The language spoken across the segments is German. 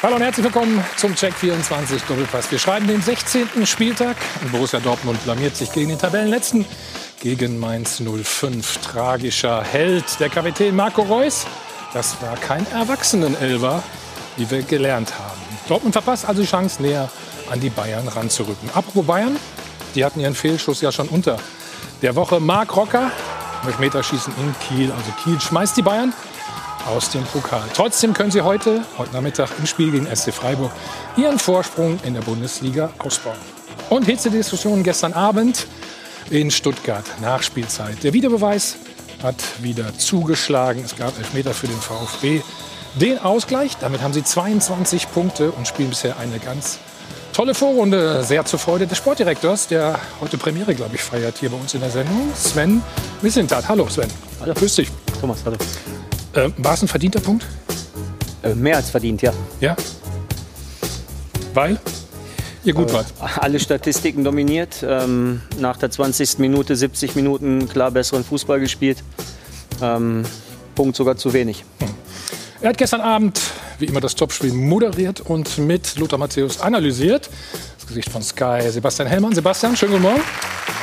Hallo und herzlich willkommen zum Check 24 Doppelpass. Wir schreiben den 16. Spieltag und Borussia Dortmund blamiert sich gegen den Tabellenletzten, gegen Mainz 05. Tragischer Held, der Kapitän Marco Reus. Das war kein Erwachsenen-Elber, wie wir gelernt haben. Dortmund verpasst also die Chance, näher an die Bayern ranzurücken. Apropos Bayern, die hatten ihren Fehlschuss ja schon unter der Woche. Marc Rocker, Meterschießen in Kiel. Also Kiel schmeißt die Bayern aus dem Pokal. Trotzdem können sie heute, heute Nachmittag im Spiel gegen SC Freiburg, ihren Vorsprung in der Bundesliga ausbauen. Und Hitze-Diskussionen gestern Abend in Stuttgart, Nachspielzeit. Der Videobeweis hat wieder zugeschlagen. Es gab Elfmeter für den VfB. Den Ausgleich, damit haben sie 22 Punkte und spielen bisher eine ganz tolle Vorrunde. Sehr zur Freude des Sportdirektors, der heute Premiere, glaube ich, feiert hier bei uns in der Sendung. Sven Wissentat. Hallo Sven. Hallo. Grüß dich. Thomas, hallo. Äh, war es ein verdienter Punkt? Äh, mehr als verdient, ja. Ja? Weil? Ihr gut äh, wart. Alle Statistiken dominiert. Ähm, nach der 20. Minute, 70 Minuten klar besseren Fußball gespielt. Ähm, Punkt sogar zu wenig. Hm. Er hat gestern Abend, wie immer, das Topspiel moderiert und mit Lothar Matthäus analysiert. Das Gesicht von Sky, Sebastian Hellmann. Sebastian, schönen guten Morgen.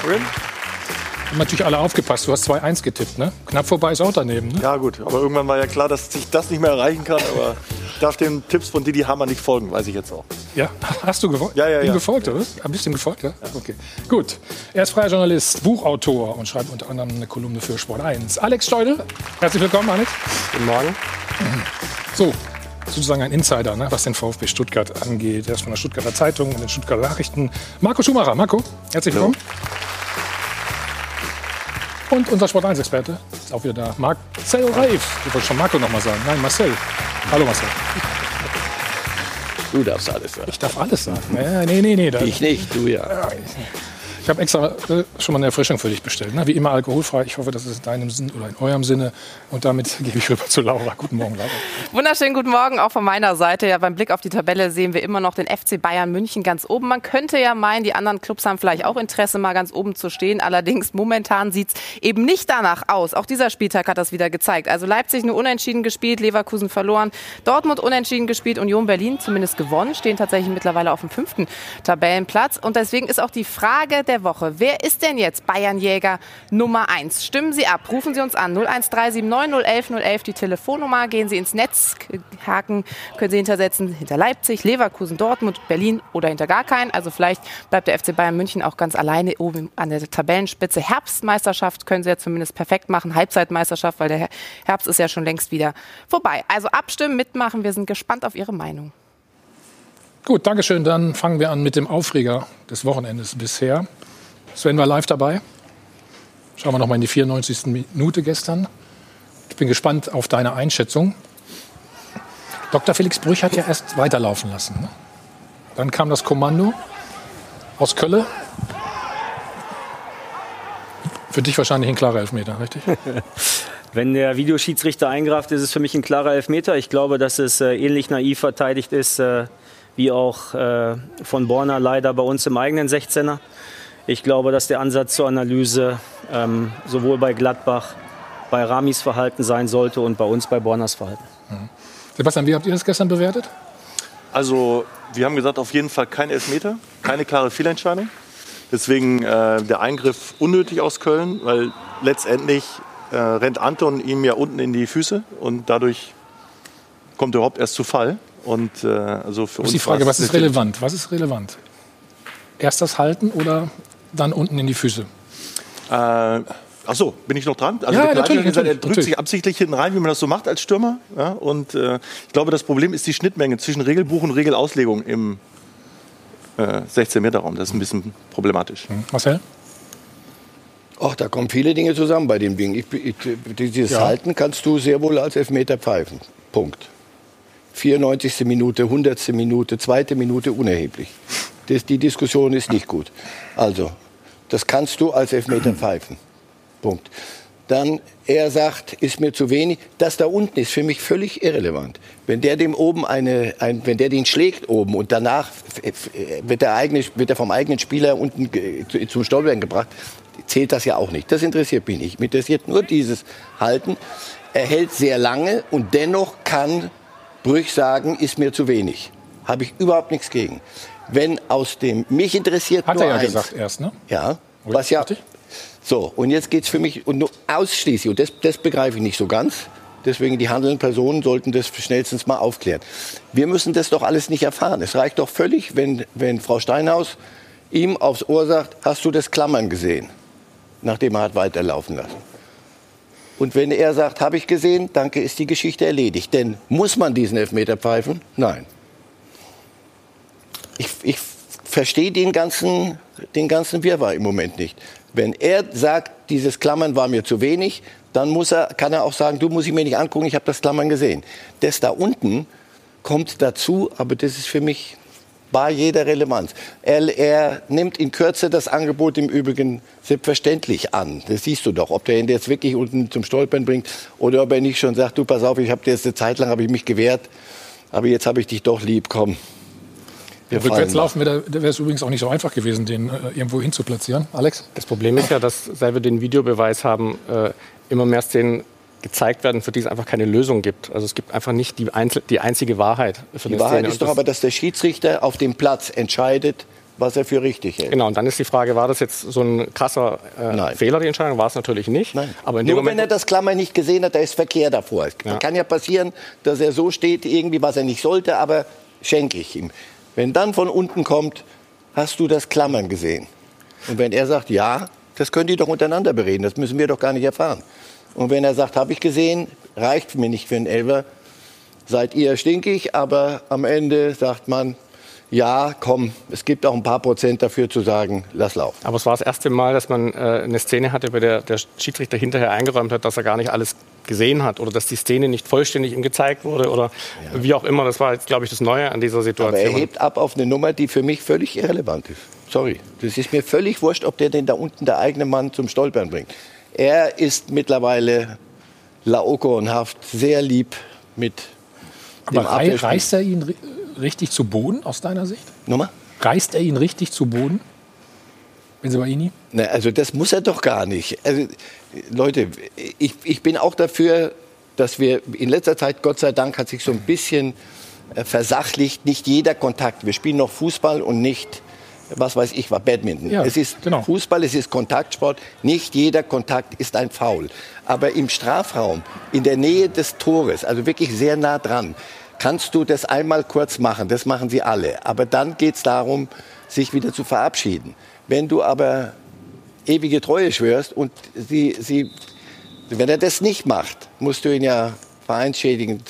Guten haben natürlich alle aufgepasst. Du hast 2-1 getippt, ne? Knapp vorbei ist auch daneben, ne? Ja, gut. Aber irgendwann war ja klar, dass ich das nicht mehr erreichen kann. Aber ich darf den Tipps von Didi Hammer nicht folgen, weiß ich jetzt auch. Ja, hast du gefolgt? Ja, ja, ja. Ihm gefolgt, oder? Ein bisschen gefolgt, ja? ja? Okay. Gut. Er ist freier Journalist, Buchautor und schreibt unter anderem eine Kolumne für Sport 1. Alex Steudel, herzlich willkommen, Alex. Guten Morgen. So, sozusagen ein Insider, ne, was den VfB Stuttgart angeht. Er ist von der Stuttgarter Zeitung und den Stuttgarter Nachrichten. Marco Schumacher. Marco, herzlich willkommen. Hallo. Und unser Sport 1-Experte ist auch wieder da. Marcel Reif. Ich wollte schon Marco noch mal sagen. Nein, Marcel. Hallo Marcel. Du darfst alles sagen. Ich darf alles sagen. Nee, nee, nee. Ich nicht, du ja. Ich habe extra äh, schon mal eine Erfrischung für dich bestellt. Ne? Wie immer alkoholfrei. Ich hoffe, das ist in deinem Sinn oder in eurem Sinne. Und damit gebe ich rüber zu Laura. Guten Morgen, Laura. Wunderschönen guten Morgen auch von meiner Seite. Ja, beim Blick auf die Tabelle sehen wir immer noch den FC Bayern München ganz oben. Man könnte ja meinen, die anderen Clubs haben vielleicht auch Interesse, mal ganz oben zu stehen. Allerdings momentan sieht es eben nicht danach aus. Auch dieser Spieltag hat das wieder gezeigt. Also Leipzig nur unentschieden gespielt, Leverkusen verloren, Dortmund unentschieden gespielt, Union Berlin zumindest gewonnen, stehen tatsächlich mittlerweile auf dem fünften Tabellenplatz. Und deswegen ist auch die Frage der Woche, wer ist denn jetzt Bayernjäger Nummer 1? Stimmen Sie ab, rufen Sie uns an 01379 011 011 die Telefonnummer, gehen Sie ins Netz, Haken können Sie hintersetzen hinter Leipzig, Leverkusen, Dortmund, Berlin oder hinter gar keinen. Also vielleicht bleibt der FC Bayern München auch ganz alleine oben an der Tabellenspitze. Herbstmeisterschaft können Sie ja zumindest perfekt machen, Halbzeitmeisterschaft, weil der Herbst ist ja schon längst wieder vorbei. Also abstimmen, mitmachen, wir sind gespannt auf Ihre Meinung. Gut, Dankeschön. Dann fangen wir an mit dem Aufreger des Wochenendes bisher. Sven war live dabei. Schauen wir noch mal in die 94. Minute gestern. Ich bin gespannt auf deine Einschätzung. Dr. Felix Brüch hat ja erst weiterlaufen lassen. Ne? Dann kam das Kommando aus Kölle. Für dich wahrscheinlich ein klarer Elfmeter, richtig? Wenn der Videoschiedsrichter eingreift, ist es für mich ein klarer Elfmeter. Ich glaube, dass es äh, ähnlich naiv verteidigt ist, äh, wie auch äh, von Borner leider bei uns im eigenen 16er. Ich glaube, dass der Ansatz zur Analyse ähm, sowohl bei Gladbach, bei Ramis Verhalten sein sollte und bei uns bei Borners Verhalten. Mhm. Sebastian, wie habt ihr das gestern bewertet? Also, wir haben gesagt, auf jeden Fall kein Elfmeter, keine klare Fehlentscheidung. Deswegen äh, der Eingriff unnötig aus Köln, weil letztendlich äh, rennt Anton ihm ja unten in die Füße und dadurch kommt er überhaupt erst zu Fall. Und äh, also für uns. Die Frage, was ist relevant? Was ist relevant? Erst das Halten oder dann unten in die Füße. Äh, Ach so, bin ich noch dran? Also ja, der natürlich, natürlich, er drückt natürlich. sich absichtlich hinten rein, wie man das so macht als Stürmer. Ja, und äh, ich glaube, das Problem ist die Schnittmenge zwischen Regelbuch und Regelauslegung im äh, 16-Meter-Raum. Das ist ein bisschen problematisch. Mhm. Marcel? Ach, da kommen viele Dinge zusammen bei dem Ding. Ich, ich, dieses ja. Halten kannst du sehr wohl als Elfmeter pfeifen. Punkt. 94. Minute, 100. Minute, zweite Minute unerheblich. Das, die Diskussion ist nicht gut. Also, das kannst du als Elfmeter pfeifen. Punkt. Dann, er sagt, ist mir zu wenig. Das da unten ist für mich völlig irrelevant. Wenn der dem oben eine, ein, wenn der den schlägt oben und danach wird der, eigene, wird der vom eigenen Spieler unten zum Stolpern gebracht, zählt das ja auch nicht. Das interessiert mich nicht. Mich interessiert nur dieses Halten. Er hält sehr lange und dennoch kann Brüch sagen, ist mir zu wenig. Habe ich überhaupt nichts gegen. Wenn aus dem, mich interessiert Hat nur er ja eins. gesagt erst, ne? Ja, was ja. richtig? So, und jetzt geht's für mich und nur ausschließlich, und das, das begreife ich nicht so ganz, deswegen die handelnden Personen sollten das schnellstens mal aufklären. Wir müssen das doch alles nicht erfahren. Es reicht doch völlig, wenn, wenn Frau Steinhaus ihm aufs Ohr sagt, hast du das Klammern gesehen? Nachdem er hat weiterlaufen lassen. Und wenn er sagt, habe ich gesehen, danke, ist die Geschichte erledigt. Denn muss man diesen Elfmeter pfeifen? Nein. Ich, ich verstehe den ganzen, den ganzen Wirrwarr im Moment nicht. Wenn er sagt, dieses Klammern war mir zu wenig, dann muss er, kann er auch sagen, du musst ich mir nicht angucken, ich habe das Klammern gesehen. Das da unten kommt dazu, aber das ist für mich bei jeder Relevanz. Er, er nimmt in Kürze das Angebot im Übrigen selbstverständlich an. Das siehst du doch, ob der ihn jetzt wirklich unten zum Stolpern bringt oder ob er nicht schon sagt, du pass auf, ich habe dir jetzt eine Zeit lang habe ich mich gewehrt, aber jetzt habe ich dich doch lieb, komm. Wir Rückwärts laufen wäre wäre es übrigens auch nicht so einfach gewesen, den äh, irgendwo hin zu platzieren. Alex? Das Problem ist ja, dass seit wir den Videobeweis haben, äh, immer mehr Szenen gezeigt werden, für die es einfach keine Lösung gibt. Also es gibt einfach nicht die, Einzel die einzige Wahrheit für Die Wahrheit Szene. ist doch aber, dass der Schiedsrichter auf dem Platz entscheidet, was er für richtig hält. Genau, und dann ist die Frage, war das jetzt so ein krasser äh. Fehler, die Entscheidung? War es natürlich nicht. Nein. Aber in dem Nur Moment, wenn er das Klammer nicht gesehen hat, da ist Verkehr davor. Es Ja. kann ja passieren, dass er so steht, irgendwie, was er nicht sollte, aber schenke ich ihm. Wenn dann von unten kommt, hast du das Klammern gesehen? Und wenn er sagt, ja, das könnt ihr doch untereinander bereden, das müssen wir doch gar nicht erfahren. Und wenn er sagt, habe ich gesehen, reicht mir nicht für einen Elfer, seid ihr stinkig, aber am Ende sagt man, ja, komm, es gibt auch ein paar Prozent dafür zu sagen, lass laufen. Aber es war das erste Mal, dass man äh, eine Szene hatte, bei der der Schiedsrichter hinterher eingeräumt hat, dass er gar nicht alles gesehen hat oder dass die Szene nicht vollständig ihm gezeigt wurde oder wie auch immer. Das war jetzt, glaube ich, das Neue an dieser Aber Situation. er hebt ab auf eine Nummer, die für mich völlig irrelevant ist. Sorry. Das ist mir völlig wurscht, ob der den da unten der eigene Mann zum Stolpern bringt. Er ist mittlerweile laokoonhaft, sehr lieb mit dem Aber rei Abwehrspiel. reißt er ihn richtig zu Boden aus deiner Sicht? Nummer? Reißt er ihn richtig zu Boden? Benzibaini? Na, also das muss er doch gar nicht. Also, Leute, ich, ich bin auch dafür, dass wir in letzter Zeit, Gott sei Dank, hat sich so ein bisschen äh, versachlicht, nicht jeder Kontakt. Wir spielen noch Fußball und nicht, was weiß ich, war Badminton. Ja, es ist genau. Fußball, es ist Kontaktsport. Nicht jeder Kontakt ist ein Foul. Aber im Strafraum, in der Nähe des Tores, also wirklich sehr nah dran, kannst du das einmal kurz machen. Das machen sie alle. Aber dann geht es darum, sich wieder zu verabschieden. Wenn du aber ewige Treue schwörst und sie, sie, wenn er das nicht macht, musst du ihn ja vereinsschädigend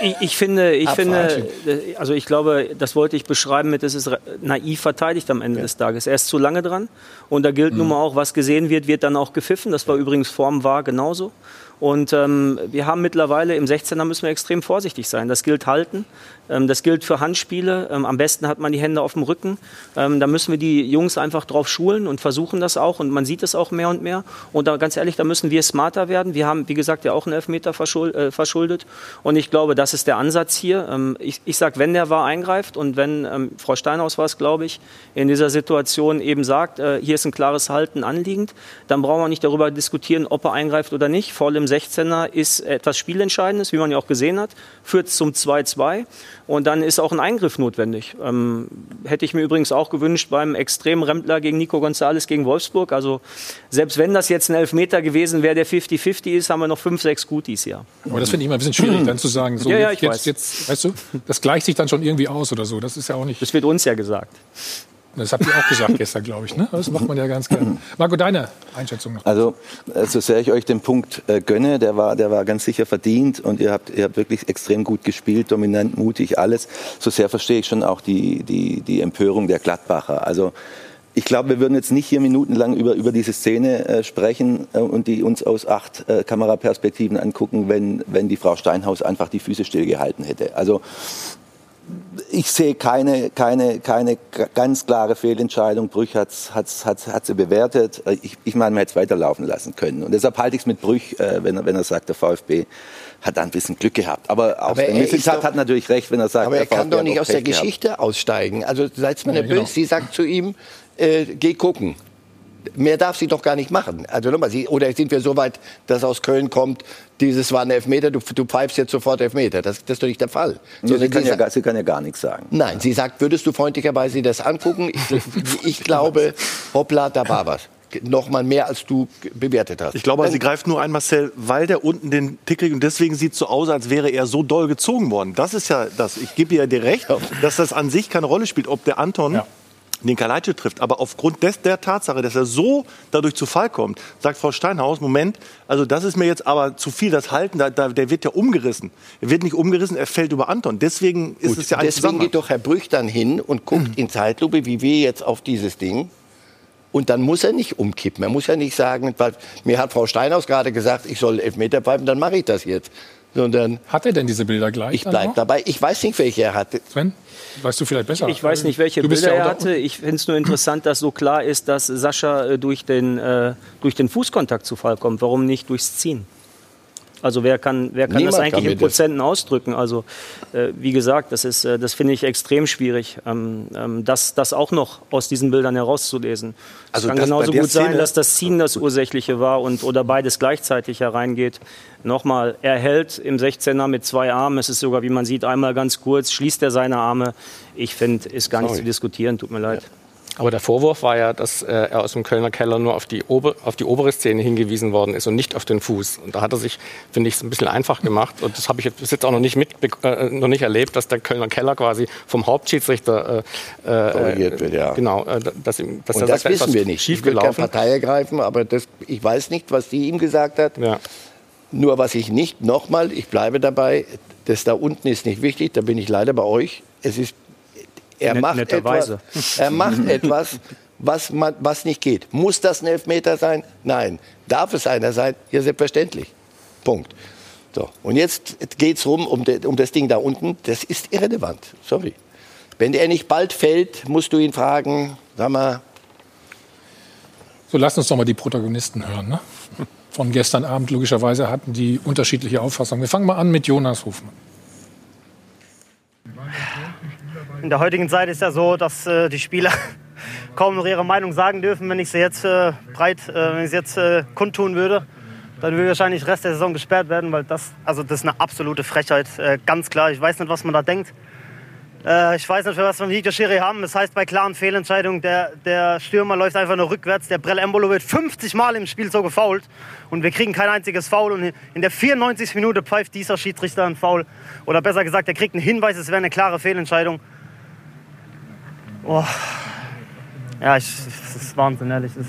Ich, ich finde, ich Abfahrt. finde, also ich glaube, das wollte ich beschreiben mit, es ist naiv verteidigt am Ende des Tages. Er ist zu lange dran und da gilt nun mal auch, was gesehen wird, wird dann auch gepfiffen. Das war übrigens Form war genauso. Und ähm, wir haben mittlerweile im 16er müssen wir extrem vorsichtig sein. Das gilt halten. Ähm, das gilt für Handspiele. Ähm, am besten hat man die Hände auf dem Rücken. Ähm, da müssen wir die Jungs einfach drauf schulen und versuchen das auch. Und man sieht es auch mehr und mehr. Und da, ganz ehrlich, da müssen wir smarter werden. Wir haben, wie gesagt, ja auch einen Elfmeter äh, verschuldet. Und ich glaube, das ist der Ansatz hier. Ich ich sage, wenn der war eingreift und wenn Frau Steinhaus war es, glaube ich, in dieser Situation eben sagt, äh, hier ist ein klares Halten anliegend, dann brauchen wir nicht darüber diskutieren, ob er eingreift oder nicht. Voll im 16er ist etwas Spielentscheidendes, wie man ja auch gesehen hat, führt zum 2-2 und dann ist auch ein Eingriff notwendig. Ähm, hätte ich mir übrigens auch gewünscht beim extremen Rempler gegen Nico González gegen Wolfsburg. Also selbst wenn das jetzt ein Elfmeter gewesen wäre, der 50-50 ist, haben wir noch 5, 6 Gutis hier. Aber das finde ich immer ein bisschen schwierig, dann zu sagen, so Ja, ja, jetzt, weiß. jetzt, weißt du, das gleicht sich dann schon irgendwie aus oder so. Das ist ja auch nicht. Das wird uns ja gesagt. Das habt ihr auch gesagt gestern, glaube ich. Ne? Das macht man ja ganz gerne. Marco, deine Einschätzung noch. Also, äh, so sehr ich euch den Punkt äh, gönne, der war, der war ganz sicher verdient und ihr habt, ihr habt wirklich extrem gut gespielt, dominant, mutig, alles. So sehr verstehe ich schon auch die, die, die Empörung der Gladbacher. Also, ich glaube, wir würden jetzt nicht hier minutenlang über, über diese Szene äh, sprechen äh, und die uns aus acht äh, Kameraperspektiven angucken, wenn, wenn die Frau Steinhaus einfach die Füße stillgehalten hätte. Also, ich sehe keine, keine, keine ganz klare Fehlentscheidung. Brüch hat hat's, hat's, hat sie bewertet. Ich, ich meine, man hätte es weiterlaufen lassen können. Und deshalb halte ich es mit Brüch, äh, wenn, er- wenn er sagt, der VfB hat da ein bisschen Glück gehabt. Aber auch Aber der er ist Missentat hat natürlich recht, wenn er sagt, Aber er der VfB kann doch nicht auch aus der Pech gehabt. Geschichte aussteigen. Also seid mir Ja, nicht genau. böse. Sie sagt zu ihm, äh, geh gucken. Mehr darf sie doch gar nicht machen. Also nochmal, sie, oder sind wir so weit, dass aus Köln kommt, dieses war ein Elfmeter, du, du pfeifst jetzt sofort Elfmeter. Das, das ist doch nicht der Fall. sie, Sondern kann sie ja, sa- gar- sie kann ja gar nichts sagen. Nein, sie sagt, würdest du freundlicherweise das angucken? Ich, ich glaube, hoppla, da war was. Noch mal mehr, als du bewertet hast. Ich glaube, Dann- sie greift nur ein, Marcel, weil der unten den Tick kriegt und deswegen sieht es so aus, als wäre er so doll gezogen worden. Das ist ja das. Ich gebe ihr dir recht, dass das an sich keine Rolle spielt, ob der Anton den Kalajdzic trifft. Aber aufgrund des, der Tatsache, dass er so dadurch zu Fall kommt, sagt Frau Steinhaus, Moment, also das ist mir jetzt aber zu viel, das Halten, da, da, der wird ja umgerissen. Er wird nicht umgerissen, er fällt über Anton. Deswegen ist Gut, es ja ein deswegen geht doch Herr Brüch dann hin und guckt in Zeitlupe, wie wir jetzt auf dieses Ding. Und dann muss er nicht umkippen. Er muss ja nicht sagen, weil mir hat Frau Steinhaus gerade gesagt, ich soll Elfmeter pfeifen, dann mache ich das jetzt. Sondern Hat er denn diese Bilder gleich? ich bleibe dabei. Ich weiß nicht, welche er hatte. Sven, weißt du vielleicht besser? Ich weiß nicht, welche Bilder ja er hatte. Ich finde es nur interessant, dass so klar ist, dass Sascha äh, durch den, äh, durch den Fußkontakt zu Fall kommt. Warum nicht durchs Ziehen? Also wer kann, wer kann Niemand das eigentlich kann in das. Prozenten ausdrücken? Also äh, wie gesagt, das, ist, äh, das finde ich extrem schwierig, ähm, ähm, das, das auch noch aus diesen Bildern herauszulesen. Also es kann das genauso gut sein, Szene- dass das Ziehen das Ursächliche war und, oder beides gleichzeitig hereingeht. Nochmal, er hält im 16er mit zwei Armen. Es ist sogar, wie man sieht, einmal ganz kurz, schließt er seine Arme. Ich finde, ist gar nicht Sorry. zu diskutieren, tut mir leid. Aber der Vorwurf war ja, dass äh, er aus dem Kölner Keller nur auf die, ober, auf die obere Szene hingewiesen worden ist und nicht auf den Fuß. Und da hat er sich, finde ich, ein bisschen einfach gemacht. Und das habe ich jetzt bis jetzt auch noch nicht, mit, äh, noch nicht erlebt, dass der Kölner Keller quasi vom Hauptschiedsrichter äh, äh, Korrigiert wird, ja. Genau, äh, dass, ihm, dass Und das sagt, wissen wir nicht. Schief Ich will keine. Partei ergreifen, aber das, ich weiß nicht, was sie ihm gesagt hat. Ja. Nur was ich nicht, nochmal, ich bleibe dabei, das da unten ist nicht wichtig, da bin ich leider bei euch. Es ist, er Net- macht etwas, netterweise. er macht etwas, was, man, was nicht geht. Muss das ein Elfmeter sein? Nein. Darf es einer sein? Ja, selbstverständlich. Punkt. So. Und jetzt geht es rum um, de, um das Ding da unten. Das ist irrelevant. Sorry. Wenn er nicht bald fällt, musst du ihn fragen, sag mal, So, lasst uns doch mal die Protagonisten hören. Ne? Von gestern Abend logischerweise hatten die unterschiedliche Auffassungen. Wir fangen mal an mit Jonas Hofmann. In der heutigen Zeit ist ja so, dass äh, die Spieler kaum noch ihre Meinung sagen dürfen. Wenn ich sie jetzt äh, breit, äh, wenn ich sie jetzt äh, kundtun würde, dann würde wahrscheinlich der Rest der Saison gesperrt werden, weil das, also das ist eine absolute Frechheit, äh, ganz klar. Ich weiß nicht, was man da denkt. Äh, ich weiß nicht, für was wir einen Videoschiri haben. Das heißt, bei klaren Fehlentscheidungen, der, der Stürmer läuft einfach nur rückwärts. Der Brell Embolo wird 50 Mal im Spiel so gefault und wir kriegen kein einziges Foul. Und in der 94. Minute pfeift dieser Schiedsrichter ein Foul. Oder besser gesagt, er kriegt einen Hinweis, es wäre eine klare Fehlentscheidung. Oh. Ja, ich, das ist Wahnsinn, ehrlich. Das,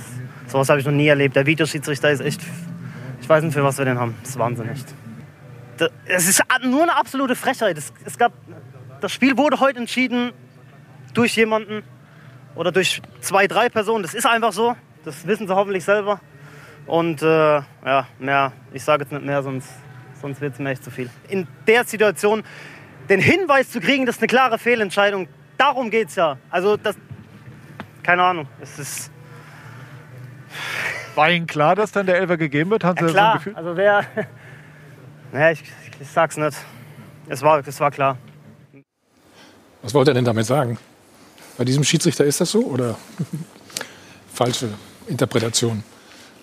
sowas habe ich noch nie erlebt. Der Videoschiedsrichter ist echt. Ich weiß nicht, für was wir den haben. Das ist Wahnsinn, echt. Es ist nur eine absolute Frechheit. Es, es gab, das Spiel wurde heute entschieden durch jemanden oder durch zwei, drei Personen. Das ist einfach so. Das wissen sie hoffentlich selber. Und äh, ja, mehr, ich sage jetzt nicht mehr, sonst, sonst wird es mir echt zu viel. In der Situation den Hinweis zu kriegen, das ist eine klare Fehlentscheidung, darum geht es ja. Also, das, keine Ahnung, es ist War Ihnen klar, dass dann der Elfer gegeben wird? Haben Sie ja, so ein klar. Gefühl? Also, wer. naja, ich, ich sag's nicht. Es war, es war klar. Was wollte er denn damit sagen? Bei diesem Schiedsrichter ist das so oder falsche Interpretation?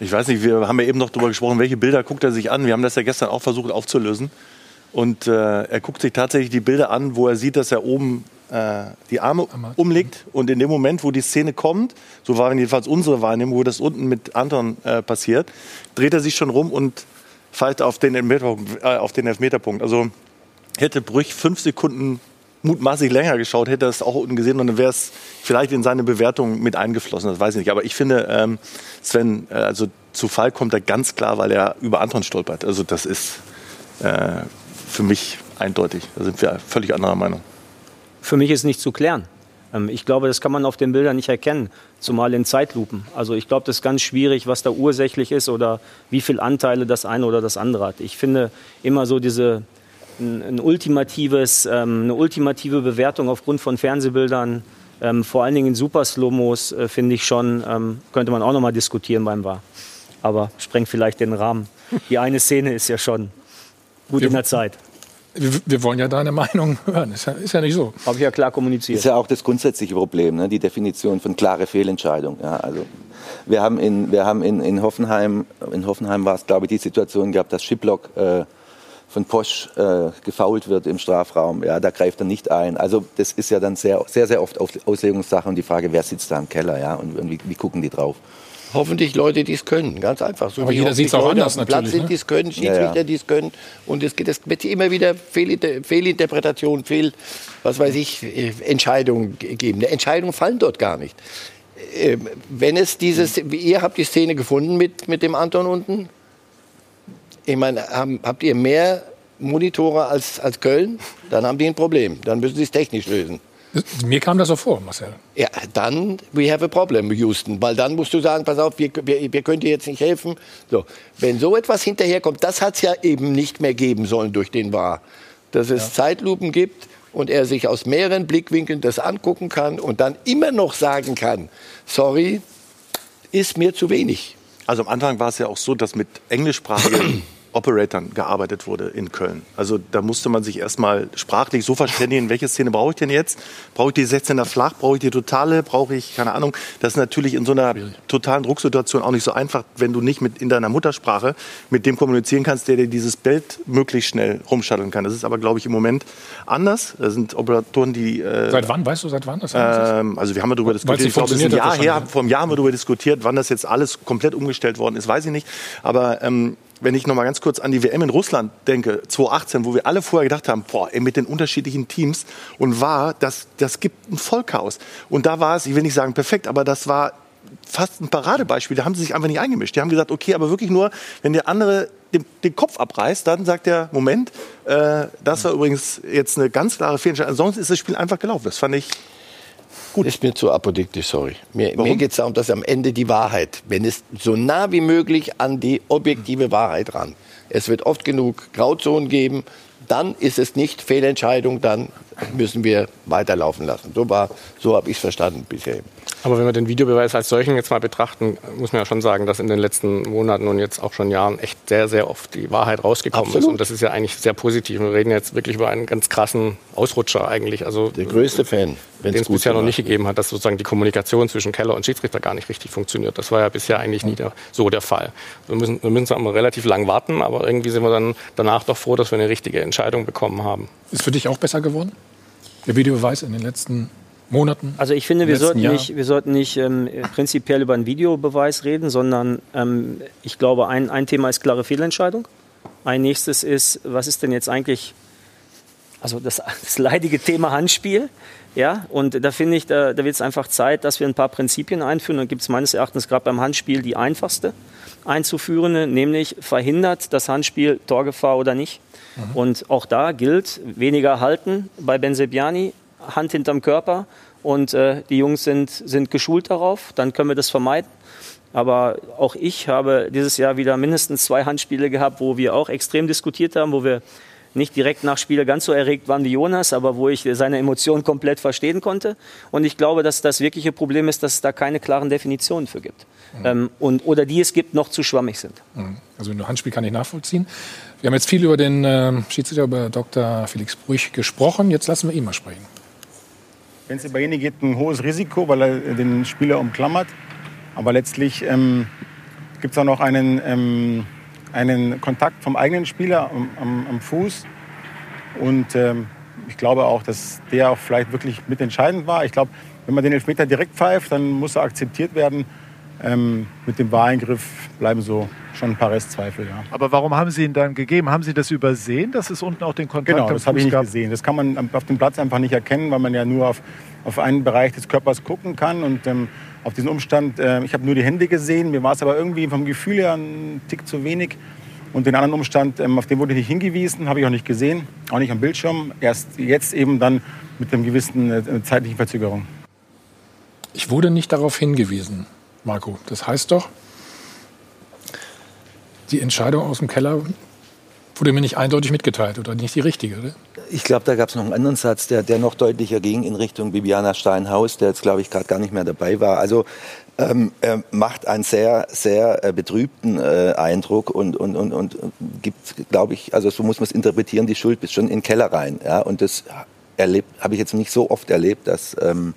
Ich weiß nicht, wir haben ja eben noch darüber gesprochen, welche Bilder guckt er sich an. Wir haben das ja gestern auch versucht aufzulösen. Und äh, er guckt sich tatsächlich die Bilder an, wo er sieht, dass er oben äh, die Arme umlegt. Und in dem Moment, wo die Szene kommt, so war jedenfalls unsere Wahrnehmung, wo das unten mit Anton äh, passiert, dreht er sich schon rum und pfeift auf den, Elfmeterpunkt, äh, auf den Elfmeterpunkt. Also hätte Brüch fünf Sekunden mutmaßlich länger geschaut, hätte er es auch unten gesehen und dann wäre es vielleicht in seine Bewertung mit eingeflossen. Das weiß ich nicht. Aber ich finde, ähm, Sven, äh, also zu Fall kommt er ganz klar, weil er über Anton stolpert. Also das ist äh, für mich eindeutig. Da sind wir völlig anderer Meinung. Für mich ist nicht zu klären. Ähm, Ich glaube, das kann man auf den Bildern nicht erkennen, zumal in Zeitlupen. Also ich glaube, das ist ganz schwierig, was da ursächlich ist oder wie viel Anteile das eine oder das andere hat. Ich finde immer so diese ein, ein ultimatives, ähm, eine ultimative Bewertung aufgrund von Fernsehbildern, ähm, vor allen Dingen in Super-Slomos, äh, finde ich schon, könnte man auch noch mal diskutieren beim War. Aber sprengt vielleicht den Rahmen. Die eine Szene ist ja schon gut in der Zeit. Wir, wir wollen ja deine Meinung hören. Ist ja, ist ja nicht so. Habe ich ja klar Das kommuniziert. ist ja auch das grundsätzliche Problem, ne? die Definition von klare Fehlentscheidung. Ja, also Wir haben in, wir haben in, in Hoffenheim, in Hoffenheim war es, glaube ich, die Situation gehabt, dass Schiplock äh, von Posch äh, gefault wird im Strafraum. Ja, da greift er nicht ein. Also das ist ja dann sehr, sehr, sehr oft Auslegungssache und die Frage, wer sitzt da im Keller, ja, und, und wie, wie gucken die drauf? Hoffentlich Leute, die es können, ganz einfach. So Aber jeder hoffentlich sieht's auch Leute anders auf Platz natürlich, sind, ne? die es können, Schiedsrichter, Ja, ja. die es können. Und es, es wird immer wieder Fehlinter Fehlinterpretation, Fehl, was weiß ich, äh, Entscheidungen ge- geben. Entscheidungen fallen dort gar nicht. Ähm, Wenn es dieses, ihr habt die Szene gefunden mit, mit dem Anton unten. Ich meine, habt ihr mehr Monitore als, als Köln? Dann haben die ein Problem. Dann müssen sie es technisch lösen. Mir kam das so vor, Marcel. Ja, dann we have a problem, Houston, weil dann musst du sagen, pass auf, wir, wir, wir können dir jetzt nicht helfen. So, wenn so etwas hinterherkommt, das hat es ja eben nicht mehr geben sollen durch den War, dass es Zeitlupen gibt und er sich aus mehreren Blickwinkeln das angucken kann und dann immer noch sagen kann, sorry, ist mir zu wenig. Also am Anfang war es ja auch so, dass mit englischsprachigen Operatoren gearbeitet wurde in Köln. Also da musste man sich erstmal sprachlich so verständigen, welche Szene brauche ich denn jetzt? Brauche ich die 16er flach? Brauche ich die totale? Brauche ich, keine Ahnung. Das ist natürlich in so einer totalen Drucksituation auch nicht so einfach, wenn du nicht mit in deiner Muttersprache mit dem kommunizieren kannst, der dir dieses Bild möglichst schnell rumschatteln kann. Das ist aber, glaube ich, im Moment anders. Da sind Operatoren, die äh, Seit wann? Weißt du, seit wann das ähm, also wir haben darüber diskutiert. Ich glaube, es ist ein Jahr her, vor einem Jahr haben wir darüber diskutiert, wann das jetzt alles komplett umgestellt worden ist, weiß ich nicht. Aber ähm, wenn ich noch mal ganz kurz an die WM in Russland denke, 2018, wo wir alle vorher gedacht haben, boah, ey, mit den unterschiedlichen Teams und war, das, das gibt ein Vollchaos. Und da war es, ich will nicht sagen perfekt, aber das war fast ein Paradebeispiel. Da haben sie sich einfach nicht eingemischt. Die haben gesagt, okay, aber wirklich nur, wenn der andere den, den Kopf abreißt, dann sagt der, Moment, äh, das war übrigens jetzt eine ganz klare Fehlentscheidung. Sonst ist das Spiel einfach gelaufen. Das fand ich Gut. Ist mir zu apodiktisch, sorry. Mir, mir geht es darum, dass am Ende die Wahrheit, wenn es so nah wie möglich an die objektive Wahrheit ran. Es wird oft genug Grauzonen geben, dann ist es nicht Fehlentscheidung, dann müssen wir weiterlaufen lassen. So, war- so habe ich es verstanden bisher. Aber wenn wir den Videobeweis als solchen jetzt mal betrachten, muss man ja schon sagen, dass in den letzten Monaten und jetzt auch schon Jahren echt sehr, sehr oft die Wahrheit rausgekommen ist. Absolut. Und das ist ja eigentlich sehr positiv. Wir reden jetzt wirklich über einen ganz krassen Ausrutscher eigentlich. Also Der größte Fan, wenn den es bisher noch nicht gegeben hat, dass sozusagen die Kommunikation zwischen Keller und Schiedsrichter gar nicht richtig funktioniert. Das war ja bisher eigentlich nie der, so der Fall. Wir müssen, wir müssen zwar immer relativ lang warten, aber irgendwie sind wir dann danach doch froh, dass wir eine richtige Entscheidung bekommen haben. Ist für dich auch besser geworden? Der Videobeweis in den letzten Monaten? Also ich finde, wir sollten Jahr? nicht, wir sollten nicht ähm, prinzipiell über einen Videobeweis reden, sondern ähm, ich glaube, ein, ein Thema ist klare Fehlentscheidung. Ein nächstes ist, was ist denn jetzt eigentlich, also das, das leidige Thema Handspiel. Ja, und da finde ich, da, da wird es einfach Zeit, dass wir ein paar Prinzipien einführen. Da gibt es meines Erachtens gerade beim Handspiel die einfachste einzuführende, nämlich verhindert das Handspiel Torgefahr oder nicht. Und auch da gilt, weniger halten bei Benzebiani, Hand hinterm Körper und äh, die Jungs sind, sind geschult darauf, dann können wir das vermeiden. Aber auch ich habe dieses Jahr wieder mindestens zwei Handspiele gehabt, wo wir auch extrem diskutiert haben, wo wir nicht direkt nach Spiele ganz so erregt waren wie Jonas, aber wo ich seine Emotionen komplett verstehen konnte. Und ich glaube, dass das wirkliche Problem ist, dass es da keine klaren Definitionen für gibt. Ähm, und, oder die es gibt, noch zu schwammig sind. Also ein Handspiel kann ich nachvollziehen. Wir haben jetzt viel über den ähm, Schiedsrichter, über Dr. Felix Brüch gesprochen. Jetzt lassen wir ihn mal sprechen. Benzibaini geht ein hohes Risiko, weil er den Spieler umklammert. Aber letztlich ähm, gibt es auch noch einen, ähm, einen Kontakt vom eigenen Spieler am, am, am Fuß. Und ähm, ich glaube auch, dass der auch vielleicht wirklich mitentscheidend war. Ich glaube, wenn man den Elfmeter direkt pfeift, dann muss er akzeptiert werden. Ähm, mit dem Wahreingriff bleiben so schon ein paar Restzweifel. Ja. Aber warum haben Sie ihn dann gegeben? Haben Sie das übersehen, dass es unten auch den Kontakt Genau, am das habe ich nicht gab? gesehen. Das kann man auf dem Platz einfach nicht erkennen, weil man ja nur auf, auf einen Bereich des Körpers gucken kann. Und ähm, auf diesen Umstand, äh, ich habe nur die Hände gesehen, mir war es aber irgendwie vom Gefühl her ein Tick zu wenig. Und den anderen Umstand, ähm, auf den wurde ich nicht hingewiesen, habe ich auch nicht gesehen, auch nicht am Bildschirm. Erst jetzt eben dann mit einem gewissen äh, zeitlichen Verzögerung. Ich wurde nicht darauf hingewiesen, Marco. Das heißt doch, die Entscheidung aus dem Keller wurde mir nicht eindeutig mitgeteilt oder nicht die richtige. Oder? Ich glaube, da gab es noch einen anderen Satz, der, der noch deutlicher ging in Richtung Bibiana Steinhaus, der jetzt, glaube ich, gerade gar nicht mehr dabei war. Also ähm, er macht einen sehr, sehr äh, betrübten äh, Eindruck und, und, und, und gibt, glaube ich, also so muss man es interpretieren, die Schuld bis schon in den Keller rein. Ja? Und das habe ich jetzt nicht so oft erlebt, dass, ähm,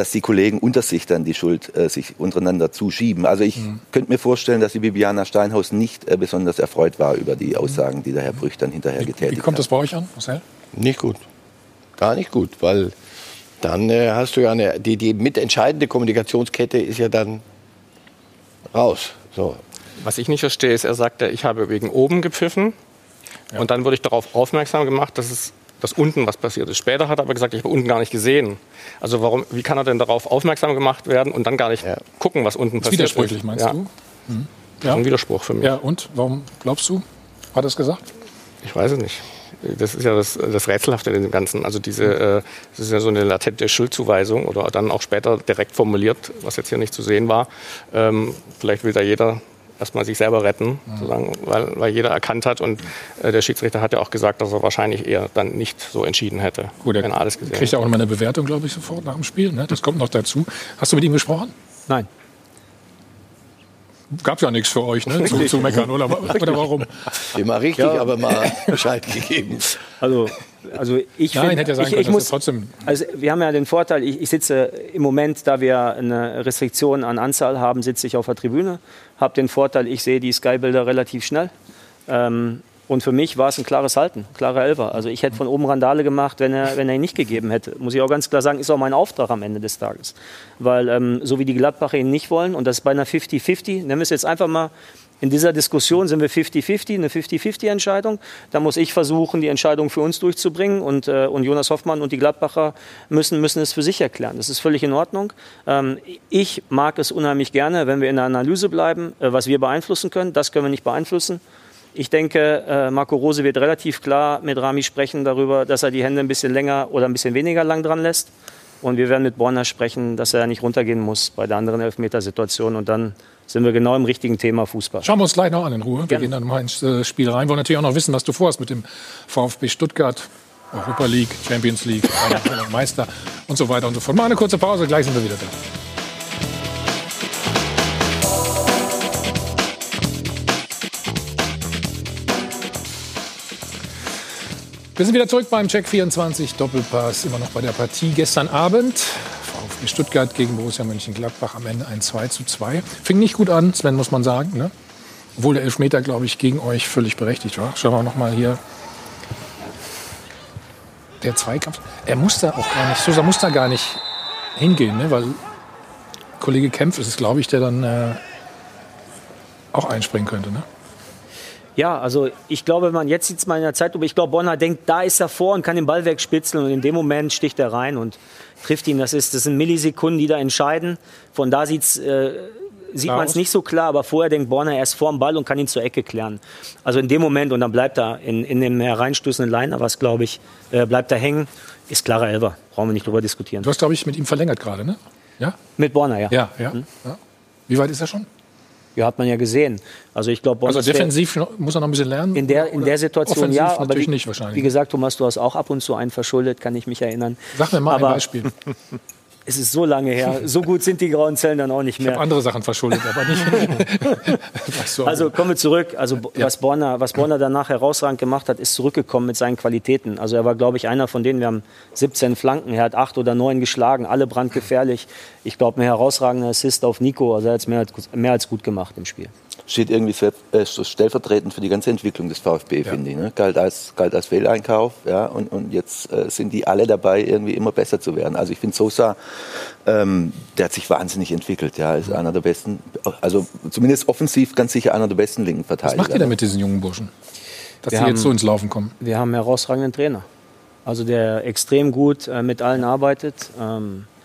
dass die Kollegen unter sich dann die Schuld äh, sich untereinander zuschieben. Also ich mhm. könnte mir vorstellen, dass die Bibiana Steinhaus nicht äh, besonders erfreut war über die Aussagen, die der Herr Brüch dann hinterher getätigt hat. Wie kommt das bei euch an, Marcel? Nicht gut. Gar nicht gut, weil dann äh, hast du ja eine, die, die mitentscheidende Kommunikationskette ist ja dann raus. So. Was ich nicht verstehe, ist, er sagte, ich habe wegen oben gepfiffen. Ja. Und dann wurde ich darauf aufmerksam gemacht, dass es dass unten was passiert ist. Später hat er aber gesagt, ich habe unten gar nicht gesehen. Also warum, wie kann er denn darauf aufmerksam gemacht werden und dann gar nicht ja. gucken, was unten passiert ist? Widersprüchlich, meinst ja. du? Mhm. Ja. Ein Widerspruch für mich. Ja, und warum glaubst du? Hat er es gesagt? Ich weiß es nicht. Das ist ja das, das Rätselhafte in dem Ganzen. Also diese, äh, das ist ja so eine latente Schuldzuweisung oder dann auch später direkt formuliert, was jetzt hier nicht zu sehen war. Ähm, vielleicht will da jeder erstmal sich selber retten, sozusagen, weil, weil jeder erkannt hat und äh, der Schiedsrichter hat ja auch gesagt, dass er wahrscheinlich eher dann nicht so entschieden hätte, Gut, er wenn er alles gesehen kriegt ja auch noch mal eine Bewertung, glaube ich, sofort nach dem Spiel. Ne? Das kommt noch dazu. Hast du mit ihm gesprochen? Nein gab ja nichts für euch, ne? Zu, zu meckern, oder, oder warum? Immer richtig, ja. aber mal Bescheid gegeben. Also, also ich Nein, hätte ja sein ich, können, ich muss, trotzdem. Also wir haben ja den Vorteil, ich, ich, sitze im Moment, da wir eine Restriktion an Anzahl haben, sitze ich auf der Tribüne, habe den Vorteil, ich sehe die Skybilder relativ schnell. Ähm, und für mich war es ein klares Halten, klarer Elfer. Also ich hätte von oben Randale gemacht, wenn er, wenn er ihn nicht gegeben hätte. Muss ich auch ganz klar sagen, ist auch mein Auftrag am Ende des Tages. Weil ähm, so wie die Gladbacher ihn nicht wollen, und das ist bei einer 50-50, nennen wir es jetzt einfach mal, in dieser Diskussion sind wir 50-50, eine 50-50-Entscheidung. Da muss ich versuchen, die Entscheidung für uns durchzubringen. Und, äh, und Jonas Hoffmann und die Gladbacher müssen, müssen es für sich erklären. Das ist völlig in Ordnung. Ähm, ich mag es unheimlich gerne, wenn wir in der Analyse bleiben, äh, was wir beeinflussen können. Das können wir nicht beeinflussen. Ich denke, äh, Marco Rose wird relativ klar mit Rami sprechen darüber, dass er die Hände ein bisschen länger oder ein bisschen weniger lang dran lässt. Und wir werden mit Borner sprechen, dass er nicht runtergehen muss bei der anderen Elfmetersituation. Und dann sind wir genau im richtigen Thema Fußball. Schauen wir uns gleich noch an in Ruhe. Gerne. Wir gehen dann mal ins äh, Spiel rein. Wir wollen natürlich auch noch wissen, was du vorhast mit dem VfB Stuttgart. Europa League, Champions League, Meister und so weiter und so fort. Mal eine kurze Pause, gleich sind wir wieder da. Wir sind wieder zurück beim Check 24 Doppelpass, immer noch bei der Partie gestern Abend. Stuttgart gegen Borussia Mönchengladbach am Ende ein 2 zu 2. Fing nicht gut an, Sven, muss man sagen. Ne? Obwohl der Elfmeter, glaube ich, gegen euch völlig berechtigt war. Schauen wir noch mal hier. Der Zweikampf. Er muss da auch gar nicht, Sosa muss da gar nicht hingehen, ne? weil Kollege Kempf ist es, glaube ich, der dann äh, auch einspringen könnte. Ne? Ja, also ich glaube, wenn man jetzt sieht mal in der Zeit, ich glaube, Bonner denkt, da ist er vor und kann den Ball wegspitzeln und in dem Moment sticht er rein und trifft ihn. Das, ist, das sind Millisekunden, die da entscheiden. Von da sieht's, äh, sieht man es nicht so klar, aber vorher denkt Borner erst vor dem Ball und kann ihn zur Ecke klären. Also in dem Moment, und dann bleibt er in, in dem hereinstößenden Liner, was glaube ich, äh, bleibt er hängen, ist klarer Elber. Brauchen wir nicht drüber diskutieren. Du hast, glaube ich, mit ihm verlängert gerade, ne? Ja? Mit Borner, ja. Ja, ja. Hm? ja. Wie weit ist er schon? Ja, hat man ja gesehen. Also ich glaube, also defensiv muss er noch ein bisschen lernen. In der, in der Situation ja, aber natürlich wie, nicht wahrscheinlich. Wie gesagt, Thomas, du hast auch ab und zu einen verschuldet, kann ich mich erinnern. Sag mir mal aber, ein Beispiel. Es ist so lange her. So gut sind die grauen Zellen dann auch nicht mehr. Ich habe andere Sachen verschuldet, aber nicht. also kommen wir zurück. Also ja. was, Borner, was Borner danach herausragend gemacht hat, ist zurückgekommen mit seinen Qualitäten. Also er war, glaube ich, einer von denen. Wir haben 17 Flanken. Er hat acht oder neun geschlagen, alle brandgefährlich. Ich glaube, ein herausragender Assist auf Nico. Also er hat es mehr, mehr als gut gemacht im Spiel steht irgendwie äh, stellvertretend für die ganze Entwicklung des VfB, ja. finde ich. Ne? Galt als, galt als Fehleinkauf, ja, und, und jetzt äh, sind die alle dabei, irgendwie immer besser zu werden. Also ich finde Sosa, ähm, der hat sich wahnsinnig entwickelt, ja, ist einer der besten, also zumindest offensiv ganz sicher einer der besten linken Verteidiger. Was macht ihr denn mit diesen jungen Burschen? Dass sie jetzt so ins Laufen kommen? Wir haben einen herausragenden Trainer. Also der extrem gut äh, mit allen arbeitet. Ähm, äh,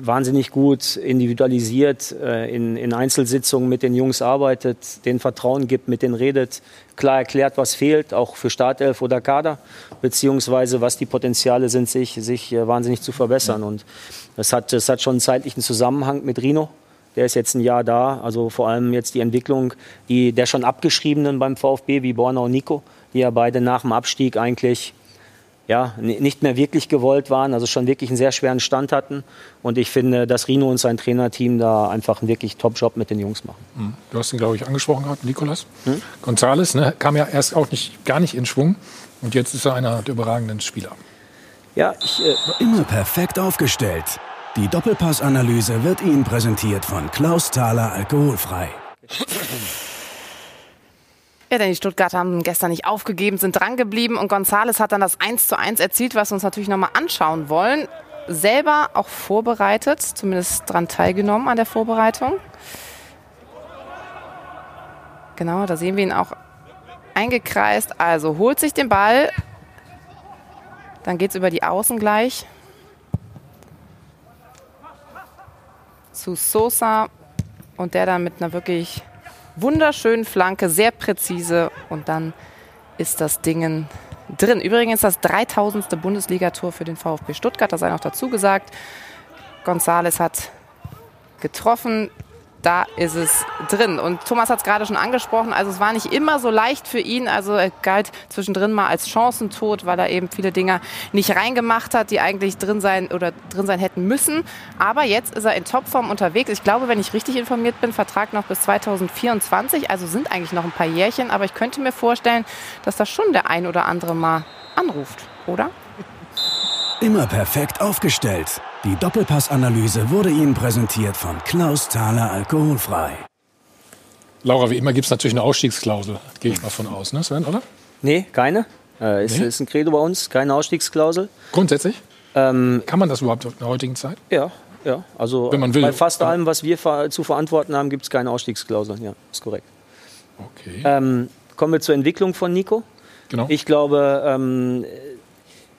wahnsinnig gut individualisiert, äh, in, in Einzelsitzungen mit den Jungs arbeitet, den Vertrauen gibt, mit denen redet, klar erklärt, was fehlt, auch für Startelf oder Kader, beziehungsweise was die Potenziale sind, sich, sich äh, wahnsinnig zu verbessern. Und das hat, das hat schon einen zeitlichen Zusammenhang mit Rino. Der ist jetzt ein Jahr da, also vor allem jetzt die Entwicklung die, der schon abgeschriebenen beim VfB, wie Borna und Nico, die ja beide nach dem Abstieg eigentlich ja, nicht mehr wirklich gewollt waren, also schon wirklich einen sehr schweren Stand hatten. Und ich finde, dass Rino und sein Trainerteam da einfach einen wirklich Top-Job mit den Jungs machen. Hm. Du hast ihn, glaube ich, angesprochen gehabt, Nikolas. Hm? Gonzales ne, kam ja erst auch nicht, gar nicht in Schwung. Und jetzt ist er einer der überragenden Spieler. Ja, ich, äh, Immer perfekt aufgestellt. Die Doppelpass-Analyse wird Ihnen präsentiert von Klaus Thaler Alkoholfrei. Ja, denn die Stuttgarter haben gestern nicht aufgegeben, sind drangeblieben und Gonzales hat dann das 1 zu 1 erzielt, was wir uns natürlich nochmal anschauen wollen. Selber auch vorbereitet, zumindest dran teilgenommen an der Vorbereitung. Genau, da sehen wir ihn auch eingekreist. Also holt sich den Ball. Dann geht es über die Außen gleich. Zu Sosa. Und der dann mit einer wirklich wunderschönen Flanke, sehr präzise. Und dann ist das Ding drin. Übrigens das 3000. Bundesligator für den VfB Stuttgart, das sei noch dazu gesagt. Gonzales hat getroffen da ist es drin. Und Thomas hat es gerade schon angesprochen, also es war nicht immer so leicht für ihn. Also er galt zwischendrin mal als Chancentod, weil er eben viele Dinge nicht reingemacht hat, die eigentlich drin sein oder drin sein hätten müssen. Aber jetzt ist er in Topform unterwegs. Ich glaube, wenn ich richtig informiert bin, Vertrag noch bis 2024. Also sind eigentlich noch ein paar Jährchen. Aber ich könnte mir vorstellen, dass da schon der ein oder andere mal anruft, oder? Immer perfekt aufgestellt. Die Doppelpassanalyse wurde Ihnen präsentiert von Klaus Thaler Alkoholfrei. Laura, wie immer gibt es natürlich eine Ausstiegsklausel, gehe ich mal von aus, ne Sven, oder? Nee, keine. Äh, ist, Nee? ist ein Credo bei uns, keine Ausstiegsklausel. Grundsätzlich? Ähm, Kann man das überhaupt in der heutigen Zeit? ja, ja. Also Wenn man will. bei fast allem, was wir ver zu verantworten haben, gibt es keine Ausstiegsklauseln. Ja, ist korrekt. Okay. Ähm, kommen wir zur Entwicklung von Nico. Genau. Ich glaube, ähm,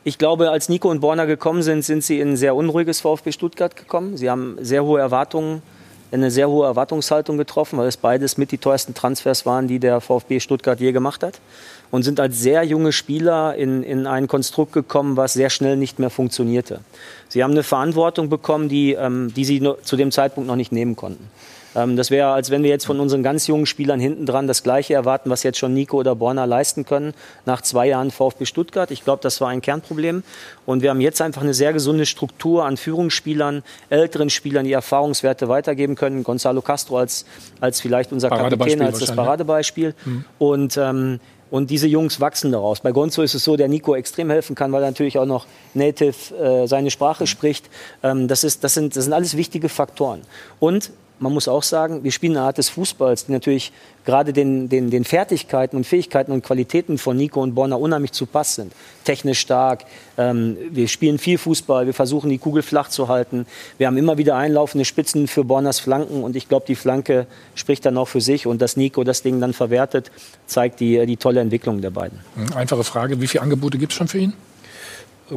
ich glaube, als Nico und Borna gekommen sind, sind sie in ein sehr unruhiges VfB Stuttgart gekommen. Sie haben sehr hohe Erwartungen, eine sehr hohe Erwartungshaltung getroffen, weil es beides mit die teuersten Transfers waren, die der VfB Stuttgart je gemacht hat. Und sind als sehr junge Spieler in, in ein Konstrukt gekommen, was sehr schnell nicht mehr funktionierte. Sie haben eine Verantwortung bekommen, die, ähm, die sie zu dem Zeitpunkt noch nicht nehmen konnten. Ähm, das wäre, als wenn wir jetzt von unseren ganz jungen Spielern hinten dran das Gleiche erwarten, was jetzt schon Nico oder Borna leisten können, nach zwei Jahren VfB Stuttgart. Ich glaube, das war ein Kernproblem. Und wir haben jetzt einfach eine sehr gesunde Struktur an Führungsspielern, älteren Spielern, die Erfahrungswerte weitergeben können. Gonzalo Castro als, als vielleicht unser Kapitän, als das. Paradebeispiel. Und, ähm, und diese Jungs wachsen daraus. Bei Gonzo ist es so, der Nico extrem helfen kann, weil er natürlich auch noch native äh, seine Sprache spricht. Ähm, das, ist, das, sind, das sind alles wichtige Faktoren. Und man muss auch sagen, wir spielen eine Art des Fußballs, die natürlich gerade den, den, den Fertigkeiten und Fähigkeiten und Qualitäten von Nico und Bonner unheimlich zu Pass sind. Technisch stark, ähm, wir spielen viel Fußball, wir versuchen die Kugel flach zu halten. Wir haben immer wieder einlaufende Spitzen für Borners Flanken und ich glaube, die Flanke spricht dann auch für sich und dass Nico das Ding dann verwertet, zeigt die, die tolle Entwicklung der beiden. Hm, Einfache Frage, wie viele Angebote gibt es schon für ihn?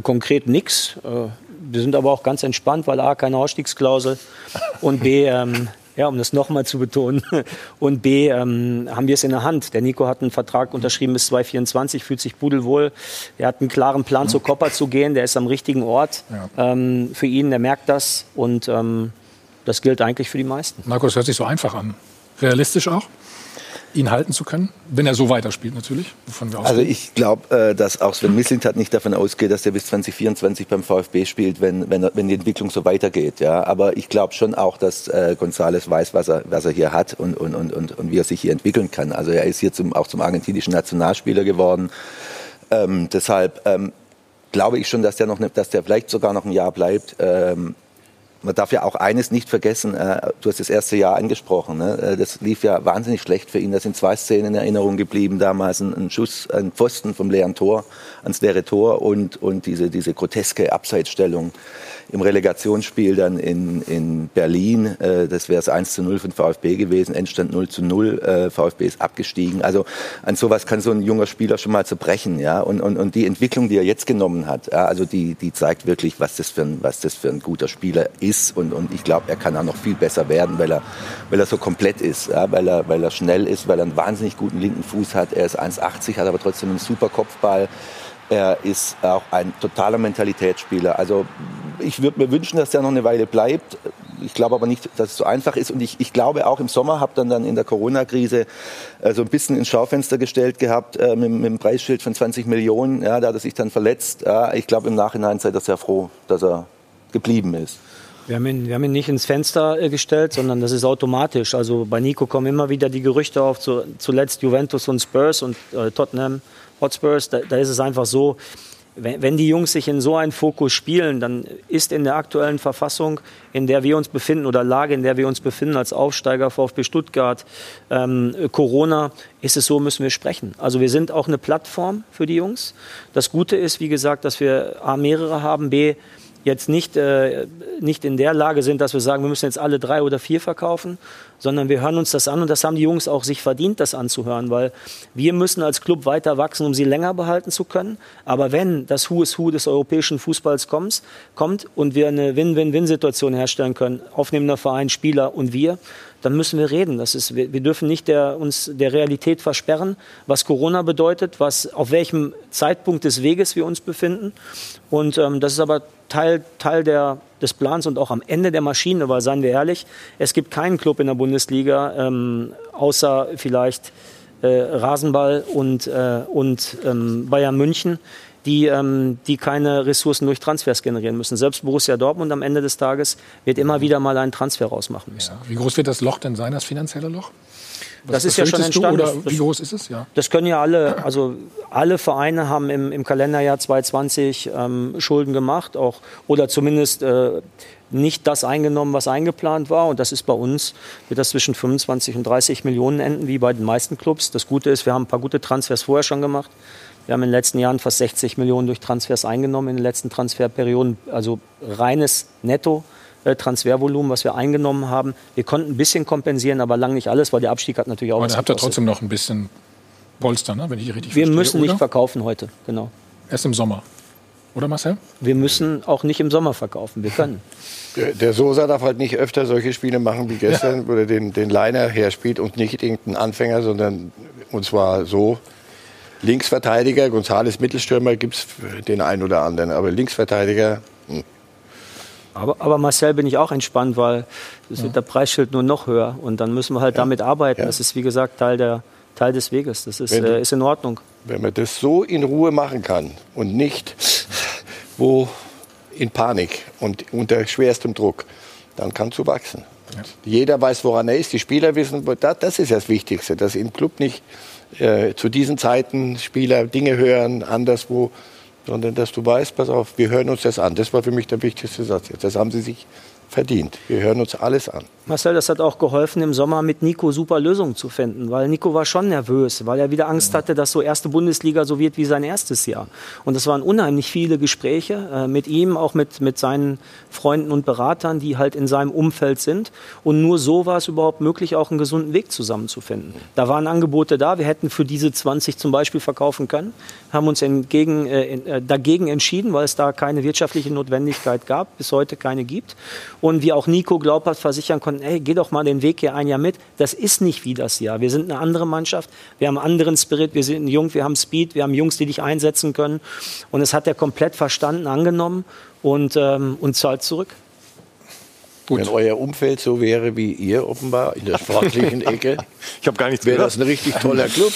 Konkret nichts. Wir sind aber auch ganz entspannt, weil A, keine Ausstiegsklausel und B, ähm, ja, um das nochmal zu betonen, und B, ähm, haben wir es in der Hand. Der Nico hat einen Vertrag unterschrieben bis 2024, fühlt sich pudelwohl. Er hat einen klaren Plan, zu Kopper zu gehen, der ist am richtigen Ort ähm, für ihn, der merkt das und ähm, das gilt eigentlich für die meisten. Marco, das hört sich so einfach an. Realistisch auch, ihn halten zu können, wenn er so weiterspielt natürlich, Also ich glaube, äh, dass auch Sven Mislintat nicht davon ausgeht, dass er bis 2024 beim VfB spielt, wenn, wenn, wenn die Entwicklung so weitergeht. Ja? Aber ich glaube schon auch, dass äh, González weiß, was er, was er hier hat und, und, und, und, und wie er sich hier entwickeln kann. Also er ist hier zum, auch zum argentinischen Nationalspieler geworden. Ähm, deshalb ähm, glaube ich schon, dass der, noch ne, dass der vielleicht sogar noch ein Jahr bleibt. Ähm, man darf ja auch eines nicht vergessen, äh, du hast das erste Jahr angesprochen, ne? äh, das lief ja wahnsinnig schlecht für ihn. Da sind zwei Szenen in Erinnerung geblieben, damals ein, Schuss, ein Pfosten vom leeren Tor ans leere Tor und, und diese, diese groteske Abseitsstellung im Relegationsspiel dann in, in Berlin. Äh, das wäre es 1 zu 0 für den VfB gewesen, Endstand 0 zu 0, äh, VfB ist abgestiegen. Also an sowas kann so ein junger Spieler schon mal zerbrechen. Ja? Und, und, und die Entwicklung, die er jetzt genommen hat, ja, also die, die zeigt wirklich, was das für ein, was das für ein guter Spieler ist. Und, und ich glaube, er kann auch noch viel besser werden, weil er, weil er so komplett ist, ja? weil, er, weil er schnell ist, weil er einen wahnsinnig guten linken Fuß hat. Er ist 1,80, hat aber trotzdem einen super Kopfball. Er ist auch ein totaler Mentalitätsspieler. Also ich würde mir wünschen, dass er noch eine Weile bleibt. Ich glaube aber nicht, dass es so einfach ist. Und ich, ich glaube auch im Sommer, habe dann, dann in der Corona-Krise äh, so ein bisschen ins Schaufenster gestellt gehabt äh, mit, mit einem Preisschild von 20 Millionen. Ja, da hat er sich dann verletzt. Ja, ich glaube im Nachhinein seid ihr sehr froh, dass er geblieben ist. Wir haben, ihn, wir haben ihn nicht ins Fenster äh, gestellt, sondern das ist automatisch. Also bei Nico kommen immer wieder die Gerüchte auf, zu, zuletzt Juventus und Spurs und äh, Tottenham Hotspurs. Da, da ist es einfach so, wenn, wenn die Jungs sich in so einen Fokus spielen, dann ist in der aktuellen Verfassung, in der wir uns befinden oder Lage, in der wir uns befinden als Aufsteiger VfB Stuttgart, ähm, Corona, ist es so, müssen wir sprechen. Also wir sind auch eine Plattform für die Jungs. Das Gute ist, wie gesagt, dass wir A, mehrere haben, B, jetzt nicht, äh, nicht in der Lage sind, dass wir sagen, wir müssen jetzt alle drei oder vier verkaufen, sondern wir hören uns das an und das haben die Jungs auch sich verdient, das anzuhören, weil wir müssen als Club weiter wachsen, um sie länger behalten zu können. Aber wenn das Who is Who des europäischen Fußballs kommt, kommt und wir eine Win-Win-Win-Situation herstellen können, aufnehmender Verein, Spieler und wir, dann müssen wir reden. Das ist, wir, wir dürfen nicht der, uns der Realität versperren, was Corona bedeutet, was, auf welchem Zeitpunkt des Weges wir uns befinden. Und ähm, das ist aber Teil, Teil der, des Plans und auch am Ende der Maschine, weil seien wir ehrlich, es gibt keinen Club in der Bundesliga, ähm, außer vielleicht äh, Rasenball und, äh, und ähm, Bayern München, die, ähm, die keine Ressourcen durch Transfers generieren müssen. Selbst Borussia Dortmund am Ende des Tages wird immer wieder mal einen Transfer rausmachen müssen. Ja. Wie groß wird das Loch denn sein, das finanzielle Loch? Das ist ja schon entstanden. Oder wie groß ist es? Ja. Das können ja alle, also alle Vereine haben im, im Kalenderjahr 2020 ähm, Schulden gemacht, auch oder zumindest äh, nicht das eingenommen, was eingeplant war. Und das ist bei uns, wird das zwischen 25 und 30 Millionen enden, wie bei den meisten Clubs. Das Gute ist, wir haben ein paar gute Transfers vorher schon gemacht. Wir haben in den letzten Jahren fast 60 Millionen durch Transfers eingenommen in den letzten Transferperioden, also reines Netto. Äh, Transfervolumen, was wir eingenommen haben. Wir konnten ein bisschen kompensieren, aber lang nicht alles, weil der Abstieg hat natürlich auch. Aber dann habt ihr trotzdem noch ein bisschen Polster, ne? wenn ich richtig Wir verstehe, müssen oder? nicht verkaufen heute, genau. Erst im Sommer. Oder Marcel? Wir müssen auch nicht im Sommer verkaufen. Wir können. Der, der Sosa darf halt nicht öfter solche Spiele machen wie gestern, ja. wo er den, den Liner herspielt und nicht irgendeinen Anfänger, sondern und zwar so. Linksverteidiger, González Mittelstürmer gibt es den einen oder anderen, aber Linksverteidiger. Hm. Aber, aber, Marcel bin ich auch entspannt, weil es wird der Preisschild nur noch höher und dann müssen wir halt ja. damit arbeiten. Ja. Das ist wie gesagt Teil, der, Teil des Weges. Das ist, äh, ist in Ordnung. Wenn man das so in Ruhe machen kann und nicht wo in Panik und unter schwerstem Druck, dann kannst du wachsen. Ja. Jeder weiß, woran er ist. Die Spieler wissen, das ist das Wichtigste, dass im Club nicht äh, zu diesen Zeiten Spieler Dinge hören, anderswo sondern dass du weißt, pass auf, wir hören uns das an. Das war für mich der wichtigste Satz jetzt. Das haben sie sich verdient. Wir hören uns alles an. Marcel, das hat auch geholfen, im Sommer mit Nico super Lösungen zu finden, weil Nico war schon nervös, weil er wieder Angst hatte, dass so erste Bundesliga so wird wie sein erstes Jahr. Und es waren unheimlich viele Gespräche äh, mit ihm, auch mit, mit seinen Freunden und Beratern, die halt in seinem Umfeld sind. Und nur so war es überhaupt möglich, auch einen gesunden Weg zusammenzufinden. Da waren Angebote da, wir hätten für diese 20 zum Beispiel verkaufen können, haben uns entgegen, äh, äh, dagegen entschieden, weil es da keine wirtschaftliche Notwendigkeit gab, bis heute keine gibt. Und wie auch Nico glaubhaft versichern konnten, ey, geh doch mal den Weg hier ein Jahr mit. Das ist nicht wie das Jahr. Wir sind eine andere Mannschaft. Wir haben einen anderen Spirit. Wir sind jung, wir haben Speed. Wir haben Jungs, die dich einsetzen können. Und es hat er komplett verstanden, angenommen und, ähm, und zahlt zurück. Gut. Wenn euer Umfeld so wäre wie ihr offenbar in der sportlichen Ecke, ich habe gar nichts wäre das ein richtig toller Club.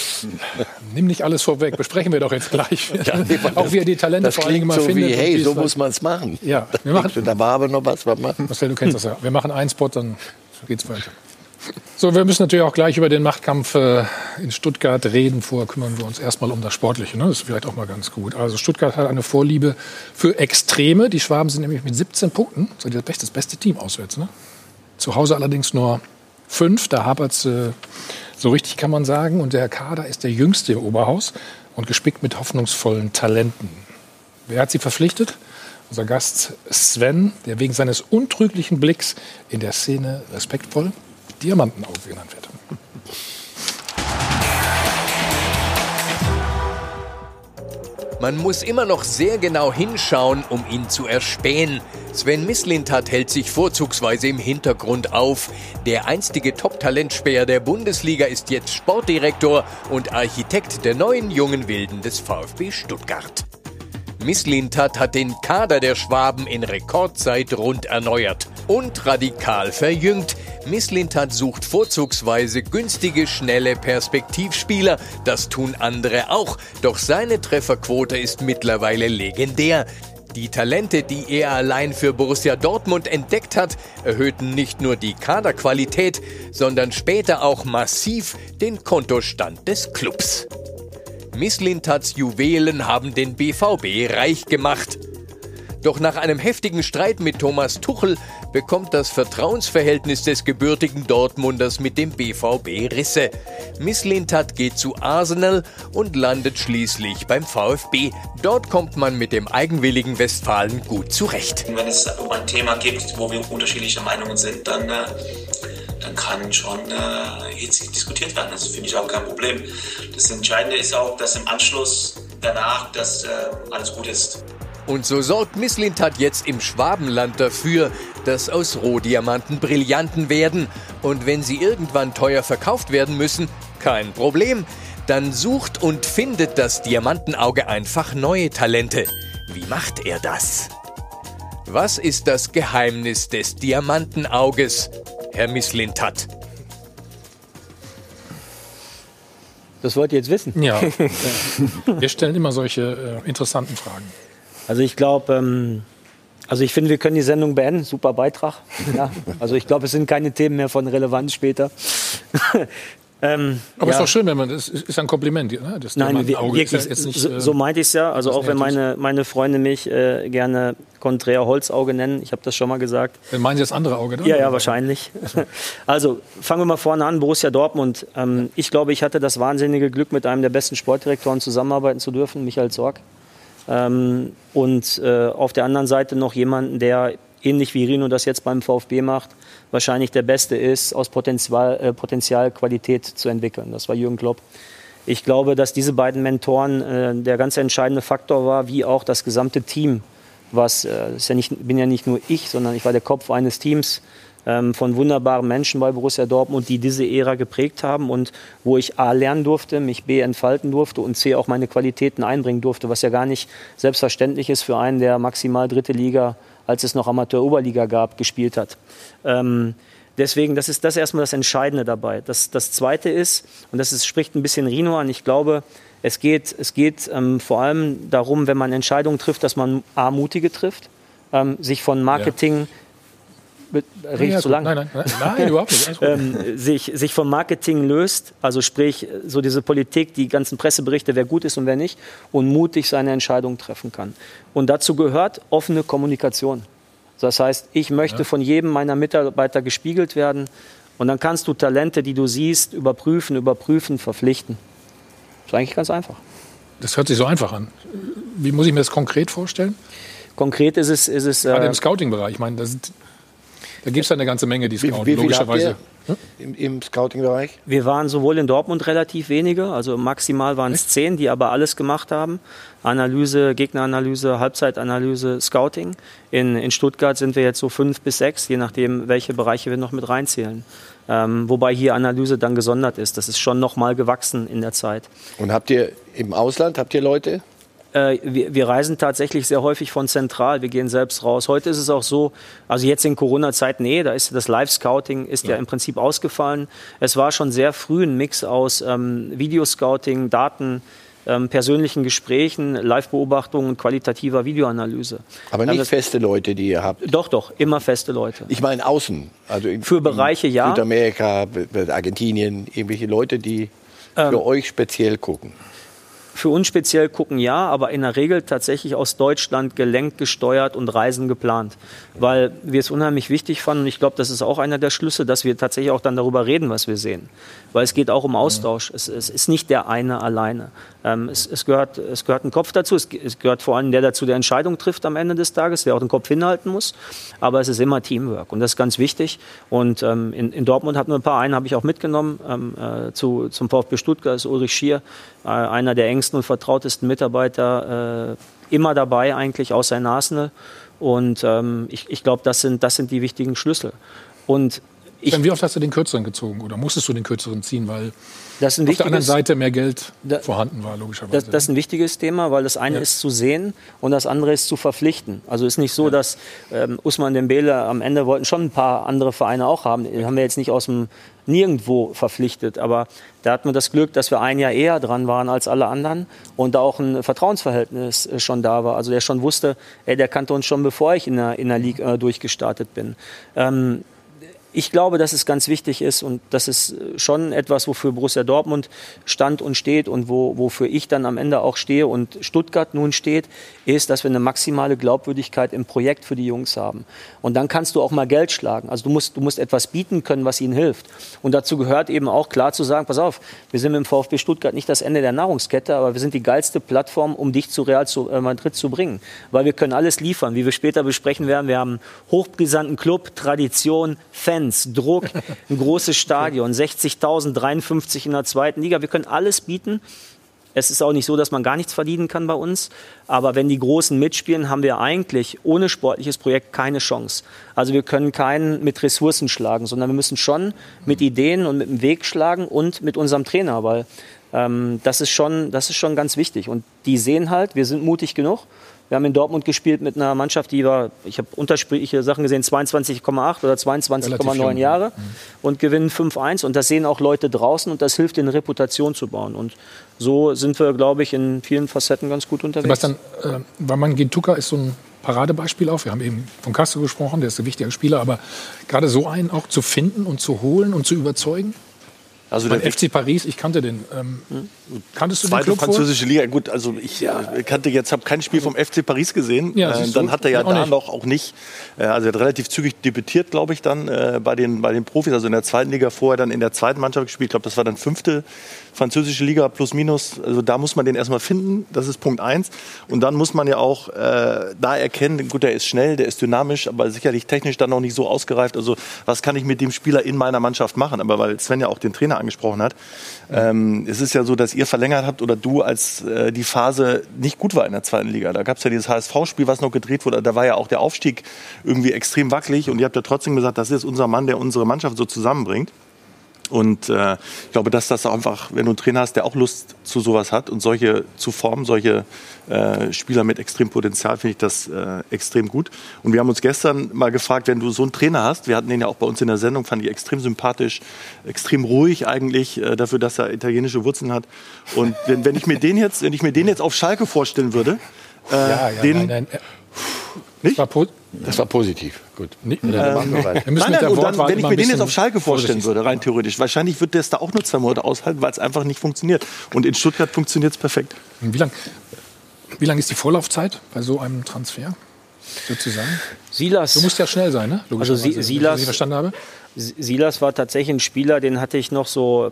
Nimm nicht alles vorweg, besprechen wir doch jetzt gleich. Ja, auch wie ihr die Talente das vor allem mal so findet. Wie, hey, so muss man es machen. Ja, wir machen, da war aber noch was, was man. Marcel, du kennst das ja. Wir machen einen Spot, dann geht's weiter. So, wir müssen natürlich auch gleich über den Machtkampf äh, in Stuttgart reden. Vorher kümmern wir uns erstmal um das Sportliche. Ne? Das ist vielleicht auch mal ganz gut. Also Stuttgart hat eine Vorliebe für Extreme. Die Schwaben sind nämlich mit 17 Punkten das beste, das beste Team auswärts. Ne? Zu Hause allerdings nur fünf. Da hapert es äh, so richtig, kann man sagen. Und der Kader ist der jüngste im Oberhaus und gespickt mit hoffnungsvollen Talenten. Wer hat sie verpflichtet? Unser Gast Sven, der wegen seines untrüglichen Blicks in der Szene respektvoll Diamantenauge genannt wird. Man muss immer noch sehr genau hinschauen, um ihn zu erspähen. Sven Mislintat hält sich vorzugsweise im Hintergrund auf. Der einstige Top-Talentspäher der Bundesliga ist jetzt Sportdirektor und Architekt der neuen jungen Wilden des VfB Stuttgart. Mislintat hat den Kader der Schwaben in Rekordzeit rund erneuert und radikal verjüngt. Misslintat sucht vorzugsweise günstige, schnelle Perspektivspieler. Das tun andere auch. Doch seine Trefferquote ist mittlerweile legendär. Die Talente, die er allein für Borussia Dortmund entdeckt hat, erhöhten nicht nur die Kaderqualität, sondern später auch massiv den Kontostand des Clubs. Misslintats Juwelen haben den BVB reich gemacht. Doch nach einem heftigen Streit mit Thomas Tuchel bekommt das Vertrauensverhältnis des gebürtigen Dortmunders mit dem BVB Risse. Misslintat geht zu Arsenal und landet schließlich beim VfB. Dort kommt man mit dem eigenwilligen Westfalen gut zurecht. Wenn es um ein Thema gibt, wo wir unterschiedlicher Meinungen sind, dann, äh, dann kann schon äh, hitzig diskutiert werden. Das finde ich auch kein Problem. Das Entscheidende ist auch, dass im Anschluss danach dass äh, alles gut ist. Und so sorgt Misslintat jetzt im Schwabenland dafür, dass aus Rohdiamanten Brillanten werden. Und wenn sie irgendwann teuer verkauft werden müssen, kein Problem. Dann sucht und findet das Diamantenauge einfach neue Talente. Wie macht er das? Was ist das Geheimnis des Diamantenauges, Herr Misslintat? Das wollt ihr jetzt wissen? Ja. Wir stellen immer solche äh, interessanten Fragen. Also ich glaube, ähm, also ich finde, wir können die Sendung beenden. Super Beitrag. Ja. Also ich glaube, es sind keine Themen mehr von Relevanz später. Ähm, Aber es ja. ist doch schön, wenn man das ist ein Kompliment. Ne? Das Nein, wir, wirklich, ist nicht, so, so meinte ich es ja. Also auch wenn meine, meine Freunde mich äh, gerne konträr Holzauge nennen, ich habe das schon mal gesagt. Dann meinen Sie das andere Auge, dann? Ja, ja, wahrscheinlich. also fangen wir mal vorne an, Borussia Dortmund. Ähm, ich glaube, ich hatte das wahnsinnige Glück, mit einem der besten Sportdirektoren zusammenarbeiten zu dürfen, Michael Zorg. Ähm, und äh, auf der anderen Seite noch jemanden, der ähnlich wie Rino das jetzt beim VfB macht, wahrscheinlich der Beste ist, aus Potenzial, äh, Potenzial Qualität zu entwickeln. Das war Jürgen Klopp. Ich glaube, dass diese beiden Mentoren äh, der ganz entscheidende Faktor war, wie auch das gesamte Team, was äh, ist ja nicht, bin ja nicht nur ich, sondern ich war der Kopf eines Teams ähm, von wunderbaren Menschen bei Borussia Dortmund, die diese Ära geprägt haben und wo ich A lernen durfte, mich B entfalten durfte und C auch meine Qualitäten einbringen durfte, was ja gar nicht selbstverständlich ist für einen, der maximal dritte Liga als es noch Amateur-Oberliga gab, gespielt hat. Ähm, deswegen, das ist das erstmal das Entscheidende dabei. Das, das Zweite ist, und das ist, spricht ein bisschen Rino an, ich glaube, es geht, es geht ähm, vor allem darum, wenn man Entscheidungen trifft, dass man A, mutige trifft, ähm, sich von Marketing ja rede ich zu lang? Nein, nein, nein, nein überhaupt nicht. ähm, sich, sich vom Marketing löst, also sprich so diese Politik, die ganzen Presseberichte, wer gut ist und wer nicht, und mutig seine Entscheidungen treffen kann. Und dazu gehört offene Kommunikation. Das heißt, ich möchte ja. von jedem meiner Mitarbeiter gespiegelt werden und dann kannst du Talente, die du siehst, überprüfen, überprüfen, verpflichten. Das ist eigentlich ganz einfach. Das hört sich so einfach an. Wie muss ich mir das konkret vorstellen? Konkret ist es. Ist es Gerade äh, im Scouting-Bereich. Ich meine, das sind da gibt es eine ganze Menge, die scouten, wie, wie logischerweise. Im, im Scouting-Bereich? Wir waren sowohl in Dortmund relativ wenige, also maximal waren es zehn, die aber alles gemacht haben. Analyse, Gegneranalyse, Halbzeitanalyse, Scouting. In, in Stuttgart sind wir jetzt so fünf bis sechs, je nachdem, welche Bereiche wir noch mit reinzählen. Ähm, wobei hier Analyse dann gesondert ist. Das ist schon noch mal gewachsen in der Zeit. Und habt ihr im Ausland, habt ihr Leute? Äh, wir, wir, reisen tatsächlich sehr häufig von zentral. Wir gehen selbst raus. Heute ist es auch so, also jetzt in Corona-Zeit, nee, da ist das Live-Scouting ist ja. ja. im Prinzip ausgefallen. Es war schon sehr früh ein Mix aus ähm, Videoscouting, Daten, ähm, persönlichen Gesprächen, Live-Beobachtungen und qualitativer Videoanalyse. Aber nicht also, feste Leute, die ihr habt? Doch, doch, immer feste Leute. Ich meine außen. Also in, Für Bereiche, ja. Südamerika, Argentinien, irgendwelche Leute, die ähm, für euch speziell gucken. Für uns speziell gucken ja, aber in der Regel tatsächlich aus Deutschland gelenkt, gesteuert und Reisen geplant. Weil wir es unheimlich wichtig fanden und ich glaube, das ist auch einer der Schlüsse, dass wir tatsächlich auch dann darüber reden, was wir sehen. Weil es geht auch um Austausch. Es, es ist nicht der eine alleine. Ähm, es, es, gehört, es gehört ein Kopf dazu. Es, es, gehört vor allem der dazu, der Entscheidung trifft am Ende des Tages, der auch den Kopf hinhalten muss. Aber es ist immer Teamwork und das ist ganz wichtig. Und ähm, in, in, Dortmund hatten wir ein paar, einen habe ich auch mitgenommen ähm, äh, zu, zum VfB Stuttgart, ist Ulrich Schier, äh, einer der engsten und vertrautesten Mitarbeiter, äh, immer dabei eigentlich, außer in Arsenal. Und ähm, ich, ich glaube, das sind, das sind die wichtigen Schlüssel. Und ich, Wie oft hast du den kürzeren gezogen oder musstest du den kürzeren ziehen, weil auf der anderen Seite mehr Geld da, vorhanden war, logischerweise? Das, das, ist ein wichtiges Thema, weil das eine ja. ist zu sehen und das andere ist zu verpflichten. Also ist nicht so, ja. dass ähm, Usman Dembele am Ende wollten schon ein paar andere Vereine auch haben. Den haben wir jetzt nicht aus dem Nirgendwo verpflichtet, aber da hatten wir das Glück, dass wir ein Jahr eher dran waren als alle anderen und da auch ein Vertrauensverhältnis äh, schon da war. Also der schon wusste, ey, der kannte uns schon, bevor ich in der, in der Liga äh, durchgestartet bin. Ähm, ich glaube, dass es ganz wichtig ist und das ist schon etwas, wofür Borussia Dortmund stand und steht und wo, wofür ich dann am Ende auch stehe und Stuttgart nun steht, ist, dass wir eine maximale Glaubwürdigkeit im Projekt für die Jungs haben. Und dann kannst du auch mal Geld schlagen. Also du musst, du musst etwas bieten können, was ihnen hilft. Und dazu gehört eben auch klar zu sagen, pass auf, wir sind mit dem VfB Stuttgart nicht das Ende der Nahrungskette, aber wir sind die geilste Plattform, um dich zu Real zu, äh, Madrid zu bringen. Weil wir können alles liefern, wie wir später besprechen werden. Wir haben einen hochbrisanten Club, Tradition, Fans, Fans, Druck, ein großes Stadion, 60.000, 53 in der zweiten Liga. Wir können alles bieten. Es ist auch nicht so, dass man gar nichts verdienen kann bei uns. Aber wenn die Großen mitspielen, haben wir eigentlich ohne sportliches Projekt keine Chance. Also wir können keinen mit Ressourcen schlagen, sondern wir müssen schon mit Ideen und mit dem Weg schlagen und mit unserem Trainer, weil ähm, das, ist schon, das ist schon ganz wichtig. Und die sehen halt, wir sind mutig genug. Wir haben in Dortmund gespielt mit einer Mannschaft, die war, ich habe unterschiedliche Sachen gesehen, 22,8 oder 22,9 Jahre mhm. und gewinnen 5-1. Und das sehen auch Leute draußen und das hilft, eine Reputation zu bauen. Und so sind wir, glaube ich, in vielen Facetten ganz gut unterwegs. Sebastian, äh, Waman Gintuka ist so ein Paradebeispiel auf. Wir haben eben von Castro gesprochen, der ist ein wichtiger Spieler, aber gerade so einen auch zu finden und zu holen und zu überzeugen? Also der FC Paris, ich kannte den. Ähm, kanntest du Zweite den Club französische Liga. Gut, also ich ja. äh, kannte jetzt, habe kein Spiel vom FC Paris gesehen. Ja, äh, dann hat er ja auch da nicht. noch auch nicht. Äh, also er hat relativ zügig debütiert, glaube ich, dann äh, bei den bei den Profis. Also in der zweiten Liga vorher dann in der zweiten Mannschaft gespielt. Ich glaube, das war dann fünfte französische Liga plus minus. Also da muss man den erstmal finden. Das ist Punkt eins. Und dann muss man ja auch äh, da erkennen. Gut, der ist schnell, der ist dynamisch, aber sicherlich technisch dann noch nicht so ausgereift. Also was kann ich mit dem Spieler in meiner Mannschaft machen? Aber weil Sven ja auch den Trainer angesprochen hat. Ähm, es ist ja so, dass ihr verlängert habt oder du, als äh, die Phase nicht gut war in der zweiten Liga. Da gab es ja dieses HSV-Spiel, was noch gedreht wurde. Da war ja auch der Aufstieg irgendwie extrem wackelig. Und ihr habt ja trotzdem gesagt, das ist unser Mann, der unsere Mannschaft so zusammenbringt. Und äh, ich glaube, dass das einfach, wenn du einen Trainer hast, der auch Lust zu sowas hat und solche zu formen, solche äh, Spieler mit extrem Potenzial, finde ich das äh, extrem gut. Und wir haben uns gestern mal gefragt, wenn du so einen Trainer hast, wir hatten den ja auch bei uns in der Sendung, fand ich extrem sympathisch, extrem ruhig eigentlich, äh, dafür, dass er italienische Wurzeln hat. Und wenn, wenn ich mir den jetzt, wenn ich mir den jetzt auf Schalke vorstellen würde, äh, Ja, ja, den, nein, nein. Das war, Das war positiv. Gut. Nicht, Ähm, nein, mit nein, der dann, wenn ich mir den jetzt auf Schalke vorstellen vorsichtig würde, rein theoretisch, wahrscheinlich wird das da auch nur zwei Monate aushalten, weil es einfach nicht funktioniert. Und in Stuttgart funktioniert es perfekt. Wie lang, wie lang ist die Vorlaufzeit bei so einem Transfer? Sozusagen? Silas. Du musst ja schnell sein, ne? Also Si- wenn ich Silas, das verstanden habe. Silas war tatsächlich ein Spieler, den hatte ich noch so,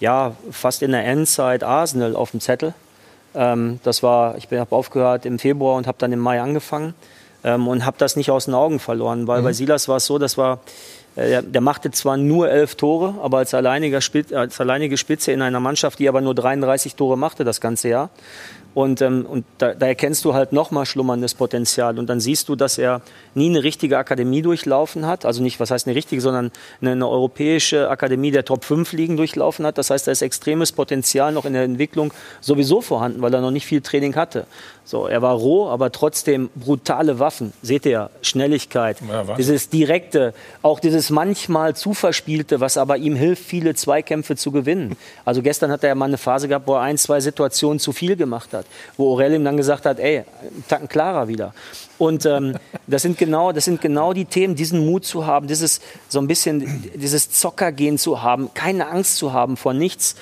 ja, fast in der Endzeit Arsenal auf dem Zettel. Ähm, das war, ich habe aufgehört im Februar und habe dann im Mai angefangen ähm, und habe das nicht aus den Augen verloren, weil Mhm. bei Silas war es so, das war, äh, der, der machte zwar nur elf Tore, aber als, alleiniger Spitze, als alleinige Spitze in einer Mannschaft, die aber nur 33 Tore machte das ganze Jahr. Und, ähm, und da, da erkennst du halt nochmal schlummerndes Potenzial. Und dann siehst du, dass er nie eine richtige Akademie durchlaufen hat. Also nicht, was heißt eine richtige, sondern eine, eine europäische Akademie der Top 5 Ligen durchlaufen hat. Das heißt, da ist extremes Potenzial noch in der Entwicklung sowieso vorhanden, weil er noch nicht viel Training hatte. So, er war roh, aber trotzdem brutale Waffen. Seht ihr, Schnelligkeit, was? dieses direkte, auch dieses manchmal zu verspielte, was aber ihm hilft, viele Zweikämpfe zu gewinnen. Also gestern hat er ja mal eine Phase gehabt, wo er ein, zwei Situationen zu viel gemacht hat, wo Aurel ihm dann gesagt hat, ey, Tacken klarer wieder. Und ähm, das sind genau, das sind genau die Themen, diesen Mut zu haben, dieses so ein bisschen dieses Zockergehen zu haben, keine Angst zu haben vor nichts.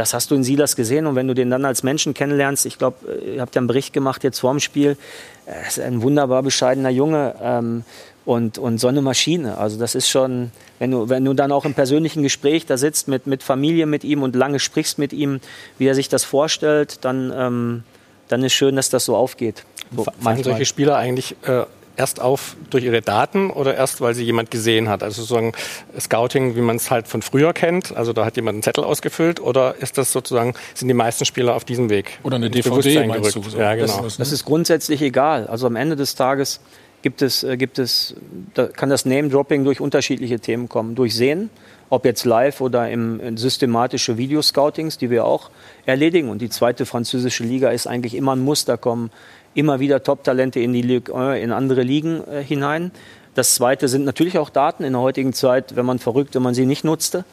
Das hast du in Silas gesehen und wenn du den dann als Menschen kennenlernst, ich glaube, ihr habt ja einen Bericht gemacht jetzt vorm Spiel, er ist ein wunderbar bescheidener Junge ähm, und, und so eine Maschine. Also das ist schon, wenn du, wenn du dann auch im persönlichen Gespräch da sitzt mit, mit Familie mit ihm und lange sprichst mit ihm, wie er sich das vorstellt, dann, ähm, dann ist schön, dass das so aufgeht. So, manchmal. solche Spieler eigentlich äh, erst auf durch ihre Daten oder erst, weil sie jemand gesehen hat? Also sozusagen Scouting, wie man es halt von früher kennt, also da hat jemand einen Zettel ausgefüllt oder ist das sozusagen, sind die meisten Spieler auf diesem Weg? Oder eine DVD meinst gerückt? du, so. Ja, genau. Das, das ist grundsätzlich egal. Also am Ende des Tages gibt es, äh, gibt es, da kann das Name-Dropping durch unterschiedliche Themen kommen. Durch Sehen, ob jetzt live oder im, in systematische Videoscoutings, die wir auch erledigen. Und die zweite französische Liga ist eigentlich immer ein Muster, kommen immer wieder Top-Talente in die Ligue 1, in andere Ligen äh, hinein. Das zweite sind natürlich auch Daten in der heutigen Zeit, wenn man verrückt, wenn man sie nicht nutzte.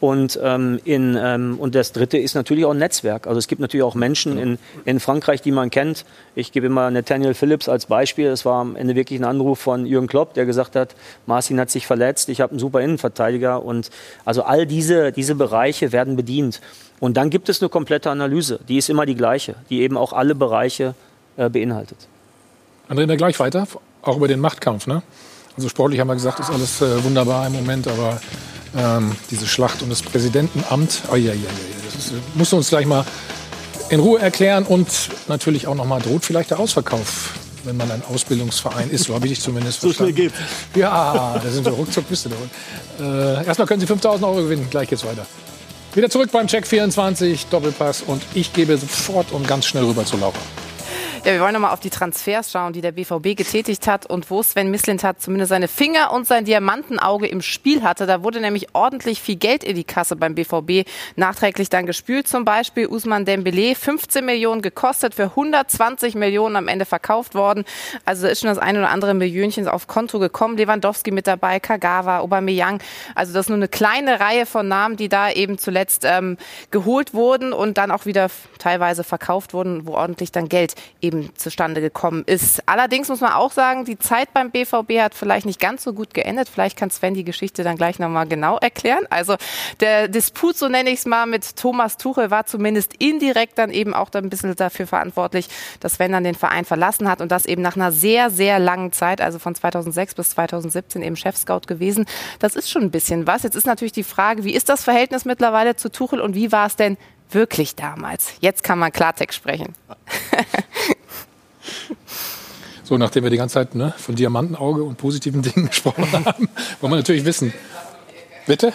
Und, ähm, in, ähm, und das Dritte ist natürlich auch ein Netzwerk. Also es gibt natürlich auch Menschen in, in Frankreich, die man kennt. Ich gebe immer Nathaniel Phillips als Beispiel. Das war am Ende wirklich ein Anruf von Jürgen Klopp, der gesagt hat, Marcin hat sich verletzt, ich habe einen super Innenverteidiger. Und also all diese, diese Bereiche werden bedient. Und dann gibt es eine komplette Analyse. Die ist immer die gleiche, die eben auch alle Bereiche äh, beinhaltet. André, da gleich weiter, auch über den Machtkampf. Ne? Also sportlich haben wir gesagt, ist alles äh, wunderbar im Moment, aber ähm, diese Schlacht um das Präsidentenamt, oh, ja, ja, ja, das ist, musst du uns gleich mal in Ruhe erklären und natürlich auch noch mal droht vielleicht der Ausverkauf, wenn man ein Ausbildungsverein ist. So habe ich dich zumindest So schnell verstanden. Ja, da sind wir ruckzuck bist du da. Äh, erstmal können Sie 5000 Euro gewinnen. Gleich geht's weiter. Wieder zurück beim Check 24 Doppelpass und ich gebe sofort und ganz schnell rüber zu Laura. Ja, wir wollen nochmal auf die Transfers schauen, die der BVB getätigt hat und wo Sven Mislintat zumindest seine Finger und sein Diamantenauge im Spiel hatte. Da wurde nämlich ordentlich viel Geld in die Kasse beim BVB nachträglich dann gespült. Zum Beispiel Usman Dembele, 15 Millionen gekostet, für 120 Millionen am Ende verkauft worden. Also ist schon das eine oder andere Millionchen auf Konto gekommen. Lewandowski mit dabei, Kagawa, Aubameyang. Also das ist nur eine kleine Reihe von Namen, die da eben zuletzt ähm, geholt wurden und dann auch wieder teilweise verkauft wurden, wo ordentlich dann Geld eben zustande gekommen ist. Allerdings muss man auch sagen, die Zeit beim BVB hat vielleicht nicht ganz so gut geendet. Vielleicht kann Sven die Geschichte dann gleich nochmal genau erklären. Also der Disput, so nenne ich es mal, mit Thomas Tuchel war zumindest indirekt dann eben auch ein bisschen dafür verantwortlich, dass Sven dann den Verein verlassen hat und das eben nach einer sehr, sehr langen Zeit, also von 2006 bis 2017 eben Chefscout gewesen. Das ist schon ein bisschen was. Jetzt ist natürlich die Frage, wie ist das Verhältnis mittlerweile zu Tuchel und wie war es denn wirklich damals? Jetzt kann man Klartext sprechen. So, nachdem wir die ganze Zeit ne, von Diamantenauge und positiven Dingen gesprochen haben, wollen wir natürlich wissen. Bitte?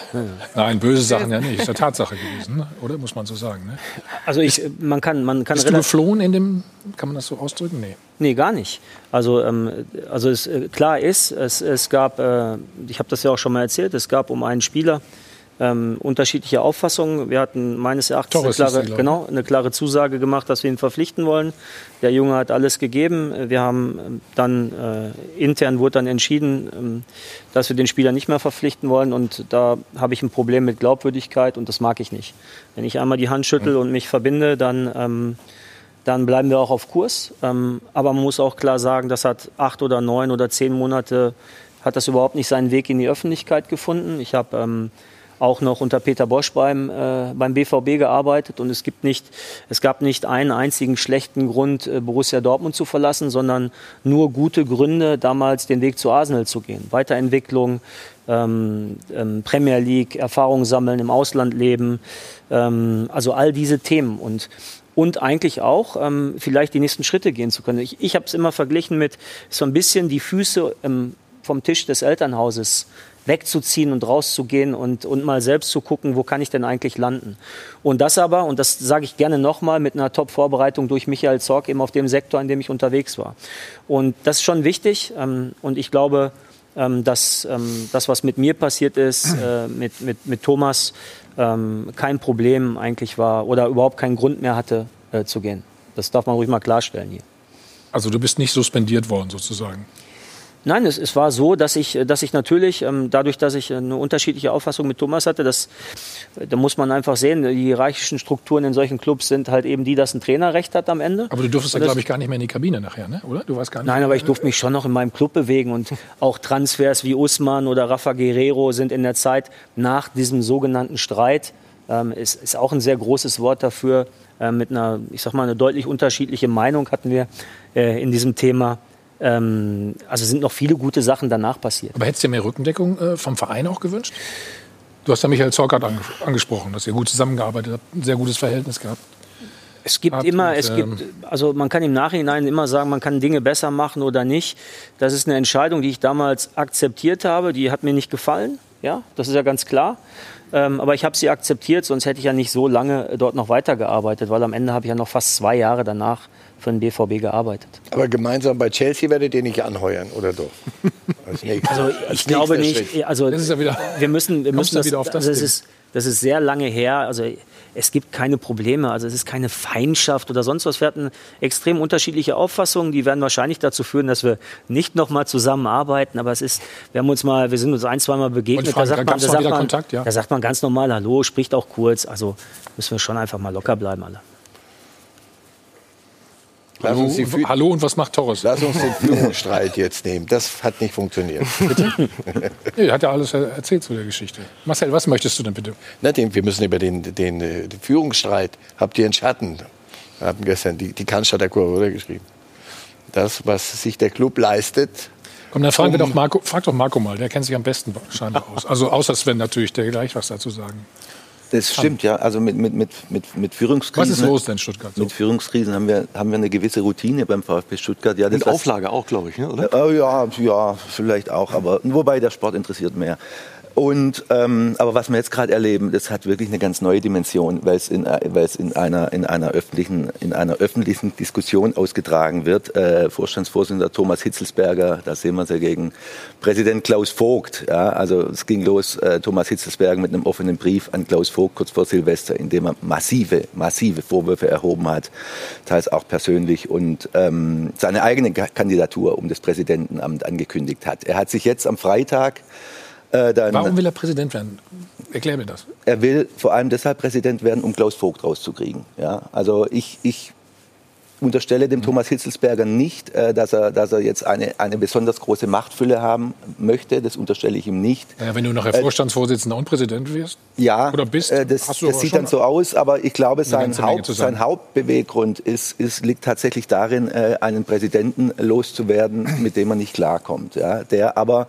Nein, böse Sachen ja nicht. Ist ja Tatsache gewesen, ne? oder? Muss man so sagen. Ne? Also ich, man kann, man kann Bist du geflohen in dem, kann man das so ausdrücken? Nee. Nee, gar nicht. Also, ähm, also es, äh, klar ist, es, es gab, äh, ich habe das ja auch schon mal erzählt, es gab um einen Spieler ähm, unterschiedliche Auffassungen. Wir hatten meines Erachtens eine klare, ich. genau, eine klare Zusage gemacht, dass wir ihn verpflichten wollen. Der Junge hat alles gegeben. Wir haben ähm, dann äh, intern wurde dann entschieden, ähm, dass wir den Spieler nicht mehr verpflichten wollen. Und da habe ich ein Problem mit Glaubwürdigkeit und das mag ich nicht. Wenn ich einmal die Hand schüttel und mich verbinde, dann ähm, dann bleiben wir auch auf Kurs. Ähm, aber man muss auch klar sagen, das hat acht oder neun oder zehn Monate, hat das überhaupt nicht seinen Weg in die Öffentlichkeit gefunden. Ich habe ähm, auch noch unter Peter Bosch beim, äh, beim BVB gearbeitet und es, gibt nicht, es gab nicht einen einzigen schlechten Grund, äh, Borussia Dortmund zu verlassen, sondern nur gute Gründe, damals den Weg zu Arsenal zu gehen. Weiterentwicklung, ähm, ähm, Premier League, Erfahrung sammeln, im Ausland leben, ähm, also all diese Themen. Und und eigentlich auch ähm, vielleicht die nächsten Schritte gehen zu können. Ich, ich habe es immer verglichen mit so ein bisschen die Füße ähm, vom Tisch des Elternhauses wegzuziehen und rauszugehen und, und mal selbst zu gucken, wo kann ich denn eigentlich landen. Und das aber, und das sage ich gerne nochmal, mit einer Top-Vorbereitung durch Michael Zorc eben auf dem Sektor, in dem ich unterwegs war. Und das ist schon wichtig ähm, und ich glaube, ähm, dass ähm, das, was mit mir passiert ist, äh, mit, mit, mit Thomas, ähm, kein Problem eigentlich war oder überhaupt keinen Grund mehr hatte äh, zu gehen. Das darf man ruhig mal klarstellen hier. Also du bist nicht suspendiert worden sozusagen. Nein, es, es war so, dass ich, dass ich natürlich, ähm, dadurch, dass ich eine unterschiedliche Auffassung mit Thomas hatte, das, da muss man einfach sehen, die hierarchischen Strukturen in solchen Clubs sind halt eben die, dass ein Trainer recht hat am Ende. Aber du durftest das- glaube ich, gar nicht mehr in die Kabine nachher, ne? oder? Du warst gar nicht Nein, aber ich durfte mich schon noch in meinem Club bewegen und auch Transfers wie Usman oder Rafa Guerrero sind in der Zeit nach diesem sogenannten Streit, ähm, ist, ist auch ein sehr großes Wort dafür, äh, mit einer, ich sag mal, eine deutlich unterschiedliche Meinung hatten wir äh, in diesem Thema. Ähm, also sind noch viele gute Sachen danach passiert. Aber hättest du dir mehr Rückendeckung äh, vom Verein auch gewünscht? Du hast ja Michael Zorcat ange angesprochen, dass ihr gut zusammengearbeitet habt, ein sehr gutes Verhältnis gehabt. Es gibt immer, und, es ähm, gibt, also man kann im Nachhinein immer sagen, man kann Dinge besser machen oder nicht. Das ist eine Entscheidung, die ich damals akzeptiert habe. Die hat mir nicht gefallen, ja, das ist ja ganz klar. Ähm, aber ich habe sie akzeptiert, sonst hätte ich ja nicht so lange dort noch weitergearbeitet, weil am Ende habe ich ja noch fast zwei Jahre danach für den BVB gearbeitet. Aber gemeinsam bei Chelsea werdet ihr nicht anheuern, oder doch? Als nächstes- Also als ich glaube nicht, Schritt. also Das ist ja wieder- wir müssen, wir müssen das, wieder auf das also Ding? ist, das ist sehr lange her. Also es gibt keine Probleme. Also es ist keine Feindschaft oder sonst was. Wir hatten extrem unterschiedliche Auffassungen. Die werden wahrscheinlich dazu führen, dass wir nicht nochmal zusammenarbeiten. Aber es ist, wir haben uns mal, wir sind uns ein, zweimal begegnet. Fragen, da sagt, man, da, mal sagt man, Kontakt, ja? da sagt man ganz normal Hallo, spricht auch kurz. Also müssen wir schon einfach mal locker bleiben alle. Lass Hallo, uns die Fü- hallo und was macht Torres? Lass uns den Führungsstreit jetzt nehmen. Das hat nicht funktioniert. Nee, hat ja alles er- erzählt zu der Geschichte. Marcel, was möchtest du denn bitte? Na, den, wir müssen über den, den, äh, den Führungsstreit. Habt ihr einen Schatten? Wir haben gestern die, die Cannstatter Kurve oder geschrieben. Das, was sich der Club leistet. Komm, dann fragen wir doch Marco, frag doch Marco mal, der kennt sich am besten scheinbar aus. Also außer Sven natürlich, der gleich was dazu sagen. Das stimmt, ja. Also mit, mit, mit, mit, mit Führungskrisen. Was ist los denn in Stuttgart? So. Mit Führungskrisen haben wir, haben wir eine gewisse Routine beim VfB Stuttgart. Ja, das Und was- Auflage auch, glaube ich, ne, oder? Äh, ja, ja, vielleicht auch, aber wobei der Sport interessiert mehr. Und ähm, aber was wir jetzt gerade erleben, das hat wirklich eine ganz neue Dimension, weil es in, weil es in einer in einer öffentlichen in einer öffentlichen Diskussion ausgetragen wird. Äh, Vorstandsvorsitzender Thomas Hitzelsberger, da sehen wir es ja gegen Präsident Klaus Vogt. Ja, also es ging los, äh, Thomas Hitzelsberger mit einem offenen Brief an Klaus Vogt kurz vor Silvester, in dem er massive massive Vorwürfe erhoben hat, teils auch persönlich und ähm, seine eigene Ka- Kandidatur um das Präsidentenamt angekündigt hat. Er hat sich jetzt am Freitag äh, dann Warum will er Präsident werden? Erklär mir das. er will vor allem deshalb Präsident werden, um Klaus Vogt rauszukriegen. Ja, also ich, ich unterstelle dem Thomas Hitzelsberger nicht, äh, dass, er, dass er jetzt eine, eine besonders große Machtfülle haben möchte. Das unterstelle ich ihm nicht. Naja, wenn du nachher Äh, Vorstandsvorsitzender und Präsident wirst. Ja, Oder bist, das, das sieht dann so aus, aber ich glaube, sein, Haupt, sein Hauptbeweggrund ist, ist, liegt tatsächlich darin, einen Präsidenten loszuwerden, mit dem er nicht klarkommt. Ja, der aber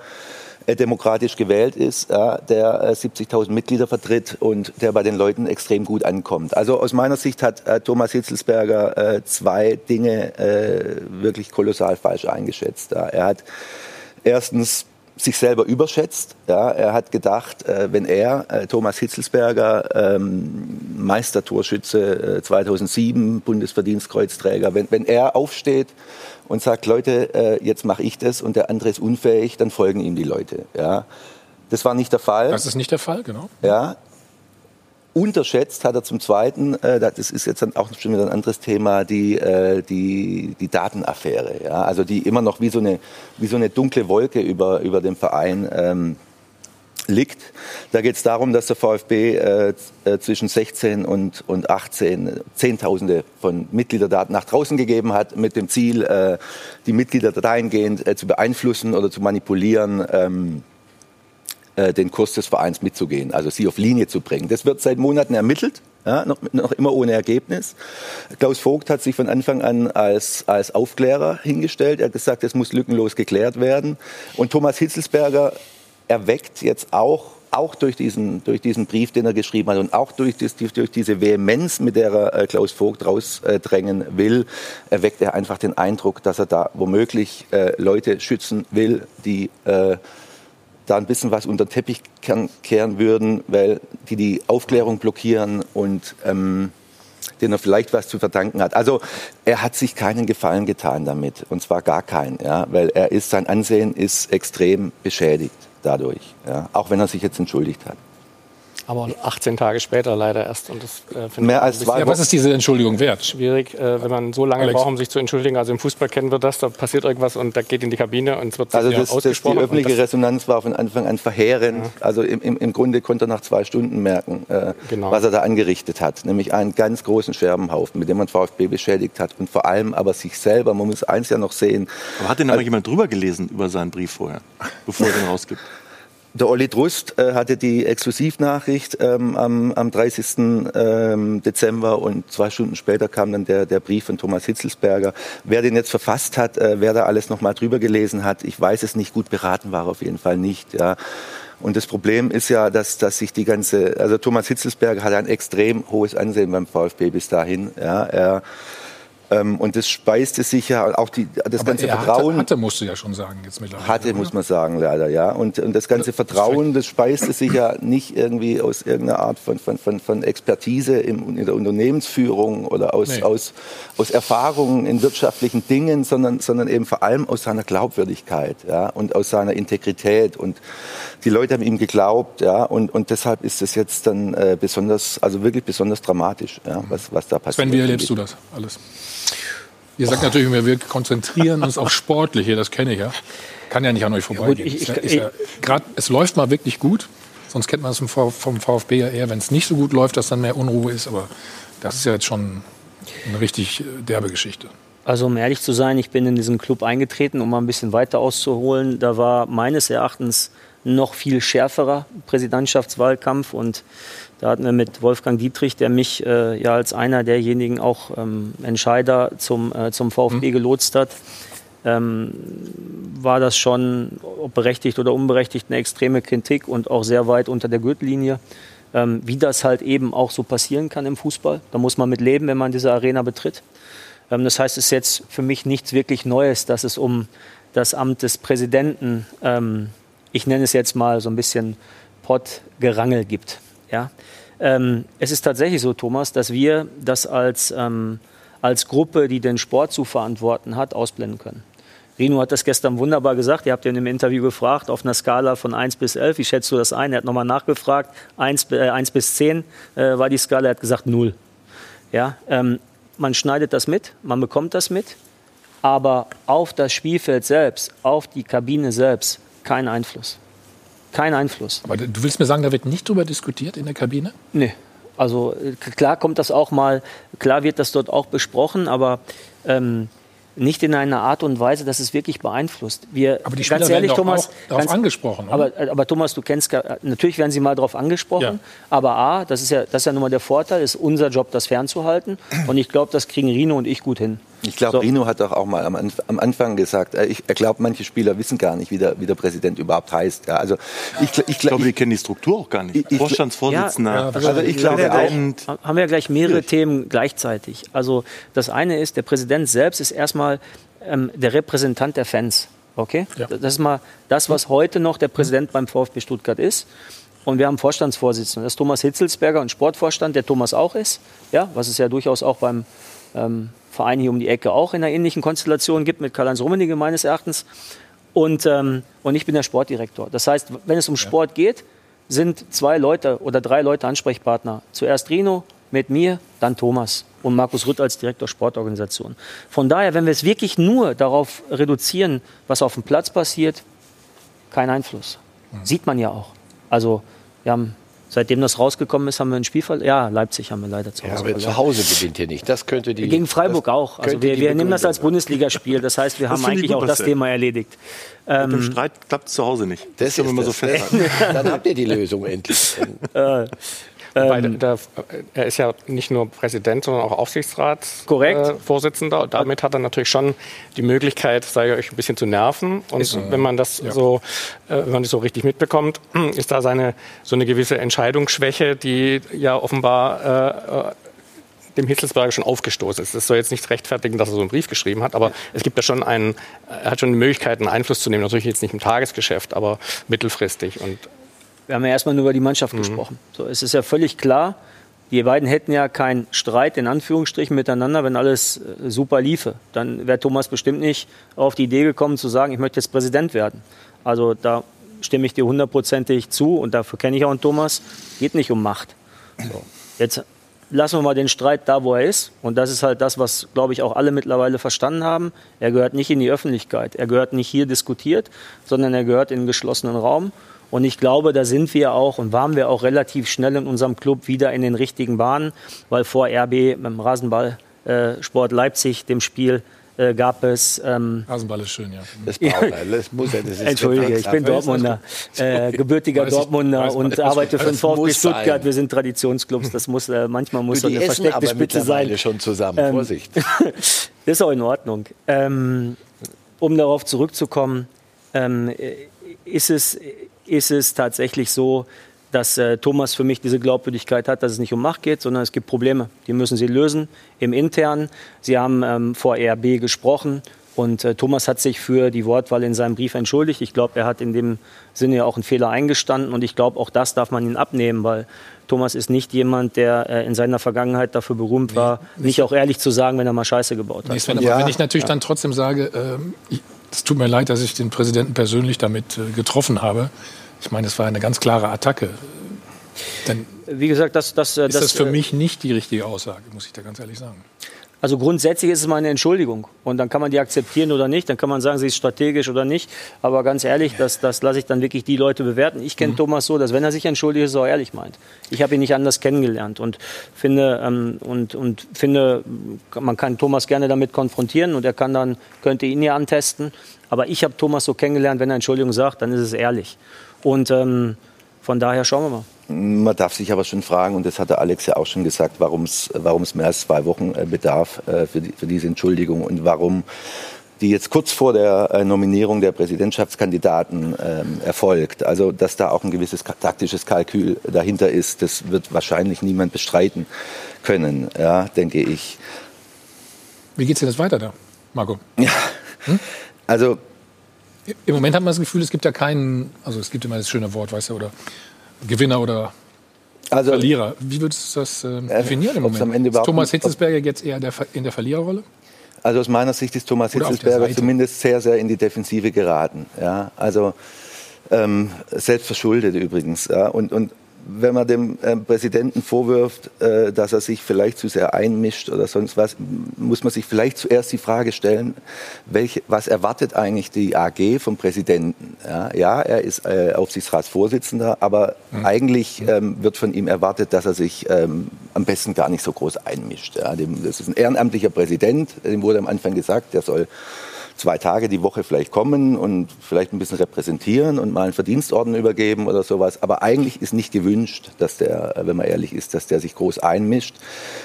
demokratisch gewählt ist, ja, der äh, 70.000 Mitglieder vertritt und der bei den Leuten extrem gut ankommt. Also aus meiner Sicht hat äh, Thomas Hitzelsberger äh, zwei Dinge äh, wirklich kolossal falsch eingeschätzt. Er hat erstens sich selber überschätzt. Ja, er hat gedacht, äh, wenn er, äh, Thomas Hitzelsberger, ähm, Meistertorschütze äh, 2007, Bundesverdienstkreuzträger, wenn, wenn er aufsteht und sagt, Leute, äh, jetzt mache ich das und der andere ist unfähig, dann folgen ihm die Leute. Ja. Das war nicht der Fall. Das ist nicht der Fall, genau. Ja. Unterschätzt hat er zum Zweiten, äh, das ist jetzt dann auch schon wieder ein anderes Thema, die, äh, die, die Datenaffäre. Ja? Also die immer noch wie so eine, wie so eine dunkle Wolke über, über dem Verein ähm, liegt. Da geht es darum, dass der VfB äh, äh, zwischen 16 und, und 18 Zehntausende von Mitgliederdaten nach draußen gegeben hat, mit dem Ziel, äh, die Mitglieder dahingehend äh, zu beeinflussen oder zu manipulieren. Ähm, äh, den Kurs des Vereins mitzugehen, also sie auf Linie zu bringen. Das wird seit Monaten ermittelt, ja, noch, noch immer ohne Ergebnis. Klaus Vogt hat sich von Anfang an als, als Aufklärer hingestellt. Er hat gesagt, es muss lückenlos geklärt werden. Und Thomas Hitzelsberger erweckt jetzt auch auch durch diesen, durch diesen Brief, den er geschrieben hat und auch durch, das, durch diese Vehemenz, mit der er äh, Klaus Vogt rausdrängen will, erweckt er einfach den Eindruck, dass er da womöglich äh, Leute schützen will, die äh, da ein bisschen was unter den Teppich kehren, kehren würden, weil die die Aufklärung blockieren und ähm, denen er vielleicht was zu verdanken hat. Also er hat sich keinen Gefallen getan damit und zwar gar keinen, ja, weil er ist sein Ansehen ist extrem beschädigt dadurch, ja, auch wenn er sich jetzt entschuldigt hat. Aber 18 Tage später leider erst. Und das äh, finde Mehr ich als zwei Ja, was ist diese Entschuldigung wert? schwierig, äh, wenn man so lange Alex. braucht, um sich zu entschuldigen. Also im Fußball kennen wir das, da passiert irgendwas und da geht in die Kabine und es wird Also ja das, das, die ausgesprochen. und öffentliche das- Resonanz war von Anfang an verheerend. Also im, im, im Grunde konnte er nach zwei Stunden merken, äh, Genau. was er da angerichtet hat. Nämlich einen ganz großen Scherbenhaufen, mit dem man VfB beschädigt hat. Und vor allem aber sich selber. Man muss eins ja noch sehen. Aber hat denn aber jemand drüber gelesen über seinen Brief vorher, bevor er den rausgibt? Der Olli Drust äh, hatte die Exklusivnachricht ähm, am, am 30. Ähm, Dezember und zwei Stunden später kam dann der, der Brief von Thomas Hitzelsberger. Wer den jetzt verfasst hat, äh, wer da alles nochmal drüber gelesen hat, ich weiß es nicht, gut beraten war auf jeden Fall nicht. Ja. Und das Problem ist ja, dass, dass sich die ganze, also Thomas Hitzelsberger hat ein extrem hohes Ansehen beim VfB bis dahin. Ja. Er Ähm, und das speiste sich ja auch die, das Aber ganze er Vertrauen. Hatte, hatte, musst du ja schon sagen, jetzt mittlerweile. Hatte, muss man sagen, leider, ja. Und, und das ganze Vertrauen, das speiste sich ja nicht irgendwie aus irgendeiner Art von, von, von, von Expertise im, in der Unternehmensführung oder aus, Nee. aus, aus Erfahrungen in wirtschaftlichen Dingen, sondern, sondern eben vor allem aus seiner Glaubwürdigkeit ja, und aus seiner Integrität. Und die Leute haben ihm geglaubt, ja, und, und deshalb ist es jetzt dann äh, besonders, also wirklich besonders dramatisch, ja, was, was da passiert. Sven, wie erlebst du das alles? Ihr sagt natürlich immer, wir konzentrieren uns auf Sportliche, das kenne ich ja. Kann ja nicht an euch vorbeigehen. ich- ich- Ist ja- ja, grad, es läuft mal wirklich gut, sonst kennt man es vom VfB ja eher, wenn es nicht so gut läuft, dass dann mehr Unruhe ist. Aber das ist ja jetzt schon eine richtig äh, derbe Geschichte. Also um ehrlich zu sein, ich bin in diesen Club eingetreten, um mal ein bisschen weiter auszuholen. Da war meines Erachtens noch viel schärferer Präsidentschaftswahlkampf und da hatten wir mit Wolfgang Dietrich, der mich äh, ja als einer derjenigen auch ähm, Entscheider zum, äh, zum VfB gelotst hat, ähm, war das schon, ob berechtigt oder unberechtigt, eine extreme Kritik und auch sehr weit unter der Gürtellinie. Ähm, wie das halt eben auch so passieren kann im Fußball. Da muss man mit leben, wenn man diese Arena betritt. Ähm, das heißt, es ist jetzt für mich nichts wirklich Neues, dass es um das Amt des Präsidenten, ähm, ich nenne es jetzt mal so ein bisschen Pottgerangel gibt. Ja? Ähm, es ist tatsächlich so, Thomas, dass wir das als, ähm, als Gruppe, die den Sport zu verantworten hat, ausblenden können. Rino hat das gestern wunderbar gesagt. Ihr habt ihn im Interview gefragt, auf einer Skala von 1 bis 11. Wie schätzt du das ein? Er hat nochmal nachgefragt. 1, äh, 1 bis 10 äh, war die Skala. Er hat gesagt 0. Ja, ähm, man schneidet das mit, man bekommt das mit, aber auf das Spielfeld selbst, auf die Kabine selbst, kein Einfluss. Kein Einfluss. Aber du willst mir sagen, da wird nicht drüber diskutiert in der Kabine? Nee. Also äh, klar kommt das auch mal, klar wird das dort auch besprochen, aber ähm, nicht in einer Art und Weise, dass es wirklich beeinflusst. Wir, Aber die Spieler ganz ehrlich, werden Thomas, auch darauf ganz- angesprochen, oder? Aber, äh, aber Thomas, du kennst, gar- natürlich werden sie mal darauf angesprochen, Ja. aber A, das ist ja, das ist ja nun mal der Vorteil, ist unser Job, das fernzuhalten. Und ich glaube, das kriegen Rino und ich gut hin. Ich glaube, So. Rino hat doch auch mal am, am Anfang gesagt, äh, ich, er glaubt, manche Spieler wissen gar nicht, wie der, wie der Präsident überhaupt heißt. Ja, also ich, ich, Ich glaube, die kennen die Struktur auch gar nicht. ich- Vorstandsvorsitzender. Ja, also ich glaube haben gleich, haben wir ja gleich mehrere Themen gleichzeitig. Also das eine ist, der Präsident selbst ist erstmal ähm, der Repräsentant der Fans. Okay? Ja. Das ist mal das, was heute noch der Präsident beim VfB Stuttgart ist. Und wir haben Vorstandsvorsitzenden. Das ist Thomas Hitzelsberger und Sportvorstand, der Thomas auch ist. Ja, was es ja durchaus auch beim ähm, Verein hier um die Ecke auch in einer ähnlichen Konstellation gibt mit Karl-Heinz Rummenigge meines Erachtens. Und, ähm, und ich bin der Sportdirektor. Das heißt, wenn es um Sport geht, sind zwei Leute oder drei Leute Ansprechpartner. Zuerst Rino mit mir, dann Thomas und Markus Rütt als Direktor Sportorganisation. Von daher, wenn wir es wirklich nur darauf reduzieren, was auf dem Platz passiert, kein Einfluss. Sieht man ja auch. Also wir haben, seitdem das rausgekommen ist, haben wir ein Spiel verloren. Ja, Leipzig haben wir leider zu Ja, Hause aber verloren. zu Hause gewinnt ihr nicht. Das könnte die. Gegen Freiburg das auch. Also wir, wir nehmen das als Bundesligaspiel. Das heißt, wir haben eigentlich gut, auch das. Thema erledigt. Mit dem Ähm, Streit klappt es zu Hause nicht. Das wir ist mal so das. festhalten. Dann habt ihr die Lösung endlich. äh, ähm, der, er ist ja nicht nur Präsident, sondern auch Aufsichtsratsvorsitzender. Äh, damit hat er natürlich schon die Möglichkeit, sage ich euch, ein bisschen zu nerven. Und wenn man das so, äh, wenn man das so richtig mitbekommt, ist da seine so eine gewisse Entscheidungsschwäche, die ja offenbar äh, äh, dem Hitzelsberger schon aufgestoßen ist. Das soll jetzt nicht rechtfertigen, dass er so einen Brief geschrieben hat, aber es gibt ja schon einen, er hat schon die Möglichkeit, einen Einfluss zu nehmen. Natürlich jetzt nicht im Tagesgeschäft, aber mittelfristig. Und Wir haben ja erstmal nur über die Mannschaft gesprochen. So, es ist ja völlig klar, die beiden hätten ja keinen Streit in Anführungsstrichen miteinander, wenn alles äh, super liefe. Dann wäre Thomas bestimmt nicht auf die Idee gekommen zu sagen, ich möchte jetzt Präsident werden. Also da stimme ich dir hundertprozentig zu und dafür kenne ich auch einen Thomas. Geht nicht um Macht. So. Jetzt lassen wir mal den Streit da, wo er ist. Und das ist halt das, was, glaube ich, auch alle mittlerweile verstanden haben. Er gehört nicht in die Öffentlichkeit. Er gehört nicht hier diskutiert, sondern er gehört in einen geschlossenen Raum. Und ich glaube, da sind wir auch und waren wir auch relativ schnell in unserem Club wieder in den richtigen Bahnen, weil vor RB mit dem Rasenballsport äh, Sport Leipzig, dem Spiel, äh, gab es. Ähm, Rasenball ist schön, ja. Das braucht er. Das muss er. Das ist Entschuldige, ich bin Dortmunder, äh, gebürtiger Weiß ich- Dortmunder weiß man, und arbeite für den VfB Stuttgart. sein. Wir sind Traditionsclubs. Das muss äh, manchmal muss so die eine essen versteckte aber Spitze sein. schon zusammen. Ähm, Vorsicht. Das ist auch in Ordnung. Ähm, um darauf zurückzukommen, ähm, ist, es, ist es tatsächlich so, dass äh, Thomas für mich diese Glaubwürdigkeit hat, dass es nicht um Macht geht, sondern es gibt Probleme. Die müssen sie lösen im Internen. Sie haben ähm, vor ERB gesprochen und äh, Thomas hat sich für die Wortwahl in seinem Brief entschuldigt. Ich glaube, er hat in dem Sinne ja auch einen Fehler eingestanden und ich glaube, auch das darf man ihn abnehmen, weil Thomas ist nicht jemand, der äh, in seiner Vergangenheit dafür berühmt war, nicht auch ehrlich zu sagen, wenn er mal Scheiße gebaut hat. Nee, Sven, aber wenn ich natürlich dann trotzdem sage, ähm, es tut mir leid, dass ich den Präsidenten persönlich damit äh, getroffen habe. Ich meine, es war eine ganz klare Attacke. Dann Wie gesagt, das, das, ist das, für äh, mich nicht die richtige Aussage, muss ich da ganz ehrlich sagen. Also grundsätzlich ist es mal eine Entschuldigung. Und dann kann man die akzeptieren oder nicht. Dann kann man sagen, sie ist strategisch oder nicht. Aber ganz ehrlich, das, das lasse ich dann wirklich die Leute bewerten. Ich kenne Thomas so, dass wenn er sich entschuldigt, es auch ehrlich meint. Ich habe ihn nicht anders kennengelernt und finde, ähm, und, und finde, man kann Thomas gerne damit konfrontieren und er kann dann, könnte ihn ja antesten. Aber ich habe Thomas so kennengelernt, wenn er Entschuldigung sagt, dann ist es ehrlich. Und ähm, von daher schauen wir mal. Man darf sich aber schon fragen, und das hatte Alex ja auch schon gesagt, warum es mehr als zwei Wochen äh, bedarf äh, für, die, für diese Entschuldigung und warum die jetzt kurz vor der äh, Nominierung der Präsidentschaftskandidaten ähm, erfolgt. Also, dass da auch ein gewisses taktisches Kalkül dahinter ist, das wird wahrscheinlich niemand bestreiten können, ja, denke ich. Wie geht es denn jetzt weiter da, Marco? Ja. Also Im Moment hat man das Gefühl, es gibt ja keinen, also es gibt immer das schöne Wort, weißt du, oder Gewinner oder Also- Verlierer. Wie würdest du das ähm, definieren im Moment? ist Thomas Hitzelsberger jetzt eher der, in der Verliererrolle? Also aus meiner Sicht ist Thomas Hitzelsberger zumindest sehr, sehr in die Defensive geraten. Ja, also ähm, selbst verschuldet übrigens. Ja, und, und wenn man dem ähm, Präsidenten vorwirft, äh, dass er sich vielleicht zu sehr einmischt oder sonst was, muss man sich vielleicht zuerst die Frage stellen, welche, was erwartet eigentlich die AG vom Präsidenten? Ja, ja er ist äh, Aufsichtsratsvorsitzender, aber eigentlich ähm, wird von ihm erwartet, dass er sich ähm, am besten gar nicht so groß einmischt. Ja, dem, das ist ein ehrenamtlicher Präsident, dem wurde am Anfang gesagt, der soll zwei Tage die Woche vielleicht kommen und vielleicht ein bisschen repräsentieren und mal einen Verdienstorden übergeben oder sowas. Aber eigentlich ist nicht gewünscht, dass der, äh, wenn man ehrlich ist, dass der sich groß einmischt.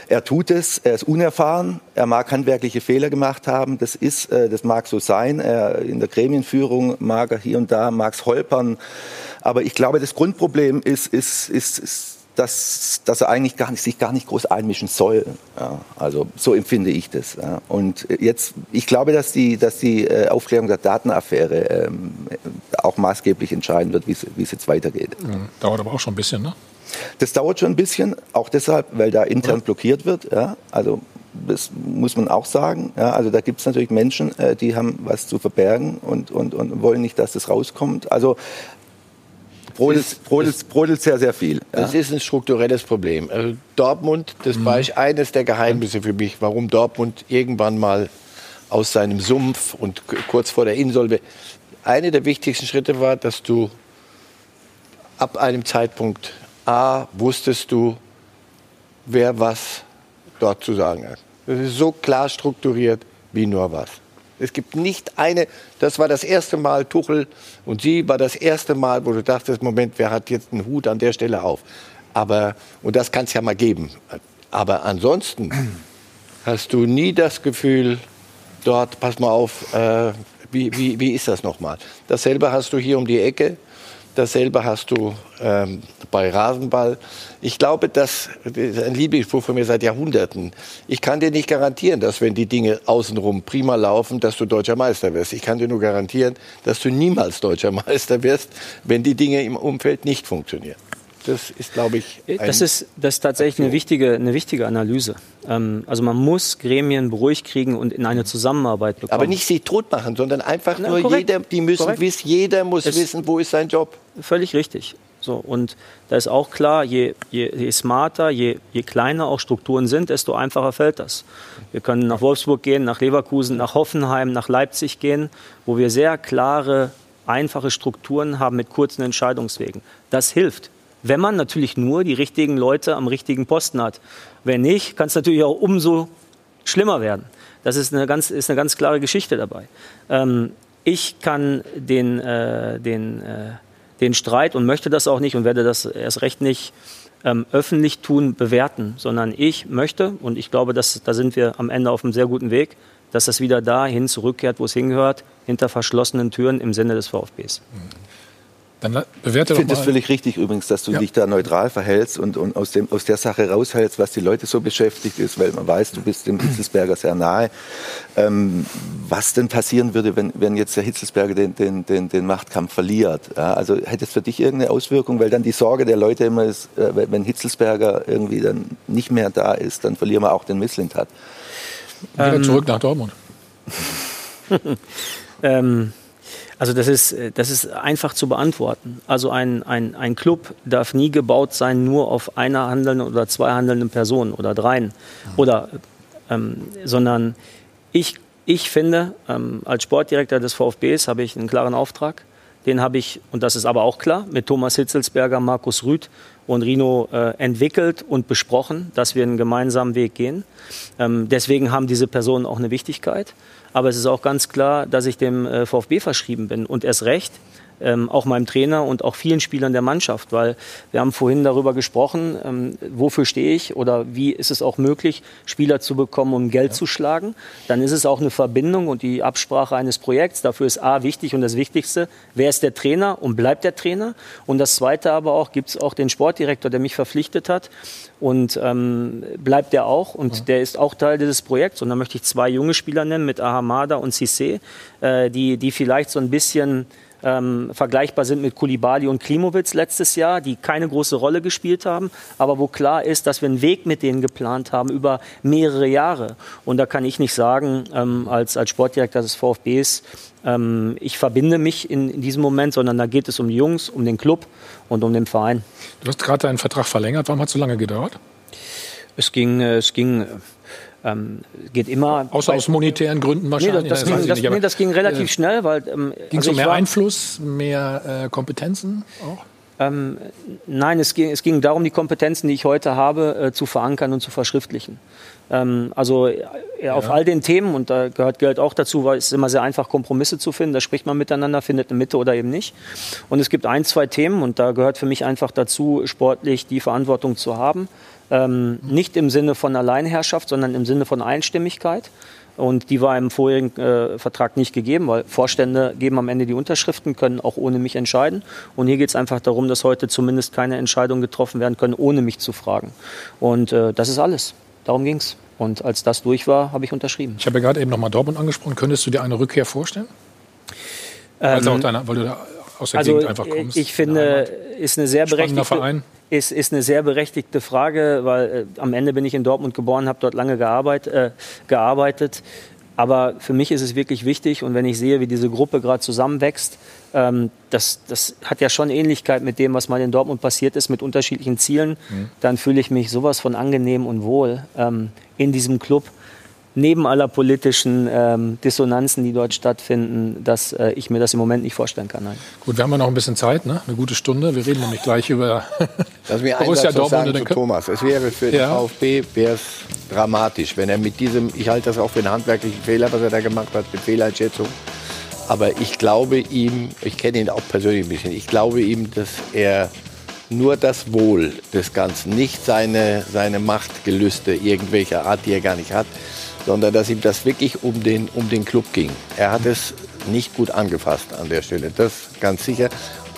Er tut es, er ist unerfahren, er mag handwerkliche Fehler gemacht haben. Das ist, äh, das mag so sein. Er, in der Gremienführung mag er hier und da, mag es holpern. Aber ich glaube, das Grundproblem ist, ist, ist, ist dass, dass er eigentlich gar nicht, sich gar nicht groß einmischen soll. Ja, also so empfinde ich das. Ja. Und jetzt, ich glaube, dass die, dass die äh, Aufklärung der Datenaffäre ähm, auch maßgeblich entscheiden wird, wie es jetzt weitergeht. Dauert aber auch schon ein bisschen, ne? Das dauert schon ein bisschen, auch deshalb, weil da intern blockiert wird. Ja. Also das muss man auch sagen. Ja. Also da gibt es natürlich Menschen, äh, die haben was zu verbergen und, und, und wollen nicht, dass das rauskommt. Also brodelt, brodelt, brodelt sehr, sehr viel. Ja. Das ist ein strukturelles Problem. Also Dortmund, das Mhm. war ich eines der Geheimnisse für mich, warum Dortmund irgendwann mal aus seinem Sumpf und kurz vor der Insolve. Eine der wichtigsten Schritte war, dass du ab einem Zeitpunkt A wusstest du, wer was dort zu sagen hat. Das ist so klar strukturiert wie nur was. Es gibt nicht eine, das war das erste Mal, Tuchel und sie war das erste Mal, wo du dachtest, Moment, wer hat jetzt einen Hut an der Stelle auf? Aber, und das kann es ja mal geben. Aber ansonsten hast du nie das Gefühl, dort, pass mal auf, äh, wie, wie, wie ist das nochmal? Dasselbe hast du hier um die Ecke. Dasselbe hast du ähm, bei Rasenball. Ich glaube, das ist ein Lieblingsspruch von mir seit Jahrhunderten. Ich kann dir nicht garantieren, dass wenn die Dinge außenrum prima laufen, dass du deutscher Meister wirst. Ich kann dir nur garantieren, dass du niemals deutscher Meister wirst, wenn die Dinge im Umfeld nicht funktionieren. Das ist, glaube ich, ein Das ist, das ist tatsächlich eine wichtige, eine wichtige Analyse. Ähm, also man muss Gremien beruhigt kriegen und in eine Zusammenarbeit bekommen. Aber nicht sie tot machen, sondern einfach Na, nur korrekt. jeder, die müssen Korrekt. wissen, jeder muss Es- wissen, wo ist sein Job. Völlig richtig. So, und da ist auch klar, je, je, je smarter, je, je kleiner auch Strukturen sind, desto einfacher fällt das. Wir können nach Wolfsburg gehen, nach Leverkusen, nach Hoffenheim, nach Leipzig gehen, wo wir sehr klare, einfache Strukturen haben mit kurzen Entscheidungswegen. Das hilft. Wenn man natürlich nur die richtigen Leute am richtigen Posten hat. Wenn nicht, kann es natürlich auch umso schlimmer werden. Das ist eine ganz, ist eine ganz klare Geschichte dabei. Ähm, ich kann den, äh, den, äh, den Streit und möchte das auch nicht und werde das erst recht nicht ähm, öffentlich tun, bewerten, sondern ich möchte, und ich glaube, dass, da sind wir am Ende auf einem sehr guten Weg, dass das wieder dahin zurückkehrt, wo es hingehört, hinter verschlossenen Türen im Sinne des VfBs. Dann bewerte ich finde das völlig richtig übrigens, dass du ja. dich da neutral verhältst und, und aus, dem, aus der Sache raushältst, was die Leute so beschäftigt ist, weil man weiß, du bist dem Hitzelsberger sehr nahe. Ähm, was denn passieren würde, wenn, wenn jetzt der Hitzelsberger den, den, den, den Machtkampf verliert? Ja, also hätte es für dich irgendeine Auswirkung? Weil dann die Sorge der Leute immer ist, äh, wenn Hitzelsberger irgendwie dann nicht mehr da ist, dann verlieren wir auch den Misslintat. Wieder ähm, zurück nach Dortmund. ähm, also das ist, äh, das ist einfach zu beantworten. Also ein, ein, ein Club darf nie gebaut sein nur auf einer handelnden oder zwei handelnden Personen oder dreien. Mhm. Oder, ähm, sondern ich, ich finde, ähm, als Sportdirektor des VfBs habe ich einen klaren Auftrag. Den habe ich, und das ist aber auch klar, mit Thomas Hitzelsberger, Markus Rüth und Rino äh, entwickelt und besprochen, dass wir einen gemeinsamen Weg gehen. Ähm, deswegen haben diese Personen auch eine Wichtigkeit. Aber es ist auch ganz klar, dass ich dem äh, VfB verschrieben bin. Und erst recht ähm, auch meinem Trainer und auch vielen Spielern der Mannschaft, weil wir haben vorhin darüber gesprochen, ähm, wofür stehe ich oder wie ist es auch möglich, Spieler zu bekommen, um Geld ja. zu schlagen. Dann ist es auch eine Verbindung und die Absprache eines Projekts. Dafür ist A wichtig und das Wichtigste, wer ist der Trainer und bleibt der Trainer. Und das Zweite aber auch, gibt es auch den Sportdirektor, der mich verpflichtet hat und ähm, bleibt der auch und ja. der ist auch Teil dieses Projekts. Und da möchte ich zwei junge Spieler nennen mit Ahamada und Cissé, äh, die, die vielleicht so ein bisschen ähm, vergleichbar sind mit Kulibali und Klimowitz letztes Jahr, die keine große Rolle gespielt haben, aber wo klar ist, dass wir einen Weg mit denen geplant haben über mehrere Jahre. Und da kann ich nicht sagen, ähm, als, als Sportdirektor des VfBs, ähm, ich verbinde mich in, in, diesem Moment, sondern da geht es um die Jungs, um den Club und um den Verein. Du hast gerade deinen Vertrag verlängert. Warum hat es so lange gedauert? Es ging, äh, es ging ähm, geht immer. Außer aus monetären Gründen wahrscheinlich. Nee, das, das, ging, das, nee, das ging, relativ äh, schnell, weil. Ähm, ging es also um mehr war, Einfluss, mehr äh, Kompetenzen auch? Ähm, nein, es ging, es ging darum, die Kompetenzen, die ich heute habe, äh, zu verankern und zu verschriftlichen. Ähm, also äh, auf all den Themen, und da gehört Geld auch dazu, weil es ist immer sehr einfach, Kompromisse zu finden. Da spricht man miteinander, findet eine Mitte oder eben nicht. Und es gibt ein, zwei Themen, und da gehört für mich einfach dazu, sportlich die Verantwortung zu haben. Ähm, nicht im Sinne von Alleinherrschaft, sondern im Sinne von Einstimmigkeit. Und die war im vorherigen äh, Vertrag nicht gegeben, weil Vorstände geben am Ende die Unterschriften, können auch ohne mich entscheiden. Und hier geht es einfach darum, dass heute zumindest keine Entscheidungen getroffen werden können, ohne mich zu fragen. Und äh, das ist alles. Darum ging es. Und als das durch war, habe ich unterschrieben. Ich habe ja gerade eben nochmal Dortmund angesprochen. Könntest du dir eine Rückkehr vorstellen? Ähm, weil, deine, weil du da aus der also Gegend einfach kommst. Ich finde, ist eine sehr berechtigte. Ist, ist eine sehr berechtigte Frage, weil äh, am Ende bin ich in Dortmund geboren, habe dort lange gearbeit, äh, gearbeitet. Aber für mich ist es wirklich wichtig und wenn ich sehe, wie diese Gruppe gerade zusammenwächst, ähm, das, das hat ja schon Ähnlichkeit mit dem, was mal in Dortmund passiert ist, mit unterschiedlichen Zielen, mhm. dann fühle ich mich sowas von angenehm und wohl ähm, in diesem Club neben aller politischen ähm, Dissonanzen, die dort stattfinden, dass äh, ich mir das im Moment nicht vorstellen kann. Nein. Gut, wir haben ja noch ein bisschen Zeit, ne? eine gute Stunde. Wir reden nämlich gleich über Lass mich Borussia Dortmund. Sagen zu Thomas, es wäre für ja. den VfB wär's dramatisch, wenn er mit diesem, ich halte das auch für einen handwerklichen Fehler, was er da gemacht hat, mit Fehleinschätzung. Aber ich glaube ihm, ich kenne ihn auch persönlich ein bisschen, ich glaube ihm, dass er nur das Wohl des Ganzen, nicht seine, seine Machtgelüste irgendwelcher Art, die er gar nicht hat, sondern dass ihm das wirklich um den, um den Club ging. Er hat es nicht gut angefasst an der Stelle, das ganz sicher.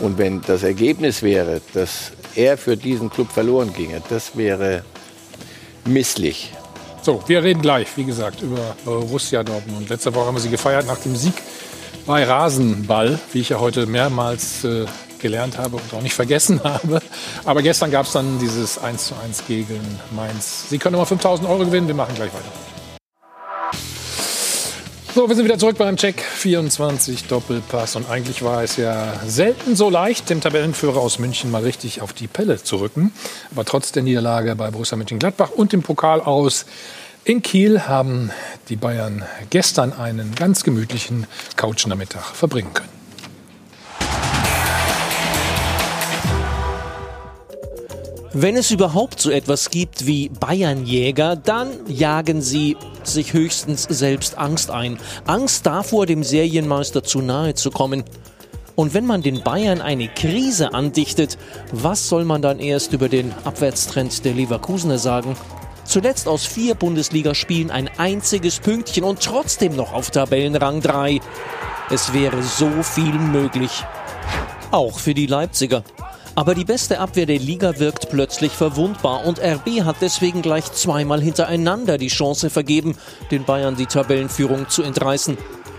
Und wenn das Ergebnis wäre, dass er für diesen Club verloren ginge, das wäre misslich. So, wir reden gleich, wie gesagt, über Borussia Dortmund. Letzte Woche haben wir sie gefeiert nach dem Sieg bei Rasenball, wie ich ja heute mehrmals äh, gelernt habe und auch nicht vergessen habe. Aber gestern gab es dann dieses 1 zu 1 gegen Mainz. Sie können nochmal 5000 Euro gewinnen. Wir machen gleich weiter. So, wir sind wieder zurück beim Check 24 Doppelpass. Und eigentlich war es ja selten so leicht, dem Tabellenführer aus München mal richtig auf die Pelle zu rücken. Aber trotz der Niederlage bei Borussia Mönchengladbach und dem Pokal aus in Kiel haben die Bayern gestern einen ganz gemütlichen Couchnachmittag verbringen können. Wenn es überhaupt so etwas gibt wie Bayernjäger, dann jagen sie sich höchstens selbst Angst ein. Angst davor, dem Serienmeister zu nahe zu kommen. Und wenn man den Bayern eine Krise andichtet, was soll man dann erst über den Abwärtstrend der Leverkusener sagen? Zuletzt aus vier Bundesligaspielen ein einziges Pünktchen und trotzdem noch auf Tabellenrang 3. Es wäre so viel möglich. Auch für die Leipziger. Aber die beste Abwehr der Liga wirkt plötzlich verwundbar und RB hat deswegen gleich zweimal hintereinander die Chance vergeben, den Bayern die Tabellenführung zu entreißen.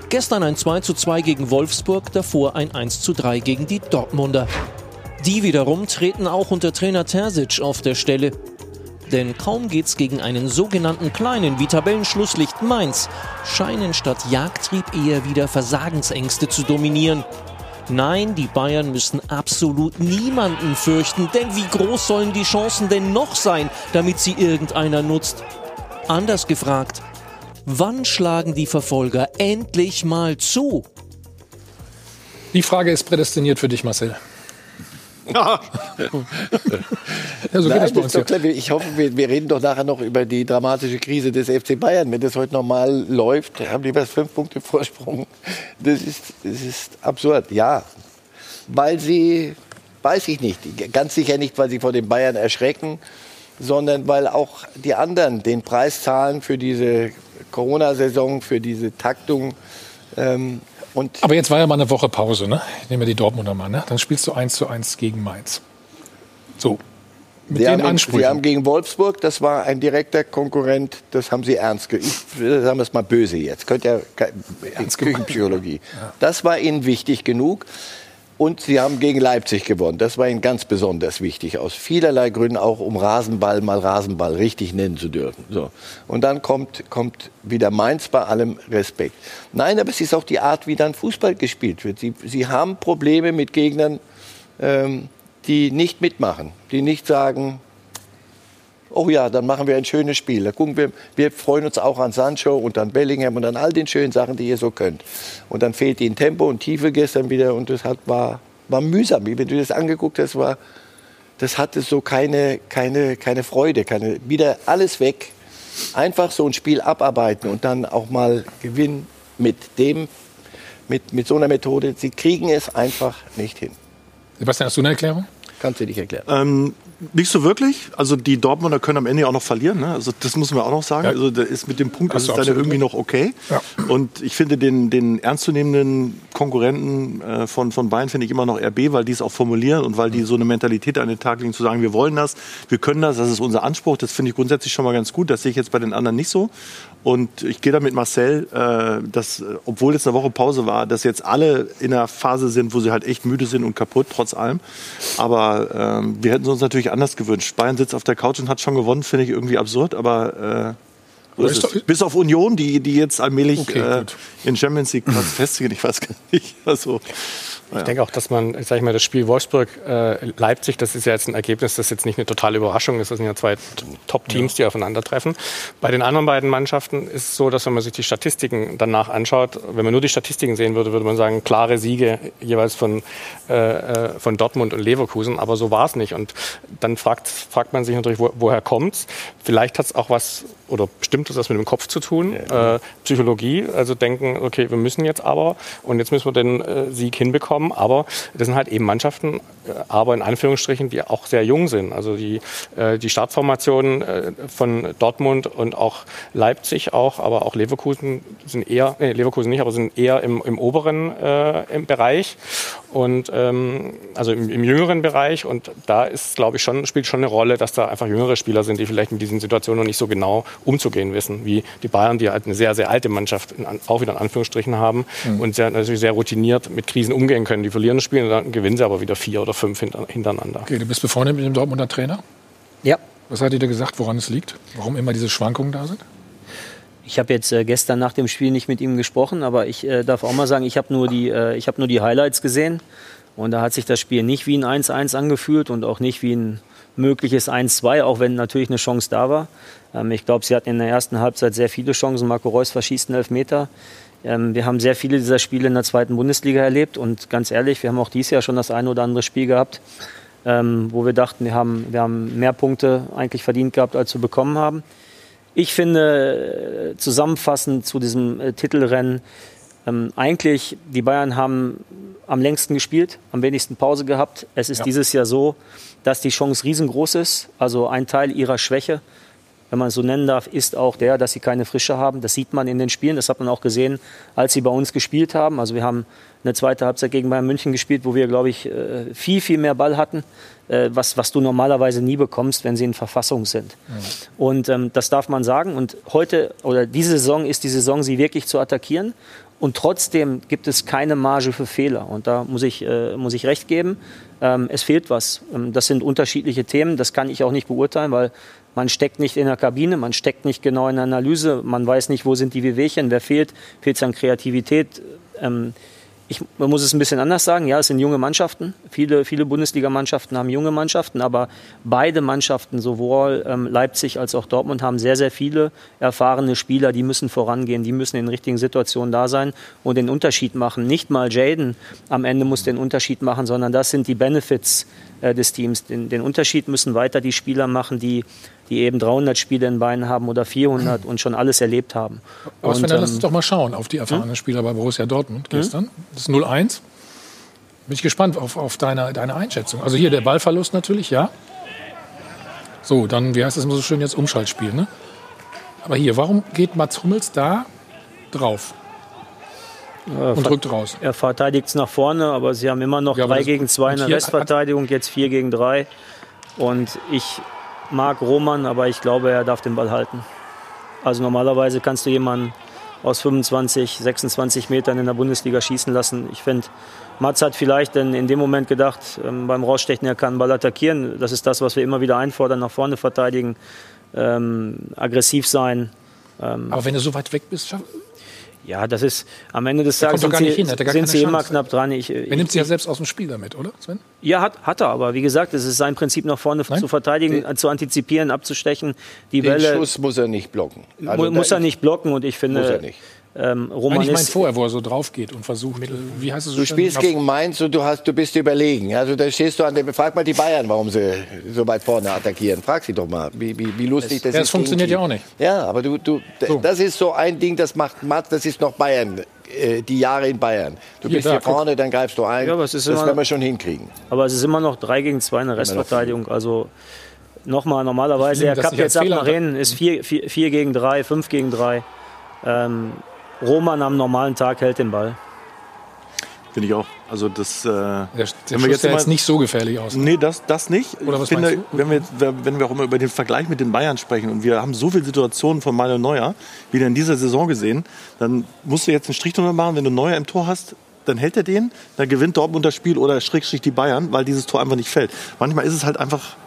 Gestern ein 2 zu 2 gegen Wolfsburg, davor ein 1 zu 3 gegen die Dortmunder. Die wiederum treten auch unter Trainer Terzic auf der Stelle. Denn kaum geht's gegen einen sogenannten kleinen wie Tabellenschlusslicht Mainz, scheinen statt Jagdtrieb eher wieder Versagensängste zu dominieren. Nein, die Bayern müssen absolut niemanden fürchten, denn wie groß sollen die Chancen denn noch sein, damit sie irgendeiner nutzt? Anders gefragt, wann schlagen die Verfolger endlich mal zu? Die Frage ist prädestiniert für dich, Marcel. Ja, so Nein, geht das das Ich hoffe, wir, wir, reden doch nachher noch über die dramatische Krise des FC Bayern. Wenn das heute normal läuft, haben die was fünf Punkte Vorsprung. Das ist, das ist absurd. Ja, weil sie, weiß ich nicht, ganz sicher nicht, weil sie vor den Bayern erschrecken, sondern weil auch die anderen den Preis zahlen für diese Corona-Saison, für diese Taktung. Ähm, und Aber jetzt war ja mal eine Woche Pause, ne? Ich nehme die Dortmunder mal, ne? Dann spielst du 1 zu 1 gegen Mainz. So. Mit Sie den haben, Ansprüchen. Sie haben gegen Wolfsburg, das war ein direkter Konkurrent, das haben Sie ernst genommen. Ich sagen wir es mal böse jetzt. Könnt ja Küchenpsychologie. Ja. Das war Ihnen wichtig genug. Und sie haben gegen Leipzig gewonnen. Das war ihnen ganz besonders wichtig. Aus vielerlei Gründen auch, um Rasenball mal Rasenball richtig nennen zu dürfen. So. Und dann kommt, kommt wieder Mainz bei allem Respekt. Nein, aber es ist auch die Art, wie dann Fußball gespielt wird. Sie, sie haben Probleme mit Gegnern, ähm, die nicht mitmachen, die nicht sagen, oh ja, dann machen wir ein schönes Spiel. Da gucken wir, wir freuen uns auch an Sancho und an Bellingham und an all den schönen Sachen, die ihr so könnt. Und dann fehlt ihnen Tempo und Tiefe gestern wieder und das hat, war, war mühsam. Wenn du das angeguckt hast, war, das hatte so keine, keine, keine Freude, keine, wieder alles weg. Einfach so ein Spiel abarbeiten und dann auch mal gewinnen mit dem, mit, mit so einer Methode. Sie kriegen es einfach nicht hin. Sebastian, hast du eine Erklärung? Kannst du dich erklären? Ähm, nicht so wirklich. Also die Dortmunder können am Ende auch noch verlieren. Ne? Also das muss man auch noch sagen. Ja. Also da ist mit dem Punkt ist es dann irgendwie noch okay. Ja. Und ich finde den, den ernstzunehmenden Konkurrenten äh, von, von Bayern finde ich immer noch RB, weil die es auch formulieren und weil die so eine Mentalität an den Tag legen, zu sagen, wir wollen das, wir können das, das ist unser Anspruch. Das finde ich grundsätzlich schon mal ganz gut. Das sehe ich jetzt bei den anderen nicht so. Und ich gehe da mit Marcel, äh, dass, obwohl jetzt eine Woche Pause war, dass jetzt alle in einer Phase sind, wo sie halt echt müde sind und kaputt, trotz allem. Aber ähm, wir hätten uns natürlich anders gewünscht. Bayern sitzt auf der Couch und hat schon gewonnen, finde ich irgendwie absurd, aber äh, bis auf Union, die, die jetzt allmählich okay, äh, in Champions League Platz festigen, ich weiß gar nicht. Also, ich denke auch, dass man, sag ich mal, das Spiel Wolfsburg-Leipzig, äh, das ist ja jetzt ein Ergebnis, das jetzt nicht eine totale Überraschung ist. Das sind ja zwei Top-Teams, die aufeinandertreffen. Bei den anderen beiden Mannschaften ist es so, dass wenn man sich die Statistiken danach anschaut, wenn man nur die Statistiken sehen würde, würde man sagen, klare Siege jeweils von, äh, äh von Dortmund und Leverkusen. Aber so war es nicht. Und dann fragt, fragt man sich natürlich, wo, woher kommt's? Vielleicht hat es auch was, oder bestimmt das was mit dem Kopf zu tun. Ja. Äh, Psychologie, also denken, okay, wir müssen jetzt aber und jetzt müssen wir den äh, Sieg hinbekommen kommen. Aber das sind halt eben Mannschaften, äh, aber in Anführungsstrichen, die auch sehr jung sind. Also die, äh, die Startformationen äh, von Dortmund und auch Leipzig auch, aber auch Leverkusen sind eher, nee, Leverkusen nicht, aber sind eher im, im oberen äh, im Bereich und ähm, also im, im, jüngeren Bereich. Und da ist, glaube ich, schon, spielt schon eine Rolle, dass da einfach jüngere Spieler sind, die vielleicht mit diesen Situationen noch nicht so genau umzugehen wissen, wie die Bayern, die halt eine sehr, sehr alte Mannschaft in, auch wieder in Anführungsstrichen haben mhm. und sehr, natürlich sehr routiniert mit Krisen umgehen können. Die verlieren das Spiel und dann gewinnen sie aber wieder vier oder fünf hintereinander. Okay, du bist befreundet mit dem Dortmunder Trainer? Ja. Was hat dir da gesagt, woran es liegt? Warum immer diese Schwankungen da sind? Ich habe jetzt äh, gestern nach dem Spiel nicht mit ihm gesprochen, aber ich äh, darf auch mal sagen, ich habe nur, die, äh, hab nur die Highlights gesehen. Und da hat sich das Spiel nicht wie ein 1-1 angefühlt und auch nicht wie ein mögliches 1-2, auch wenn natürlich eine Chance da war. Ähm, ich glaube, sie hatten in der ersten Halbzeit sehr viele Chancen. Marco Reus verschießt einen Elfmeter. Ähm, wir haben sehr viele dieser Spiele in der zweiten Bundesliga erlebt und ganz ehrlich, wir haben auch dieses Jahr schon das ein oder andere Spiel gehabt, ähm, wo wir dachten, wir haben, wir haben mehr Punkte eigentlich verdient gehabt, als wir bekommen haben. Ich finde, äh, zusammenfassend zu diesem äh, Titelrennen, ähm, eigentlich, die Bayern haben am längsten gespielt, am wenigsten Pause gehabt. Es ist ja. dieses Jahr so, dass die Chance riesengroß ist, also ein Teil ihrer Schwäche wenn man es so nennen darf, ist auch der, dass sie keine Frische haben. Das sieht man in den Spielen. Das hat man auch gesehen, als sie bei uns gespielt haben. Also wir haben eine zweite Halbzeit gegen Bayern München gespielt, wo wir, glaube ich, äh, viel, viel mehr Ball hatten, äh, was, was du normalerweise nie bekommst, wenn sie in Verfassung sind. Mhm. Und ähm, das darf man sagen. Und heute oder diese Saison ist die Saison, sie wirklich zu attackieren. Und trotzdem gibt es keine Marge für Fehler. Und da muss ich, äh, muss ich recht geben. Ähm, es fehlt was. Ähm, das sind unterschiedliche Themen. Das kann ich auch nicht beurteilen, weil man steckt nicht in der Kabine, man steckt nicht genau in der Analyse, man weiß nicht, wo sind die Wehwehchen, wer fehlt, fehlt es an Kreativität. Ähm, ich, man muss es ein bisschen anders sagen. Ja, es sind junge Mannschaften. Viele, viele Bundesligamannschaften haben junge Mannschaften, aber beide Mannschaften, sowohl ähm, Leipzig als auch Dortmund, haben sehr, sehr viele erfahrene Spieler, die müssen vorangehen, die müssen in richtigen Situationen da sein und den Unterschied machen. Nicht mal Jaden am Ende muss den Unterschied machen, sondern das sind die Benefits des Teams. Den, den Unterschied müssen weiter die Spieler machen, die die eben 300 Spiele in Beinen haben oder 400 und schon alles erlebt haben. Aber und, Sven, lass uns ähm, doch mal schauen auf die erfahrenen hm? Spieler bei Borussia Dortmund gestern. Das ist 0-1. Bin ich gespannt auf, auf deine, deine Einschätzung. Also hier der Ballverlust natürlich, ja. So, dann, wie heißt das immer so schön jetzt, Umschaltspiel, ne? Aber hier, warum geht Mats Hummels da drauf? Und drückt raus. Er verteidigt es nach vorne, aber sie haben immer noch Ja, aber 3 das- gegen 2 in der hier Restverteidigung, jetzt 4 gegen 3. Und ich mag Roman, aber ich glaube, er darf den Ball halten. Also normalerweise kannst du jemanden aus 25, 26 Metern in der Bundesliga schießen lassen. Ich finde, Mats hat vielleicht in, in dem Moment gedacht, ähm, beim Rausstechen, er kann den Ball attackieren. Das ist das, was wir immer wieder einfordern, nach vorne verteidigen, ähm, aggressiv sein. Ähm, Aber wenn du so weit weg bist, ja, das ist am Ende des Tages sind sie, hin, sind sie immer knapp dran. Ich, er nimmt sie ja selbst aus dem Spiel damit, oder, Sven? ja, hat, hat er, aber wie gesagt, es ist sein Prinzip, nach vorne zu verteidigen, äh, zu antizipieren, abzustechen. Die Den Bälle Schuss muss er nicht blocken. Also muss er nicht blocken und ich finde, Muss er nicht. Ähm, Nein, Roman ich meine vorher, wo er so drauf geht und versucht, wie heißt es so Du spielst gegen Mainz und du, hast, du bist überlegen. Also da stehst du an dem. Frag mal die Bayern, warum sie so weit vorne attackieren. Frag sie doch mal, wie, wie, wie lustig das, Ja, ist. das funktioniert ja auch nicht. Ja, aber du, du, das ist so ein Ding, das macht Matt, das ist noch Bayern. äh, Die Jahre in Bayern. Du Hier, bist da, hier guck. vorne, dann greifst du ein. Ja, aber es ist das immer- werden wir schon hinkriegen. aber es ist immer noch 3 gegen 2 in der Restverteidigung. Also nochmal, normalerweise, er das nicht als jetzt ab nach hinten, ist 4 vier, vier gegen 3, 5 gegen 3. Ähm, Roman am normalen Tag hält den Ball. Finde ich auch. Also das. Äh, der der Schuss sah jetzt nicht so gefährlich aus. Nee, das, das nicht. Oder was ich finde, wenn wir, jetzt, wenn wir auch immer über den Vergleich mit den Bayern sprechen und wir haben so viele Situationen von Manuel Neuer wieder in dieser Saison gesehen, dann musst du jetzt einen Strich drunter machen, wenn du Neuer im Tor hast. Dann hält er den, dann gewinnt Dortmund das Spiel oder Schrägstrich die Bayern, weil dieses Tor einfach nicht fällt. Manchmal ist es halt einfach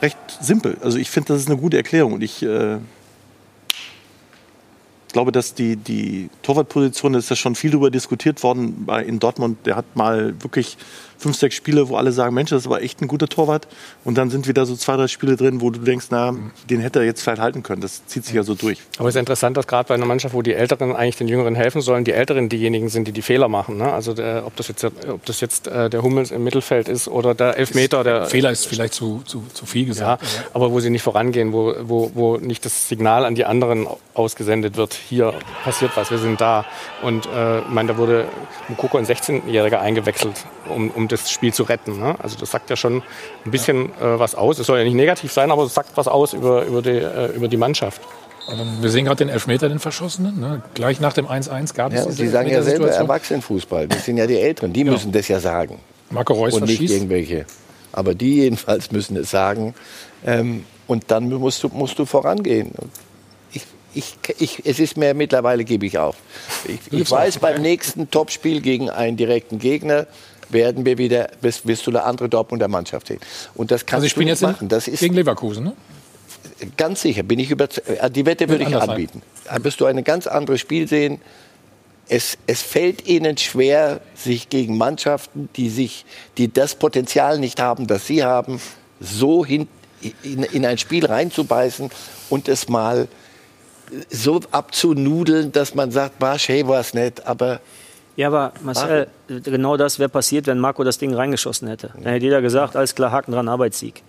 recht simpel. Also ich finde, das ist eine gute Erklärung und ich äh, glaube, dass die, die Torwartposition, da ist ja schon viel darüber diskutiert worden in Dortmund. Der hat mal wirklich fünf, sechs Spiele, wo alle sagen, Mensch, das war echt ein guter Torwart. Und dann sind wieder so zwei, drei Spiele drin, wo du denkst, na, den hätte er jetzt vielleicht halten können. Das zieht sich ja so durch. Aber es ist interessant, dass gerade bei einer Mannschaft, wo die Älteren eigentlich den Jüngeren helfen sollen, die Älteren diejenigen sind, die die Fehler machen. Ne? Also der, ob das jetzt, ob das jetzt äh, der Hummels im Mittelfeld ist oder der Elfmeter. Der, Fehler ist vielleicht zu, zu, zu viel gesagt. Ja, aber wo sie nicht vorangehen, wo, wo, wo nicht das Signal an die anderen ausgesendet wird, hier passiert was, wir sind da. Und äh, ich meine, da wurde Mukoko, ein 16-Jähriger, eingewechselt, um, um das Spiel zu retten. Ne? Also das sagt ja schon ein bisschen äh, was aus. Es soll ja nicht negativ sein, aber es sagt was aus über, über, die, äh, über die Mannschaft. Wir sehen gerade den Elfmeter, den Verschossenen. Ne? Gleich nach dem 1-1 gab es Ja, und diese die sagen ja selber. Erwachsenenfußball. Das sind ja die Älteren. Die müssen das ja sagen. Marco Reus Und nicht verschießt. irgendwelche. Aber die jedenfalls müssen es sagen. Ähm, und dann musst du, musst du vorangehen. Ich, ich, ich, es ist mir mittlerweile, gebe ich auf. Ich, ich weiß, beim nächsten Topspiel gegen einen direkten Gegner werden wir wieder, wirst, wirst du eine andere Dortmunder Mannschaft sehen. Und das kannst Also ich du bin jetzt machen. Das ist gegen Leverkusen, ne? ganz sicher, bin ich überzeugt. Die Wette würde ich sein. anbieten. Da wirst du ein ganz anderes Spiel sehen. Es, es fällt ihnen schwer, sich gegen Mannschaften, die, sich, die das Potenzial nicht haben, das sie haben, so hin, in, in ein Spiel reinzubeißen und es mal so abzunudeln, dass man sagt, war hey, war es nicht, aber Ja, aber Marcel, genau das wäre passiert, wenn Marco das Ding reingeschossen hätte. Dann hätte jeder gesagt, alles klar, Haken dran, Arbeitssieg.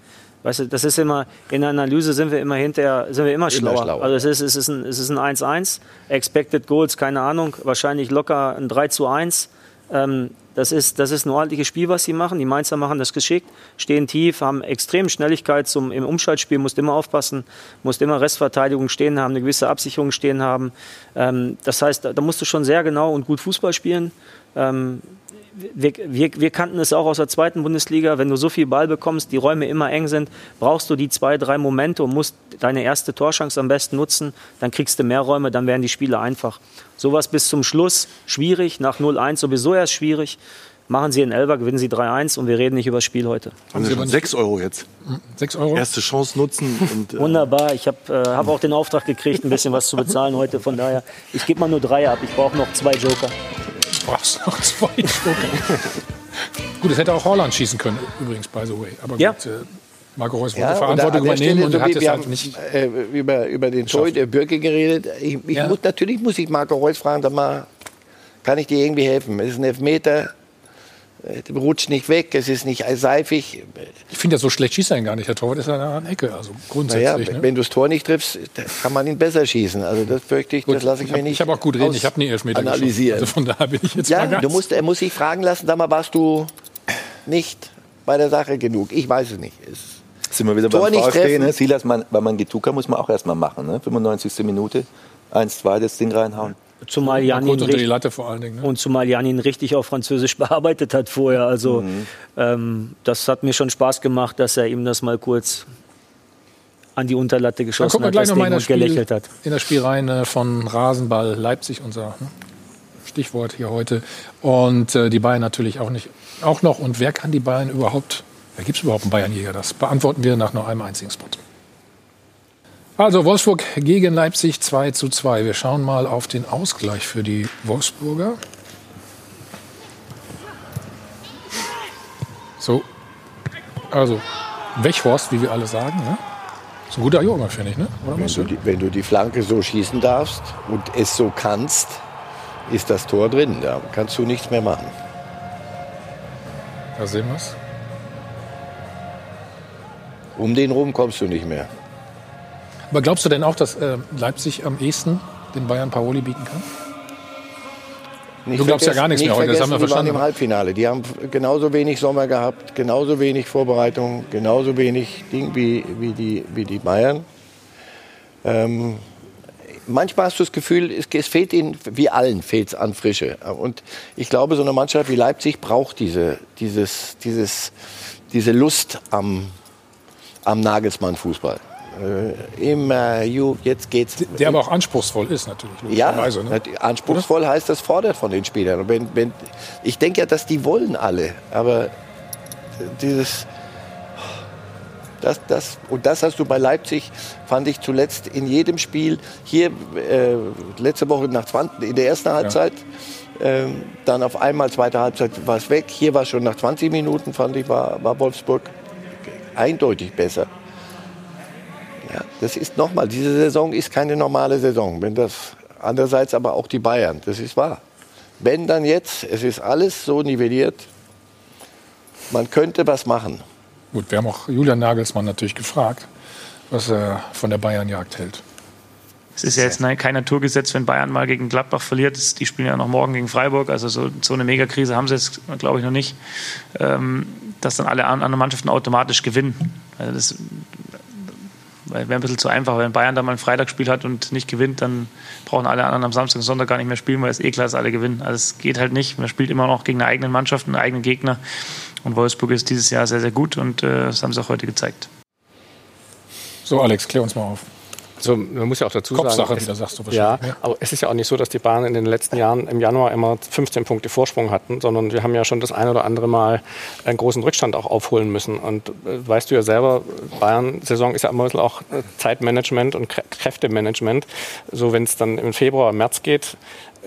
Weißt du, das ist immer, in der Analyse sind wir immer hinterher, sind wir immer schlauer. schlauer. Also es ist, es ist ein es ist ein 1-1, Expected Goals, keine Ahnung, wahrscheinlich locker ein 3 zu 1. Ähm, Das ist, das ist ein ordentliches Spiel, was sie machen. Die Mainzer machen das geschickt, stehen tief, haben extrem Schnelligkeit zum, im Umschaltspiel, musst immer aufpassen, musst immer Restverteidigung stehen haben, eine gewisse Absicherung stehen haben. Ähm, das heißt, da, da musst du schon sehr genau und gut Fußball spielen. Ähm, wir, wir, wir, kannten es auch aus der zweiten Bundesliga, wenn du so viel Ball bekommst, die Räume immer eng sind, brauchst du die zwei, drei Momente und musst deine erste Torschance am besten nutzen, dann kriegst du mehr Räume, dann werden die Spiele einfach. Sowas bis zum Schluss schwierig, nach 0-1 sowieso erst schwierig. Machen Sie in Elber, gewinnen Sie 3-1 und wir reden nicht über das Spiel heute. Haben Sie schon 6 Euro jetzt? 6 Euro? Erste Chance nutzen. Und, äh Wunderbar, ich habe äh, hab auch den Auftrag gekriegt, ein bisschen was zu bezahlen heute. Von daher, ich gebe mal nur drei ab. Ich brauche noch zwei Joker brauchst noch zwei Joker. gut, es hätte auch Holland schießen können, übrigens, by the way. Aber ja. gut, äh, Marco Reus wollte ja, Verantwortung übernehmen und so hat es halt nicht. Äh, über, über den der Birke geredet. Ich, ich ja. muss, natürlich muss ich Marco Reus fragen, sag mal, kann ich dir irgendwie helfen? Es ist ein Elfmeter, rutscht nicht weg, es ist nicht seifig. Ich finde ja so schlecht schießt er ihn gar nicht. Der Torwart ist ja eine Ecke, also grundsätzlich. Naja, ne? Wenn du das Tor nicht triffst, kann man ihn besser schießen. Also das fürchte ich, gut, das lasse ich, ich hab, mir nicht Ich habe auch gut reden, ich habe nie Elfmeter analysieren. Also von daher bin ich jetzt ja, mal ganz... Du musst, er muss sich fragen lassen, sag mal, warst du nicht bei der Sache genug? Ich weiß es nicht. Es sind wir wieder Tor beim VfB, ne? Silas, man, weil man Getuka muss man auch erstmal machen, ne? 95. Minute, 1-2 das Ding reinhauen. Zumal Janin, unter die Latte vor allen Dingen, ne? und zumal Janin richtig auf Französisch bearbeitet hat vorher. Also mhm. ähm, das hat mir schon Spaß gemacht, dass er ihm das mal kurz an die Unterlatte geschossen hat, das Ding und Spiel, gelächelt hat. In der Spielreihe von Rasenball Leipzig, unser ne? Stichwort hier heute. Und äh, die Bayern natürlich auch nicht. Auch noch. Und wer kann die Bayern überhaupt, wer gibt es überhaupt einen Bayernjäger? Das beantworten wir nach nur einem einzigen Spot. Also Wolfsburg gegen Leipzig 2 zu 2. Wir schauen mal auf den Ausgleich für die Wolfsburger. So, also Wechhorst, wie wir alle sagen. Ne? Ist ein guter Junge, finde ich. Ne? Oder wenn, du die, wenn du die Flanke so schießen darfst und es so kannst, ist das Tor drin. Da kannst du nichts mehr machen. Da sehen wir es. Um den rum kommst du nicht mehr. Aber glaubst du denn auch, dass äh, Leipzig am ehesten den Bayern Paroli bieten kann? Nicht du glaubst ja gar nichts mehr heute, das haben wir verstanden. Die waren im Halbfinale. Die haben genauso wenig Sommer gehabt, genauso wenig Vorbereitung, genauso wenig Ding wie, wie, die, wie die Bayern. Ähm, manchmal hast du das Gefühl, es, es fehlt ihnen, wie allen, fehlt es an Frische. Und ich glaube, so eine Mannschaft wie Leipzig braucht diese, dieses, dieses, diese Lust am, am Nagelsmann-Fußball immer, ju, jetzt geht's. Der aber auch anspruchsvoll ist natürlich. Ja, ne? anspruchsvoll heißt, das fordert von den Spielern. Wenn, wenn, ich denke ja, dass die wollen alle, aber dieses, das, das, und das hast du bei Leipzig, fand ich zuletzt in jedem Spiel. Hier äh, letzte Woche nach 20, in der ersten Halbzeit. Ja. Ähm, dann auf einmal, zweite Halbzeit war es weg. Hier war es schon nach 20 Minuten, fand ich, war, war Wolfsburg eindeutig besser. Ja, das ist nochmal, diese Saison ist keine normale Saison. Wenn das, andererseits aber auch die Bayern, das ist wahr. Wenn dann jetzt, es ist alles so nivelliert, man könnte was machen. Gut, wir haben auch Julian Nagelsmann natürlich gefragt, was er von der Bayernjagd hält. Es ist ja jetzt kein Naturgesetz, wenn Bayern mal gegen Gladbach verliert. Die spielen ja noch morgen gegen Freiburg. Also so, so eine Megakrise haben sie jetzt, glaube ich, noch nicht. Ähm, dass dann alle anderen Mannschaften automatisch gewinnen. Also das wäre ein bisschen zu einfach. Wenn Bayern da mal ein Freitagsspiel hat und nicht gewinnt, dann brauchen alle anderen am Samstag und Sonntag gar nicht mehr spielen, weil es eh klar ist, alle gewinnen. Also es geht halt nicht. Man spielt immer noch gegen eine eigene Mannschaft, einen eigenen Gegner. Und Wolfsburg ist dieses Jahr sehr, sehr gut und äh, das haben sie auch heute gezeigt. So, Alex, klär uns mal auf. Also man muss ja auch dazu Kopfsache sagen, wieder, sagst du wahrscheinlich. Ja, aber es ist ja auch nicht so, dass die Bayern in den letzten Jahren im Januar immer 15 Punkte Vorsprung hatten, sondern wir haben ja schon das ein oder andere Mal einen großen Rückstand auch aufholen müssen. Und äh, weißt du ja selber, Bayern-Saison ist ja immer ein bisschen auch äh, Zeitmanagement und Kräftemanagement. So wenn es dann im Februar, März geht,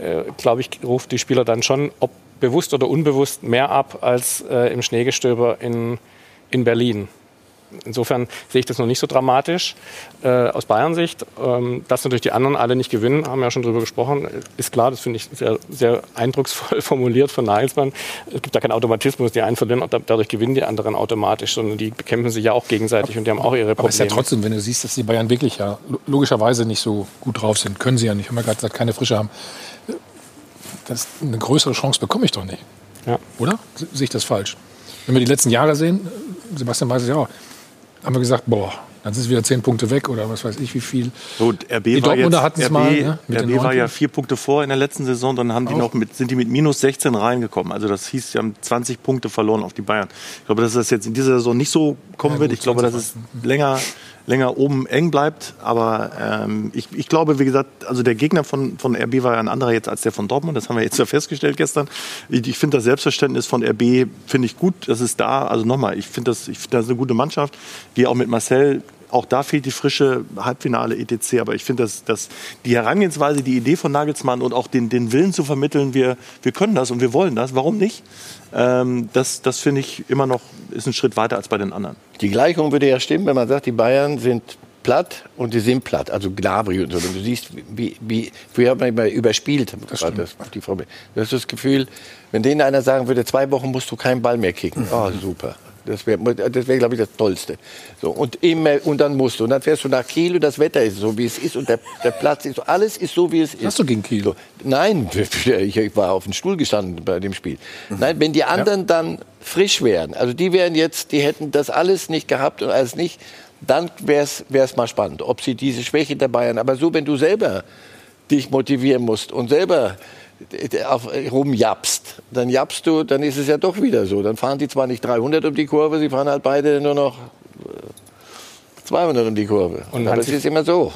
äh, glaube ich, ruft die Spieler dann schon, ob bewusst oder unbewusst, mehr ab als äh, im Schneegestöber in, in Berlin. Insofern sehe ich das noch nicht so dramatisch äh, aus Bayern-Sicht. Ähm, dass natürlich die anderen alle nicht gewinnen, haben wir ja schon drüber gesprochen, ist klar. Das finde ich sehr, sehr eindrucksvoll formuliert von Nagelsmann. Es gibt da keinen Automatismus, die einen verlieren und dadurch gewinnen die anderen automatisch, sondern die bekämpfen sich ja auch gegenseitig und die haben auch ihre Probleme. Aber es ist ja trotzdem, wenn du siehst, dass die Bayern wirklich ja logischerweise nicht so gut drauf sind, können sie ja nicht, haben wir gerade gesagt, keine Frische haben. Das, eine größere Chance bekomme ich doch nicht. Ja. Oder? Se- Sehe ich das falsch? Wenn wir die letzten Jahre sehen, Sebastian weiß es ja auch, haben wir gesagt, boah, dann sind es wieder zehn Punkte weg oder was weiß ich wie viel. Gut, RB die war Dortmunder hatten es mal. Ne, RB war ja vier Punkte vor in der letzten Saison, dann haben die noch mit, sind die mit minus 16 reingekommen. Also das hieß, sie haben 20 Punkte verloren auf die Bayern. Ich glaube, dass das jetzt in dieser Saison nicht so kommen Ja, wird. gut, Ich glaube, dass es länger, länger oben eng bleibt. Aber ähm, ich, ich glaube, wie gesagt, also der Gegner von, von RB war ja ein anderer jetzt als der von Dortmund. Das haben wir jetzt ja festgestellt gestern. Ich, ich finde das Selbstverständnis von RB finde ich gut. Das ist da. Also nochmal, ich finde das, ich finde das eine gute Mannschaft. Wie auch mit Marcel auch da fehlt die frische Halbfinale etc. Aber ich finde, dass, dass die Herangehensweise, die Idee von Nagelsmann und auch den, den Willen zu vermitteln, wir, wir können das und wir wollen das, warum nicht? Ähm, das das finde ich immer noch ist ein Schritt weiter als bei den anderen. Die Gleichung würde ja stimmen, wenn man sagt, die Bayern sind platt und die sind platt, also Gnabry und so. Und du siehst, wie, wie früher hat man immer überspielt. Das, das, die Frau, du hast das Gefühl, wenn denen einer sagen würde, zwei Wochen musst du keinen Ball mehr kicken. Oh, super. Das wäre, das wär, glaube ich, das Tollste. So, und, immer, und dann musst du. Und dann fährst du nach Kiel und das Wetter ist so, wie es ist. Und der, der Platz ist so. Alles ist so, wie es ist. Hast du gegen Kiel? So, nein, ich, war auf dem Stuhl gestanden bei dem Spiel. Nein, wenn die anderen dann frisch wären, also die wären jetzt, die hätten das alles nicht gehabt und alles nicht, dann wäre es mal spannend, ob sie diese Schwäche der Bayern, aber so, wenn du selber dich motivieren musst und selber rumjapst, dann japst du, dann ist es ja doch wieder so. Dann fahren die zwar nicht 300 um die Kurve, sie fahren halt beide nur noch äh, 200 um die Kurve. Und aber es Hansi- ist immer so.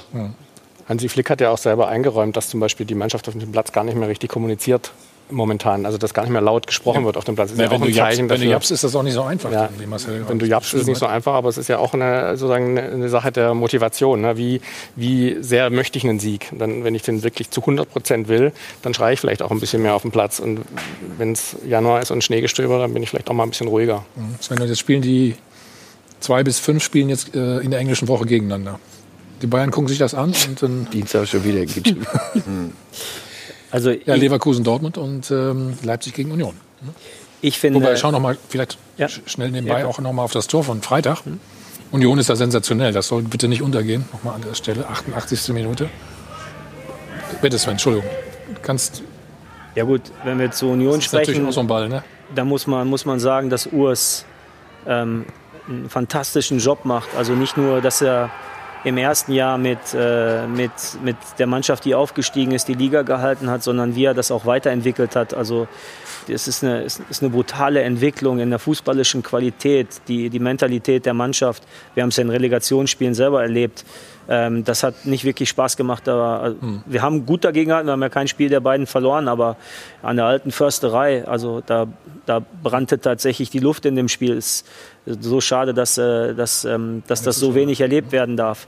Hansi Flick hat ja auch selber eingeräumt, dass zum Beispiel die Mannschaft auf dem Platz gar nicht mehr richtig kommuniziert momentan. Also dass gar nicht mehr laut gesprochen Ja. wird auf dem Platz. Das ist Ja, ja, wenn, auch du ein Zeichen wenn du dafür. japst, ist das auch nicht so einfach. Ja. wie Marcel Wenn du japst, ist es nicht so einfach, aber es ist ja auch eine, sozusagen eine- eine Sache der Motivation. Ne? Wie, wie sehr möchte ich einen Sieg? Dann, wenn ich den wirklich zu 100 Prozent will, dann schreie ich vielleicht auch ein bisschen mehr auf dem Platz. Und wenn es Januar ist und Schneegestöber, dann bin ich vielleicht auch mal ein bisschen ruhiger. Mhm. Sven, jetzt spielen die zwei bis fünf spielen jetzt äh, in der englischen Woche gegeneinander. Die Bayern gucken sich das an und dann Dienstag schon wieder. Also ja, Leverkusen, Dortmund und ähm, Leipzig gegen Union. Ich finde. Wobei, schau noch mal vielleicht Ja. sch- schnell nebenbei Ja. auch noch mal auf das Tor von Freitag. Union ist da sensationell. Das soll bitte nicht untergehen. Nochmal an der Stelle. 88. Minute. Bitte Sven, Entschuldigung. Du kannst. Ja gut, wenn wir zu Union Das ist natürlich sprechen, auch so ein Ball, ne? da muss man, muss man sagen, dass Urs ähm, einen fantastischen Job macht. Also nicht nur, dass er im ersten Jahr mit, äh, mit, mit der Mannschaft, die aufgestiegen ist, die Liga gehalten hat, sondern wie er das auch weiterentwickelt hat. Also es ist eine, es ist eine brutale Entwicklung in der fußballischen Qualität, die, die Mentalität der Mannschaft. Wir haben es in Relegationsspielen selber erlebt. Ähm, das hat nicht wirklich Spaß gemacht. Aber also, wir haben gut dagegen gehalten. Wir haben ja kein Spiel der beiden verloren, aber an der alten Försterei, also da, da brannte tatsächlich die Luft in dem Spiel. Es ist so schade, dass, äh, dass, ähm, dass das so wenig erlebt werden darf.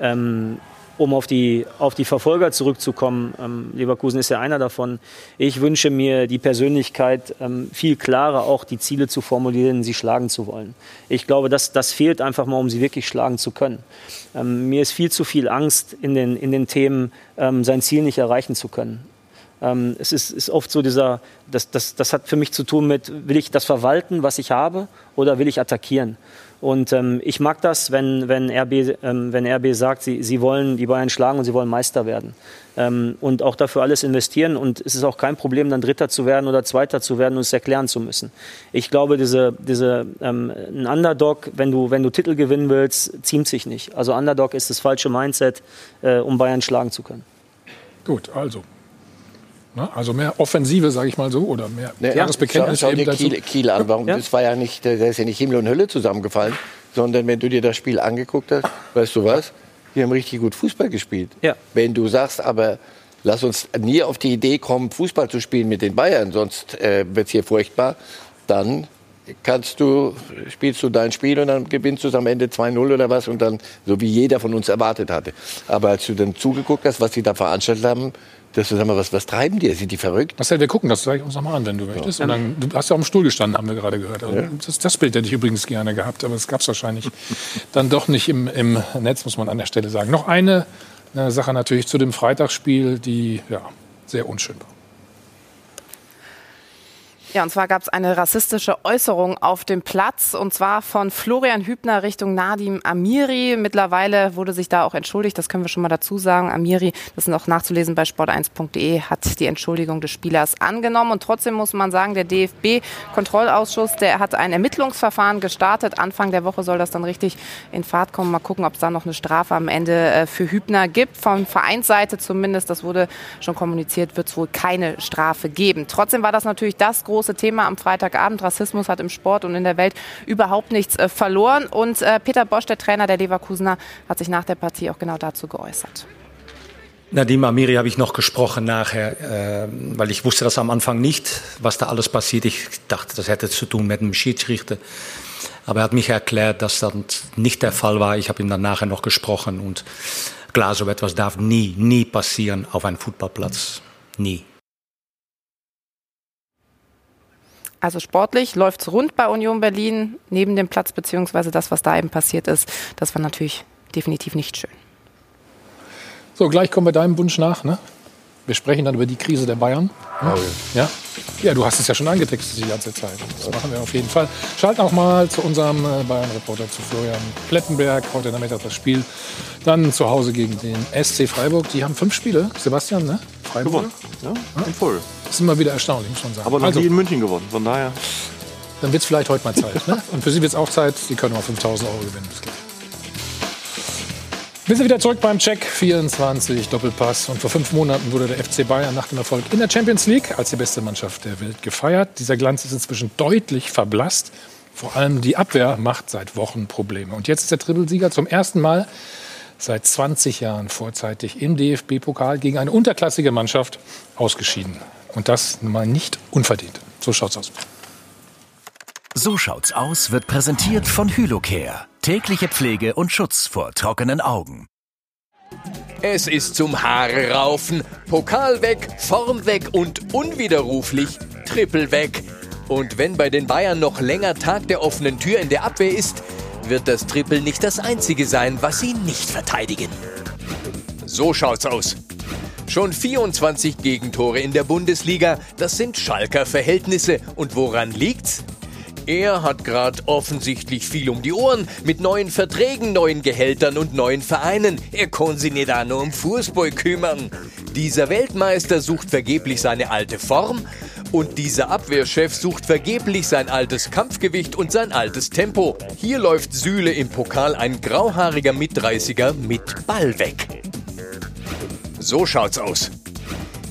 Ähm, um auf die, auf die Verfolger zurückzukommen, ähm, Leverkusen ist ja einer davon. Ich wünsche mir die Persönlichkeit, ähm, viel klarer auch die Ziele zu formulieren, sie schlagen zu wollen. Ich glaube, das, das fehlt einfach mal, um sie wirklich schlagen zu können. Ähm, mir ist viel zu viel Angst in den, in den Themen, ähm, sein Ziel nicht erreichen zu können. Ähm, es ist, ist oft so dieser, das, das, das hat für mich zu tun mit, will ich das verwalten, was ich habe, oder will ich attackieren? Und ähm, ich mag das, wenn, wenn, RB, ähm, wenn RB sagt, sie, sie wollen die Bayern schlagen und sie wollen Meister werden. Ähm, und auch dafür alles investieren. Und es ist auch kein Problem, dann Dritter zu werden oder Zweiter zu werden und es erklären zu müssen. Ich glaube, diese, diese, ähm, ein Underdog, wenn du, wenn du Titel gewinnen willst, ziemt sich nicht. Also Underdog ist das falsche Mindset, äh, um Bayern schlagen zu können. Gut, also. Na, also mehr Offensive, sage ich mal so, oder mehr Ne, klares Bekenntnis schau, schau dir. Kiel, Kiel an. Warum? Ja. Das war ja nicht, da ist ja nicht Himmel und Hölle zusammengefallen, sondern wenn du dir das Spiel angeguckt hast, weißt du was? Die haben richtig gut Fußball gespielt. Ja. Wenn du sagst, aber lass uns nie auf die Idee kommen, Fußball zu spielen mit den Bayern, sonst äh, wird es hier furchtbar, dann kannst du, spielst du dein Spiel und dann gewinnst du es am Ende 2-0 oder was und dann, so wie jeder von uns erwartet hatte. Aber als du dann zugeguckt hast, was sie da veranstaltet haben, dass du sag mal, was, was treiben die? Sind die verrückt? Marcel, wir gucken das gleich uns nochmal an, wenn du möchtest. Und dann, du hast ja auf dem Stuhl gestanden, haben wir gerade gehört. Also Ja. das, das Bild hätte ich übrigens gerne gehabt, aber es gab es wahrscheinlich dann doch nicht im, im Netz, muss man an der Stelle sagen. Noch eine, eine Sache natürlich zu dem Freitagsspiel, die ja, sehr unschön war. Ja, und zwar gab es eine rassistische Äußerung auf dem Platz und zwar von Florian Hübner Richtung Nadim Amiri. Mittlerweile wurde sich da auch entschuldigt, das können wir schon mal dazu sagen. Amiri, das ist noch nachzulesen bei sport1.de, hat die Entschuldigung des Spielers angenommen und trotzdem muss man sagen, der DFB-Kontrollausschuss, der hat ein Ermittlungsverfahren gestartet. Anfang der Woche soll das dann richtig in Fahrt kommen. Mal gucken, ob es da noch eine Strafe am Ende äh, für Hübner gibt. Von Vereinsseite zumindest, das wurde schon kommuniziert, wird es wohl keine Strafe geben. Trotzdem war das natürlich das große große Thema am Freitagabend. Rassismus hat im Sport und in der Welt überhaupt nichts äh, verloren. Und äh, Peter Bosch, der Trainer der Leverkusener, hat sich nach der Partie auch genau dazu geäußert. Nadim Amiri habe ich noch gesprochen nachher, äh, weil ich wusste das am Anfang nicht, was da alles passiert. Ich dachte, das hätte zu tun mit dem Schiedsrichter. Aber er hat mich erklärt, dass das nicht der Fall war. Ich habe ihm dann nachher noch gesprochen und klar, so etwas darf nie, nie passieren auf einem Fußballplatz. Nie. Also sportlich läuft es rund bei Union Berlin, neben dem Platz, beziehungsweise das, was da eben passiert ist. Das war natürlich definitiv nicht schön. So, gleich kommen wir deinem Wunsch nach. Ne? Wir sprechen dann über die Krise der Bayern. Hm? Oh, ja. ja, du hast es ja schon angetextet die ganze Zeit. Das machen wir auf jeden Fall. Schalten auch mal zu unserem äh, Bayern-Reporter, zu Florian Plettenberg. Heute Nachmittag das Spiel. Dann zu Hause gegen den SC Freiburg. Die haben fünf Spiele, Sebastian, ne? Freiburg. Gewonnen. Ja, in voll. Das ist immer wieder erstaunlich, muss man sagen. Aber noch also, nie in München gewonnen, von daher. Dann wird es vielleicht heute mal Zeit. Ne? Und für Sie wird es auch Zeit. Sie können mal 5000 Euro gewinnen. Bis gleich. Wir sind wieder zurück beim Check 24 Doppelpass. Und vor fünf Monaten wurde der FC Bayern nach dem Erfolg in der Champions League als die beste Mannschaft der Welt gefeiert. Dieser Glanz ist inzwischen deutlich verblasst. Vor allem die Abwehr macht seit Wochen Probleme. Und jetzt ist der Trippelsieger zum ersten Mal seit 20 Jahren vorzeitig im DFB-Pokal gegen eine unterklassige Mannschaft ausgeschieden. Und das mal nicht unverdient. So schaut's aus. So schaut's aus wird präsentiert von Hylocare. Tägliche Pflege und Schutz vor trockenen Augen. Es ist zum Haare raufen, Pokal weg, Form weg und unwiderruflich Triple weg. Und wenn bei den Bayern noch länger Tag der offenen Tür in der Abwehr ist, wird das Triple nicht das einzige sein, was sie nicht verteidigen. So schaut's aus. Schon 24 Gegentore in der Bundesliga, das sind Schalker Verhältnisse. Und woran liegt's? Er hat gerade offensichtlich viel um die Ohren mit neuen Verträgen, neuen Gehältern und neuen Vereinen. Er kann sich nicht auch nur um Fußball kümmern. Dieser Weltmeister sucht vergeblich seine alte Form und dieser Abwehrchef sucht vergeblich sein altes Kampfgewicht und sein altes Tempo. Hier läuft Sühle im Pokal ein grauhaariger Mitreißiger mit Ball weg. So schaut's aus.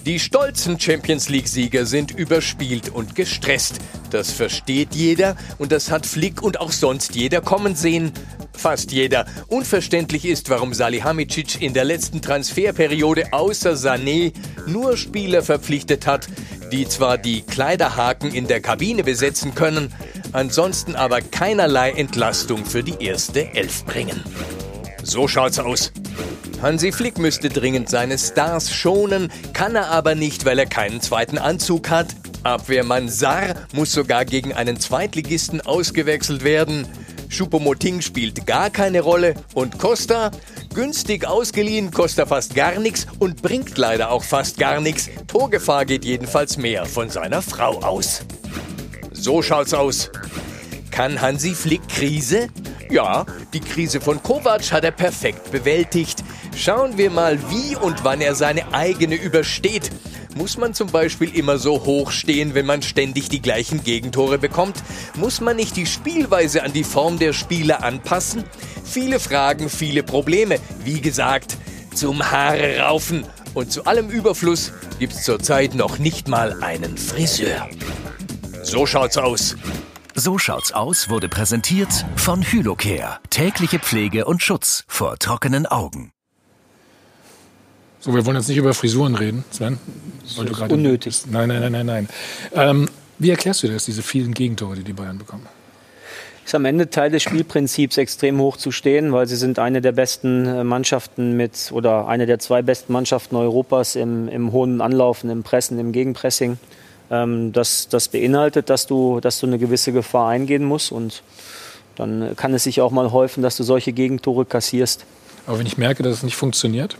Die stolzen Champions League-Sieger sind überspielt und gestresst. Das versteht jeder und das hat Flick und auch sonst jeder kommen sehen. Fast jeder. Unverständlich ist, warum Salihamidzic in der letzten Transferperiode außer Sané nur Spieler verpflichtet hat, die zwar die Kleiderhaken in der Kabine besetzen können, ansonsten aber keinerlei Entlastung für die erste Elf bringen. So schaut's aus. Hansi Flick müsste dringend seine Stars schonen, kann er aber nicht, weil er keinen zweiten Anzug hat. Abwehrmann Sar muss sogar gegen einen Zweitligisten ausgewechselt werden. Choupo-Moting spielt gar keine Rolle und Costa, günstig ausgeliehen, kostet fast gar nichts und bringt leider auch fast gar nichts. Torgefahr geht jedenfalls mehr von seiner Frau aus. So schaut's aus. Kann Hansi Flick Krise? Ja, die Krise von Kovac hat er perfekt bewältigt. Schauen wir mal, wie und wann er seine eigene übersteht. Muss man zum Beispiel immer so hoch stehen, wenn man ständig die gleichen Gegentore bekommt? Muss man nicht die Spielweise an die Form der Spieler anpassen? Viele Fragen, viele Probleme. Wie gesagt, zum Haare raufen. Und zu allem Überfluss gibt's zurzeit noch nicht mal einen Friseur. So schaut's aus. So schaut's aus wurde präsentiert von Hylocare. Tägliche Pflege und Schutz vor trockenen Augen. So, wir wollen jetzt nicht über Frisuren reden, Sven. Das ist unnötig. Nein, nein, nein, nein, nein. Ähm, wie erklärst du das, diese vielen Gegentore, die die Bayern bekommen? Ist am Ende Teil des Spielprinzips, extrem hoch zu stehen, weil sie sind eine der besten äh, Mannschaften mit oder eine der zwei besten Mannschaften Europas im, im hohen Anlaufen, im Pressen, im Gegenpressing. Ähm, das, das beinhaltet, dass du, dass du eine gewisse Gefahr eingehen musst und dann kann es sich auch mal häufen, dass du solche Gegentore kassierst. Aber wenn ich merke, dass es nicht funktioniert?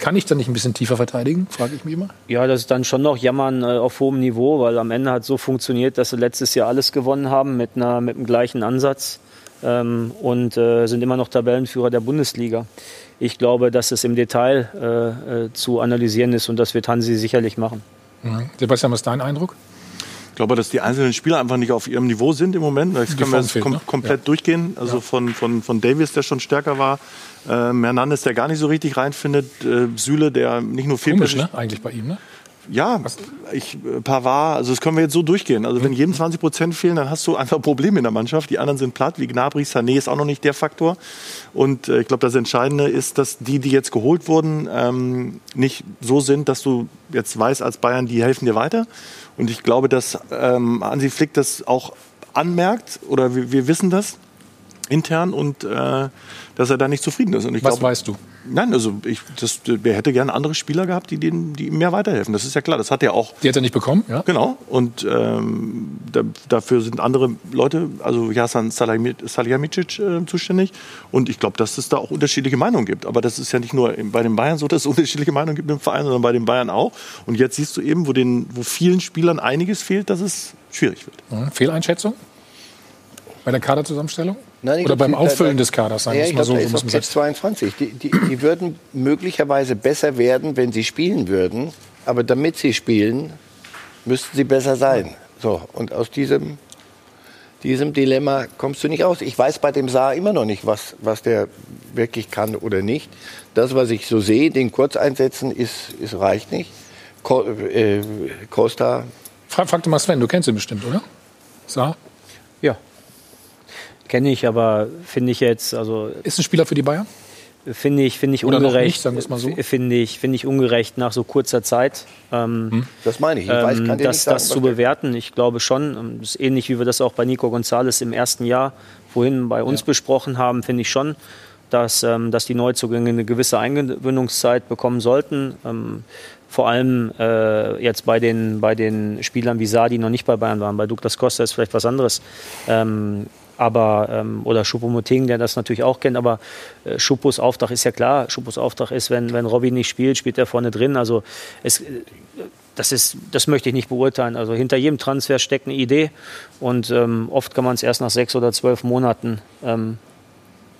Kann ich dann nicht ein bisschen tiefer verteidigen, frage ich mich immer. Ja, das ist dann schon noch Jammern äh, auf hohem Niveau, weil am Ende hat es so funktioniert, dass sie letztes Jahr alles gewonnen haben mit, einer, mit dem gleichen Ansatz ähm, und äh, sind immer noch Tabellenführer der Bundesliga. Ich glaube, dass es im Detail äh, äh, zu analysieren ist und das wird Hansi sicherlich machen. Mhm. Sebastian, was ist dein Eindruck? Ich glaube, dass die einzelnen Spieler einfach nicht auf ihrem Niveau sind im Moment. Das können wir jetzt fehlt, kom ne? komplett Ja. durchgehen. Also von, von, von Davis, der schon stärker war, ähm, Hernandez, der gar nicht so richtig reinfindet, äh, Süle, der nicht nur Komisch, Fehlpässe ne? Eigentlich bei ihm, ne? Ja, ich, äh, Pavard, also das können wir jetzt so durchgehen. Also wenn jedem 20 Prozent fehlen, dann hast du einfach Probleme in der Mannschaft. Die anderen sind platt, wie Gnabry, Sané ist auch noch nicht der Faktor. Und äh, ich glaube, das Entscheidende ist, dass die, die jetzt geholt wurden, ähm, nicht so sind, dass du jetzt weißt als Bayern, die helfen dir weiter. Und ich glaube, dass ähm, Hansi Flick das auch anmerkt, oder wir, wir wissen das intern und äh, dass er da nicht zufrieden ist. Und ich Was glaube, weißt du? Nein, also ich, das, der hätte gerne andere Spieler gehabt, die, denen, die ihm mehr weiterhelfen. Das ist ja klar. Das hat er auch. Die hat er nicht bekommen, ja? Genau. Und ähm, da, dafür sind andere Leute, also Jasan Salihamidzic, äh, zuständig. Und ich glaube, dass es da auch unterschiedliche Meinungen gibt. Aber das ist ja nicht nur bei den Bayern so, dass es unterschiedliche Meinungen gibt im Verein, sondern bei den Bayern auch. Und jetzt siehst du eben, wo, den, wo vielen Spielern einiges fehlt, dass es schwierig wird. Mhm. Fehleinschätzung? Bei der Kaderzusammenstellung? Nein, Oder glaub, beim Auffüllen des Kaders, sagen Ja, wir es ich mal glaube, so. da ist Catch sagen. 22. Die, die, die würden möglicherweise besser werden, wenn sie spielen würden. Aber damit sie spielen, müssten sie besser sein. So, und aus diesem, diesem Dilemma kommst du nicht raus. Ich weiß bei dem Saar immer noch nicht, was, was der wirklich kann oder nicht. Das, was ich so sehe, den Kurzeinsätzen, ist, ist reicht nicht. Co äh, Costa Frag, frag mal Sven, du kennst ihn bestimmt, oder? Saar? Ja. Kenne ich, aber finde ich jetzt, also. Ist ein Spieler für die Bayern? Finde ich, finde ich Oder ungerecht. nicht, sagen wir es mal so. Finde ich, finde ich ungerecht nach so kurzer Zeit. Ähm, Das meine ich. Ich weiß, kann dir das, nicht sagen, das was zu bewerten. Ich glaube schon. ähm, Das ist ähnlich, wie wir das auch bei Nico González im ersten Jahr vorhin bei uns besprochen haben, finde ich schon, dass, ähm, dass die Neuzugänge eine gewisse Eingewöhnungszeit bekommen sollten. Ähm, vor allem äh, jetzt bei den, bei den Spielern wie Saar, die noch nicht bei Bayern waren. Bei Douglas Costa ist vielleicht was anderes. Ähm, aber, ähm, oder Choupo-Moting, der das natürlich auch kennt, aber äh, Schupos Auftrag ist ja klar. Schupos Auftrag ist, wenn, wenn Robby nicht spielt, spielt er vorne drin. Also es, äh, das, ist, das möchte ich nicht beurteilen. Also hinter jedem Transfer steckt eine Idee und ähm, oft kann man es erst nach sechs oder zwölf Monaten ähm,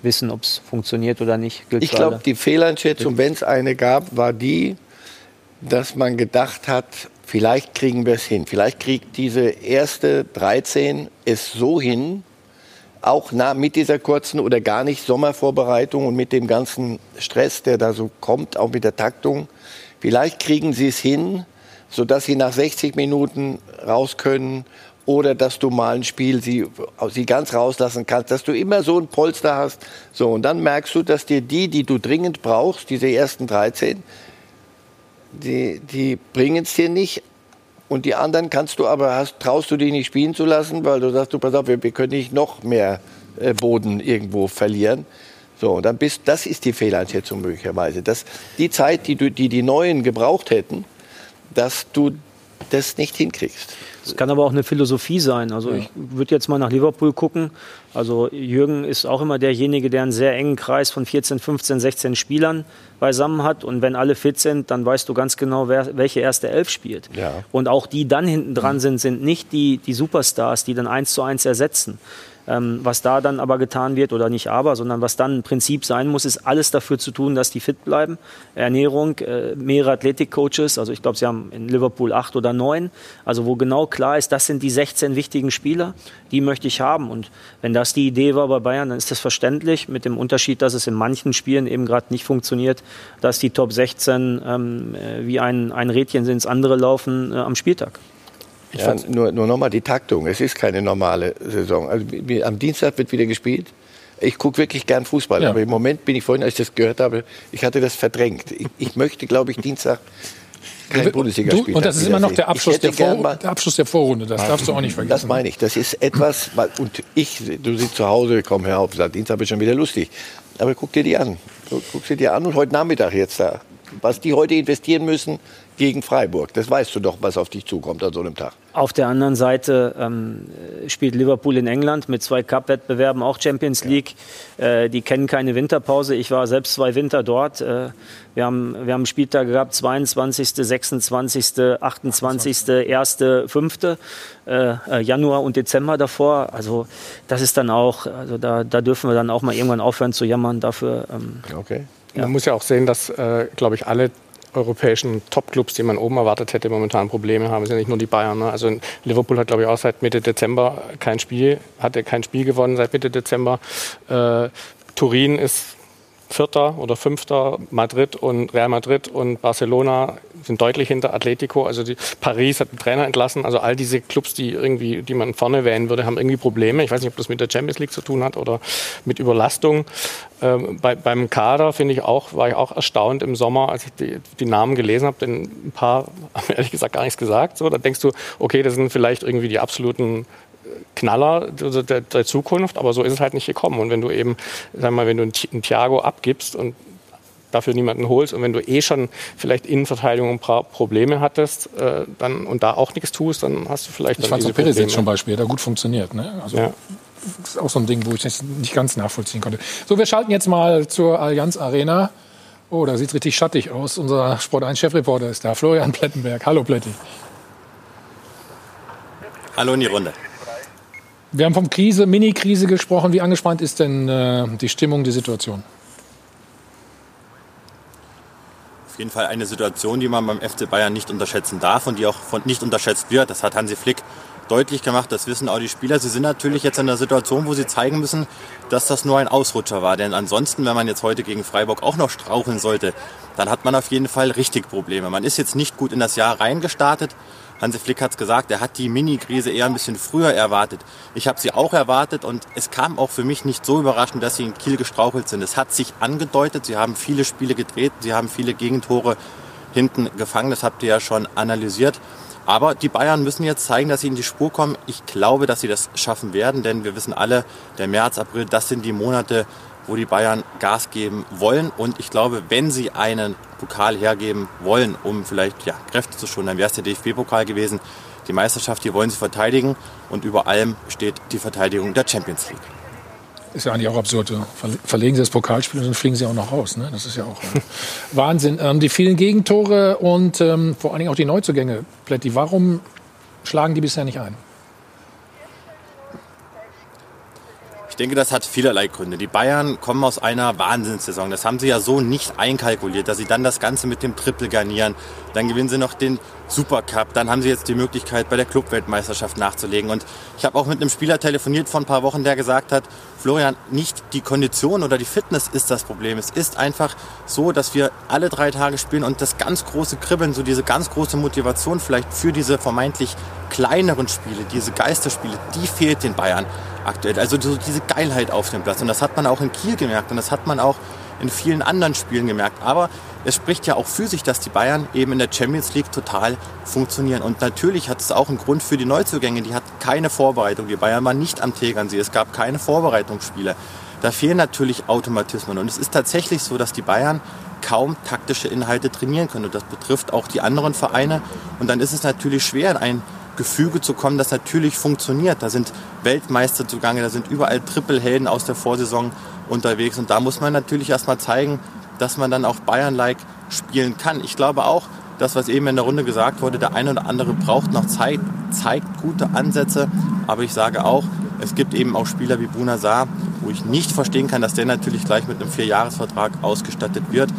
wissen, ob es funktioniert oder nicht. Gilt Ich glaube, die Fehleinschätzung, wenn es eine gab, war die, dass man gedacht hat, vielleicht kriegen wir es hin. Vielleicht kriegt diese erste 13 es so hin, auch na, mit dieser kurzen oder gar nicht Sommervorbereitung und mit dem ganzen Stress, der da so kommt, auch mit der Taktung. Vielleicht kriegen sie es hin, sodass sie nach 60 Minuten raus können oder dass du mal ein Spiel sie, sie ganz rauslassen kannst, dass du immer so ein Polster hast. So, und dann merkst du, dass dir die, die du dringend brauchst, diese ersten 13, die, die bringen es dir nicht. Und die anderen kannst du aber, hast, traust du die nicht spielen zu lassen, weil du sagst, du pass auf, wir, wir können nicht noch mehr äh, Boden irgendwo verlieren. So, dann bist, das ist die Fehleinschätzung möglicherweise. Dass die Zeit, die, du, die die Neuen gebraucht hätten, dass du das nicht hinkriegst. Es kann aber auch eine Philosophie sein. Also ich würde jetzt mal nach Liverpool gucken. Also Jürgen ist auch immer derjenige, der einen sehr engen Kreis von 14, 15, 16 Spielern beisammen hat. Und wenn alle fit sind, dann weißt du ganz genau, wer, welche erste Elf spielt. Ja. Und auch die dann hinten dran sind, sind nicht die, die Superstars, die dann eins zu eins ersetzen. Ähm, was da dann aber getan wird, oder nicht aber, sondern was dann ein Prinzip sein muss, ist alles dafür zu tun, dass die fit bleiben. Ernährung, äh, mehrere Athletikcoaches, also ich glaube, sie haben in Liverpool acht oder neun, also wo genau klar ist, das sind die 16 wichtigen Spieler, die möchte ich haben. Und wenn das die Idee war bei Bayern, dann ist das verständlich, mit dem Unterschied, dass es in manchen Spielen eben gerade nicht funktioniert, dass die Top 16 ähm, äh, wie ein, ein Rädchen ins andere laufen äh, am Spieltag. Ja, nur nur nochmal die Taktung. Es ist keine normale Saison. Also, am Dienstag wird wieder gespielt. Ich gucke wirklich gern Fußball, Ja. aber im Moment bin ich vorhin, als ich das gehört habe, ich hatte das verdrängt. Ich, ich möchte, glaube ich, Dienstag kein Bundesligaspiel. Und das ist immer noch der Abschluss der, Vor der Abschluss der Vorrunde. Das darfst du auch nicht vergessen. Das meine ich. Das ist etwas, und ich, du sitzt zu Hause, komm hör auf, sag, Dienstag wird schon wieder lustig. Aber guck dir die an. Guck sie dir an und heute Nachmittag jetzt da. Was die heute investieren müssen, gegen Freiburg. Das weißt du doch, was auf dich zukommt an so einem Tag. Auf der anderen Seite ähm, spielt Liverpool in England mit zwei Cup-Wettbewerben, auch Champions League. Äh, die kennen keine Winterpause. Ich war selbst zwei Winter dort. Äh, wir, haben, wir haben Spieltage gehabt, 22., 26., 28., 1., 5. Äh, Januar und Dezember davor. Also das ist dann auch, also da, da dürfen wir dann auch mal irgendwann aufhören zu jammern dafür. Ähm, okay. Ja. Man muss ja auch sehen, dass, äh, glaube ich, alle europäischen Top-Clubs, die man oben erwartet hätte, momentan Probleme haben. Es sind ja nicht nur die Bayern. Ne? Also Liverpool hat, glaube ich, auch seit Mitte Dezember kein Spiel, hatte kein Spiel gewonnen seit Mitte Dezember. Äh, Turin ist Vierter oder Fünfter, Madrid und Real Madrid und Barcelona sind deutlich hinter Atletico. Also die, Paris hat den Trainer entlassen. Also all diese Clubs, die irgendwie, die man vorne wählen würde, haben irgendwie Probleme. Ich weiß nicht, ob das mit der Champions League zu tun hat oder mit Überlastung. Ähm, bei, beim Kader finde ich auch, war ich auch erstaunt im Sommer, als ich die, die Namen gelesen habe, denn ein paar haben ehrlich gesagt gar nichts gesagt. So, da denkst du, okay, das sind vielleicht irgendwie die absoluten Knaller der, der, Zukunft, aber so ist es halt nicht gekommen. Und wenn du eben, sag mal, wenn du einen Thiago abgibst und dafür niemanden holst und wenn du eh schon vielleicht Innenverteidigung ein paar Probleme hattest äh, dann, und da auch nichts tust, dann hast du vielleicht. Ich fand so Perez jetzt zum Beispiel, der gut funktioniert. Ne? Also, ja. Das ist auch so ein Ding, wo ich das nicht ganz nachvollziehen konnte. So, wir schalten jetzt mal zur Allianz Arena. Oh, da sieht es richtig schattig aus. Unser Sport 1-Chefreporter ist da, Florian Plettenberg. Hallo Pletti. Hallo in die Runde. Wir haben von Krise, Mini-Krise gesprochen. Wie angespannt ist denn äh, die Stimmung, die Situation? Auf jeden Fall eine Situation, die man beim FC Bayern nicht unterschätzen darf und die auch von, nicht unterschätzt wird. Das hat Hansi Flick deutlich gemacht, das wissen auch die Spieler. Sie sind natürlich jetzt in der Situation, wo sie zeigen müssen, dass das nur ein Ausrutscher war. Denn ansonsten, wenn man jetzt heute gegen Freiburg auch noch straucheln sollte, dann hat man auf jeden Fall richtig Probleme. Man ist jetzt nicht gut in das Jahr reingestartet. Hansi Flick hat es gesagt, er hat die Mini-Krise eher ein bisschen früher erwartet. Ich habe sie auch erwartet und es kam auch für mich nicht so überraschend, dass sie in Kiel gestrauchelt sind. Es hat sich angedeutet, sie haben viele Spiele gedreht, sie haben viele Gegentore hinten gefangen, das habt ihr ja schon analysiert. Aber die Bayern müssen jetzt zeigen, dass sie in die Spur kommen. Ich glaube, dass sie das schaffen werden, denn wir wissen alle, der März, April, das sind die Monate, wo die Bayern Gas geben wollen. Und ich glaube, wenn sie einen Pokal hergeben wollen, um vielleicht ja, Kräfte zu schonen, dann wäre es der DFB-Pokal gewesen. Die Meisterschaft, die wollen sie verteidigen und über allem steht die Verteidigung der Champions League. Ist ja eigentlich auch absurd. Verlegen Sie das Pokalspiel und dann fliegen Sie auch noch raus. Ne? Das ist ja auch äh, Wahnsinn. Ähm, die vielen Gegentore und ähm, vor allen Dingen auch die Neuzugänge, Plätti, warum schlagen die bisher nicht ein? Ich denke, das hat vielerlei Gründe. Die Bayern kommen aus einer Wahnsinnssaison. Das haben sie ja so nicht einkalkuliert, dass sie dann das Ganze mit dem Triple garnieren. Dann gewinnen sie noch den Supercup. Dann haben sie jetzt die Möglichkeit, bei der Clubweltmeisterschaft nachzulegen. Und ich habe auch mit einem Spieler telefoniert vor ein paar Wochen, der gesagt hat, Florian, nicht die Kondition oder die Fitness ist das Problem. Es ist einfach so, dass wir alle drei Tage spielen und das ganz große Kribbeln, so diese ganz große Motivation vielleicht für diese vermeintlich kleineren Spiele, diese Geisterspiele, die fehlt den Bayern aktuell. Also so diese Geilheit auf dem Platz. Und das hat man auch in Kiel gemerkt und das hat man auch in vielen anderen Spielen gemerkt. Aber es spricht ja auch für sich, dass die Bayern eben in der Champions League total funktionieren. Und natürlich hat es auch einen Grund für die Neuzugänge. Die hatten keine Vorbereitung. Die Bayern waren nicht am Tegernsee. Es gab keine Vorbereitungsspiele. Da fehlen natürlich Automatismen. Und es ist tatsächlich so, dass die Bayern kaum taktische Inhalte trainieren können. Und das betrifft auch die anderen Vereine. Und dann ist es natürlich schwer, in ein Gefüge zu kommen, das natürlich funktioniert. Da sind Weltmeister zugange, da sind überall Trippelhelden aus der Vorsaison unterwegs. Und da muss man natürlich erstmal zeigen, dass man dann auch Bayern-like spielen kann. Ich glaube auch, das, was eben in der Runde gesagt wurde, der eine oder andere braucht noch Zeit, zeigt gute Ansätze. Aber ich sage auch, es gibt eben auch Spieler wie Bruna Saar, wo ich nicht verstehen kann, dass der natürlich gleich mit einem Vierjahresvertrag ausgestattet wird.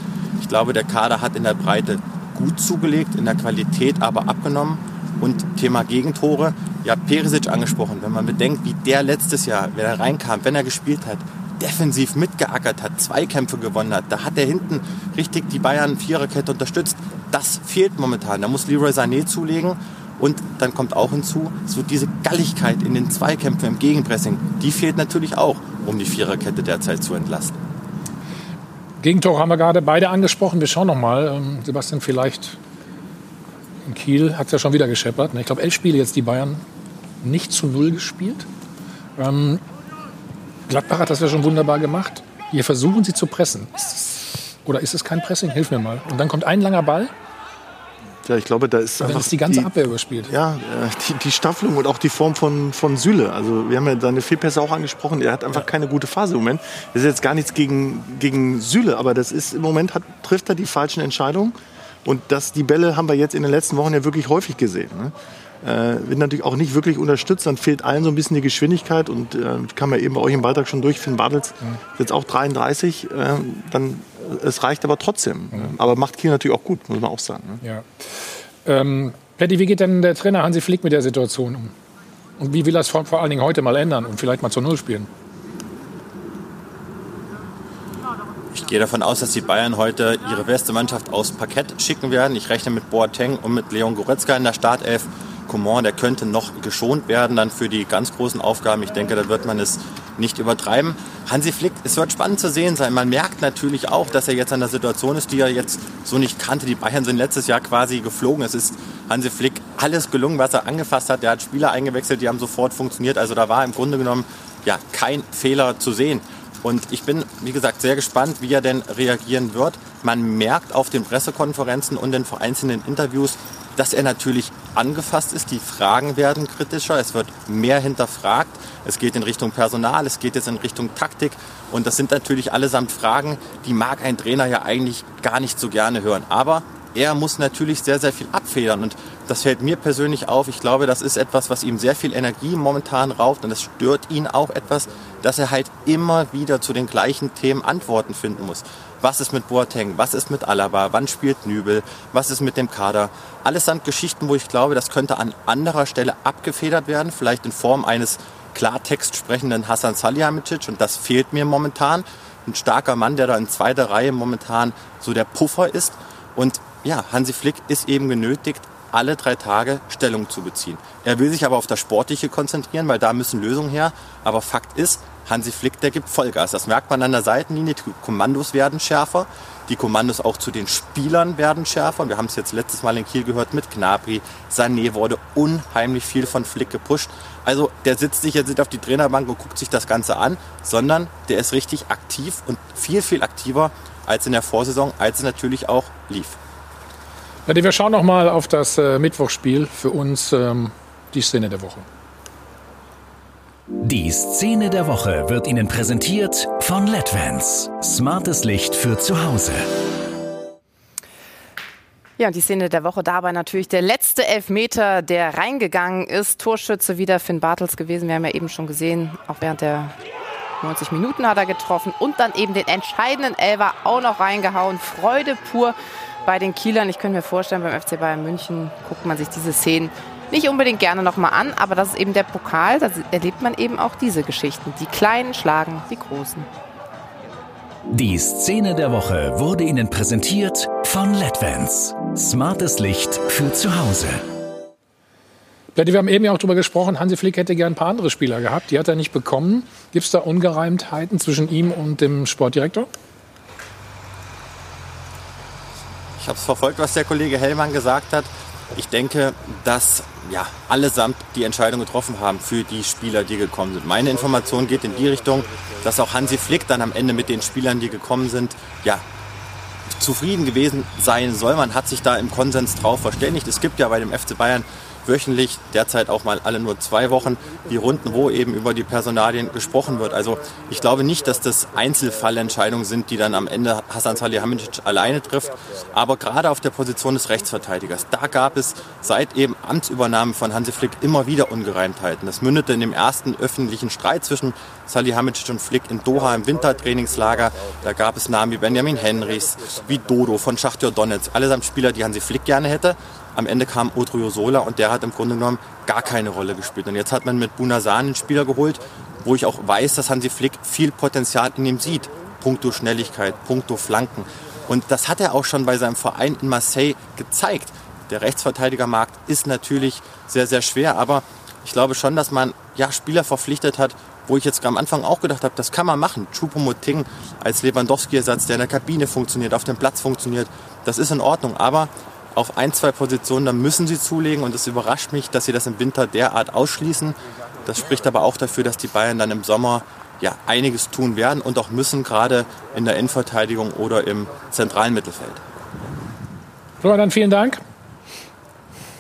Ich glaube, der Kader hat in der Breite gut zugelegt, in der Qualität aber abgenommen. Und Thema Gegentore, ja, Perisic angesprochen. Wenn man bedenkt, wie der letztes Jahr, wenn er reinkam, wenn er gespielt hat, defensiv mitgeackert hat, Zweikämpfe gewonnen hat. Da hat er hinten richtig die Bayern Viererkette unterstützt. Das fehlt momentan. Da muss Leroy Sané zulegen. Und dann kommt auch hinzu, so diese Galligkeit in den Zweikämpfen im Gegenpressing, die fehlt natürlich auch, um die Viererkette derzeit zu entlasten. Gegentor haben wir gerade beide angesprochen. Wir schauen noch mal. Ähm, Sebastian, vielleicht in Kiel hat es ja schon wieder gescheppert. Ne? Ich glaube, elf Spiele jetzt die Bayern nicht zu null gespielt. Ähm, Gladbach hat das ja schon wunderbar gemacht. Hier versuchen sie zu pressen. Oder ist es kein Pressing? Hilf mir mal. Und dann kommt ein langer Ball. Ja, ich glaube, da ist einfach ist die ganze Abwehr überspielt. Ja, äh, die, die Staffelung und auch die Form von, von Süle. Also wir haben ja seine Fehlpässe auch angesprochen. Er hat einfach keine gute Phase im Moment. Das ist jetzt gar nichts gegen, gegen Süle, aber das ist im Moment hat, trifft er die falschen Entscheidungen. Und das, die Bälle haben wir jetzt in den letzten Wochen ja wirklich häufig gesehen. Ne? Äh, wird natürlich auch nicht wirklich unterstützt, dann fehlt allen so ein bisschen die Geschwindigkeit und äh, kam ja eben bei euch im Beitrag schon durch, Finn Bartels ist jetzt auch 33, äh, dann, es reicht aber trotzdem. Aber macht Kiel natürlich auch gut, muss man auch sagen. Ne? Ja. Ähm, Plätti, wie geht denn der Trainer Hansi Flick mit der Situation um? Und wie will er es vor, vor allen Dingen heute mal ändern und vielleicht mal zur Null spielen? Ich gehe davon aus, dass die Bayern heute ihre beste Mannschaft aus Parkett schicken werden. Ich rechne mit Boateng und mit Leon Goretzka in der Startelf. Coman, der könnte noch geschont werden dann für die ganz großen Aufgaben. Ich denke, da wird man es nicht übertreiben. Hansi Flick, es wird spannend zu sehen sein. Man merkt natürlich auch, dass er jetzt an der Situation ist, die er jetzt so nicht kannte. Die Bayern sind letztes Jahr quasi geflogen. Es ist Hansi Flick alles gelungen, was er angefasst hat. Er hat Spieler eingewechselt, die haben sofort funktioniert. Also da war im Grunde genommen ja kein Fehler zu sehen. Und ich bin, wie gesagt, sehr gespannt, wie er denn reagieren wird. Man merkt auf den Pressekonferenzen und den vereinzelten Interviews, dass er natürlich angefasst ist. Die Fragen werden kritischer, es wird mehr hinterfragt. Es geht in Richtung Personal, es geht jetzt in Richtung Taktik. Und das sind natürlich allesamt Fragen, die mag ein Trainer ja eigentlich gar nicht so gerne hören. Aber er muss natürlich sehr, sehr viel abfedern. Und das fällt mir persönlich auf. Ich glaube, das ist etwas, was ihm sehr viel Energie momentan raubt. Und es stört ihn auch etwas, dass er halt immer wieder zu den gleichen Themen Antworten finden muss. Was ist mit Boateng? Was ist mit Alaba? Wann spielt Nübel? Was ist mit dem Kader? Alles sind Geschichten, wo ich glaube, das könnte an anderer Stelle abgefedert werden. Vielleicht in Form eines Klartext sprechenden Hassan Salihamidzic. Und das fehlt mir momentan. Ein starker Mann, der da in zweiter Reihe momentan so der Puffer ist. Und ja, Hansi Flick ist eben genötigt, alle drei Tage Stellung zu beziehen. Er will sich aber auf das Sportliche konzentrieren, weil da müssen Lösungen her. Aber Fakt ist, Hansi Flick, der gibt Vollgas. Das merkt man an der Seitenlinie. Die Kommandos werden schärfer. Die Kommandos auch zu den Spielern werden schärfer. Wir haben es jetzt letztes Mal in Kiel gehört mit Gnabry. Sané wurde unheimlich viel von Flick gepusht. Also der sitzt nicht jetzt auf die Trainerbank und guckt sich das Ganze an, sondern der ist richtig aktiv und viel, viel aktiver als in der Vorsaison, als es natürlich auch lief. Plätti, wir schauen noch mal auf das äh, Mittwochsspiel. Für uns ähm, die Szene der Woche. Die Szene der Woche wird Ihnen präsentiert von LEDVANCE. Smartes Licht für zu Hause. Ja, und die Szene der Woche dabei natürlich der letzte Elfmeter, der reingegangen ist. Torschütze wieder Finn Bartels gewesen. Wir haben ja eben schon gesehen, auch während der 90 Minuten hat er getroffen und dann eben den entscheidenden Elfer auch noch reingehauen. Freude pur bei den Kielern. Ich könnte mir vorstellen, beim FC Bayern München guckt man sich diese Szenen nicht unbedingt gerne nochmal an, aber das ist eben der Pokal, da erlebt man eben auch diese Geschichten. Die Kleinen schlagen die Großen. Die Szene der Woche wurde Ihnen präsentiert von LEDVANCE. Smartes Licht für zu Hause. Wir haben eben ja auch darüber gesprochen, Hansi Flick hätte gern ein paar andere Spieler gehabt. Die hat er nicht bekommen. Gibt es da Ungereimtheiten zwischen ihm und dem Sportdirektor? Ich habe es verfolgt, was der Kollege Hellmann gesagt hat. Ich denke, dass ja, allesamt die Entscheidung getroffen haben für die Spieler, die gekommen sind. Meine Information geht in die Richtung, dass auch Hansi Flick dann am Ende mit den Spielern, die gekommen sind, ja, zufrieden gewesen sein soll. Man hat sich da im Konsens drauf verständigt. Es gibt ja bei dem FC Bayern wöchentlich, derzeit auch mal alle nur zwei Wochen, die Runden, wo eben über die Personalien gesprochen wird. Also ich glaube nicht, dass das Einzelfallentscheidungen sind, die dann am Ende Hassan Salihamidzic alleine trifft. Aber gerade auf der Position des Rechtsverteidigers, da gab es seit eben Amtsübernahme von Hansi Flick immer wieder Ungereimtheiten. Das mündete in dem ersten öffentlichen Streit zwischen Salihamidzic und Flick in Doha im Wintertrainingslager. Da gab es Namen wie Benjamin Henrichs, wie Dodo von Schachtjör Donetsk, allesamt Spieler, die Hansi Flick gerne hätte. Am Ende kam Odriozola und der hat im Grunde genommen gar keine Rolle gespielt. Und jetzt hat man mit Bunasan einen Spieler geholt, wo ich auch weiß, dass Hansi Flick viel Potenzial in ihm sieht. Punkto Schnelligkeit, punkto Flanken. Und das hat er auch schon bei seinem Verein in Marseille gezeigt. Der Rechtsverteidigermarkt ist natürlich sehr, sehr schwer, aber ich glaube schon, dass man ja, Spieler verpflichtet hat, wo ich jetzt am Anfang auch gedacht habe, das kann man machen. Choupo-Moting als Lewandowski-Ersatz, der in der Kabine funktioniert, auf dem Platz funktioniert, das ist in Ordnung. Aber auf ein, zwei Positionen, da müssen sie zulegen und es überrascht mich, dass sie das im Winter derart ausschließen. Das spricht aber auch dafür, dass die Bayern dann im Sommer ja, einiges tun werden und auch müssen, gerade in der Innenverteidigung oder im zentralen Mittelfeld. Florian, vielen Dank.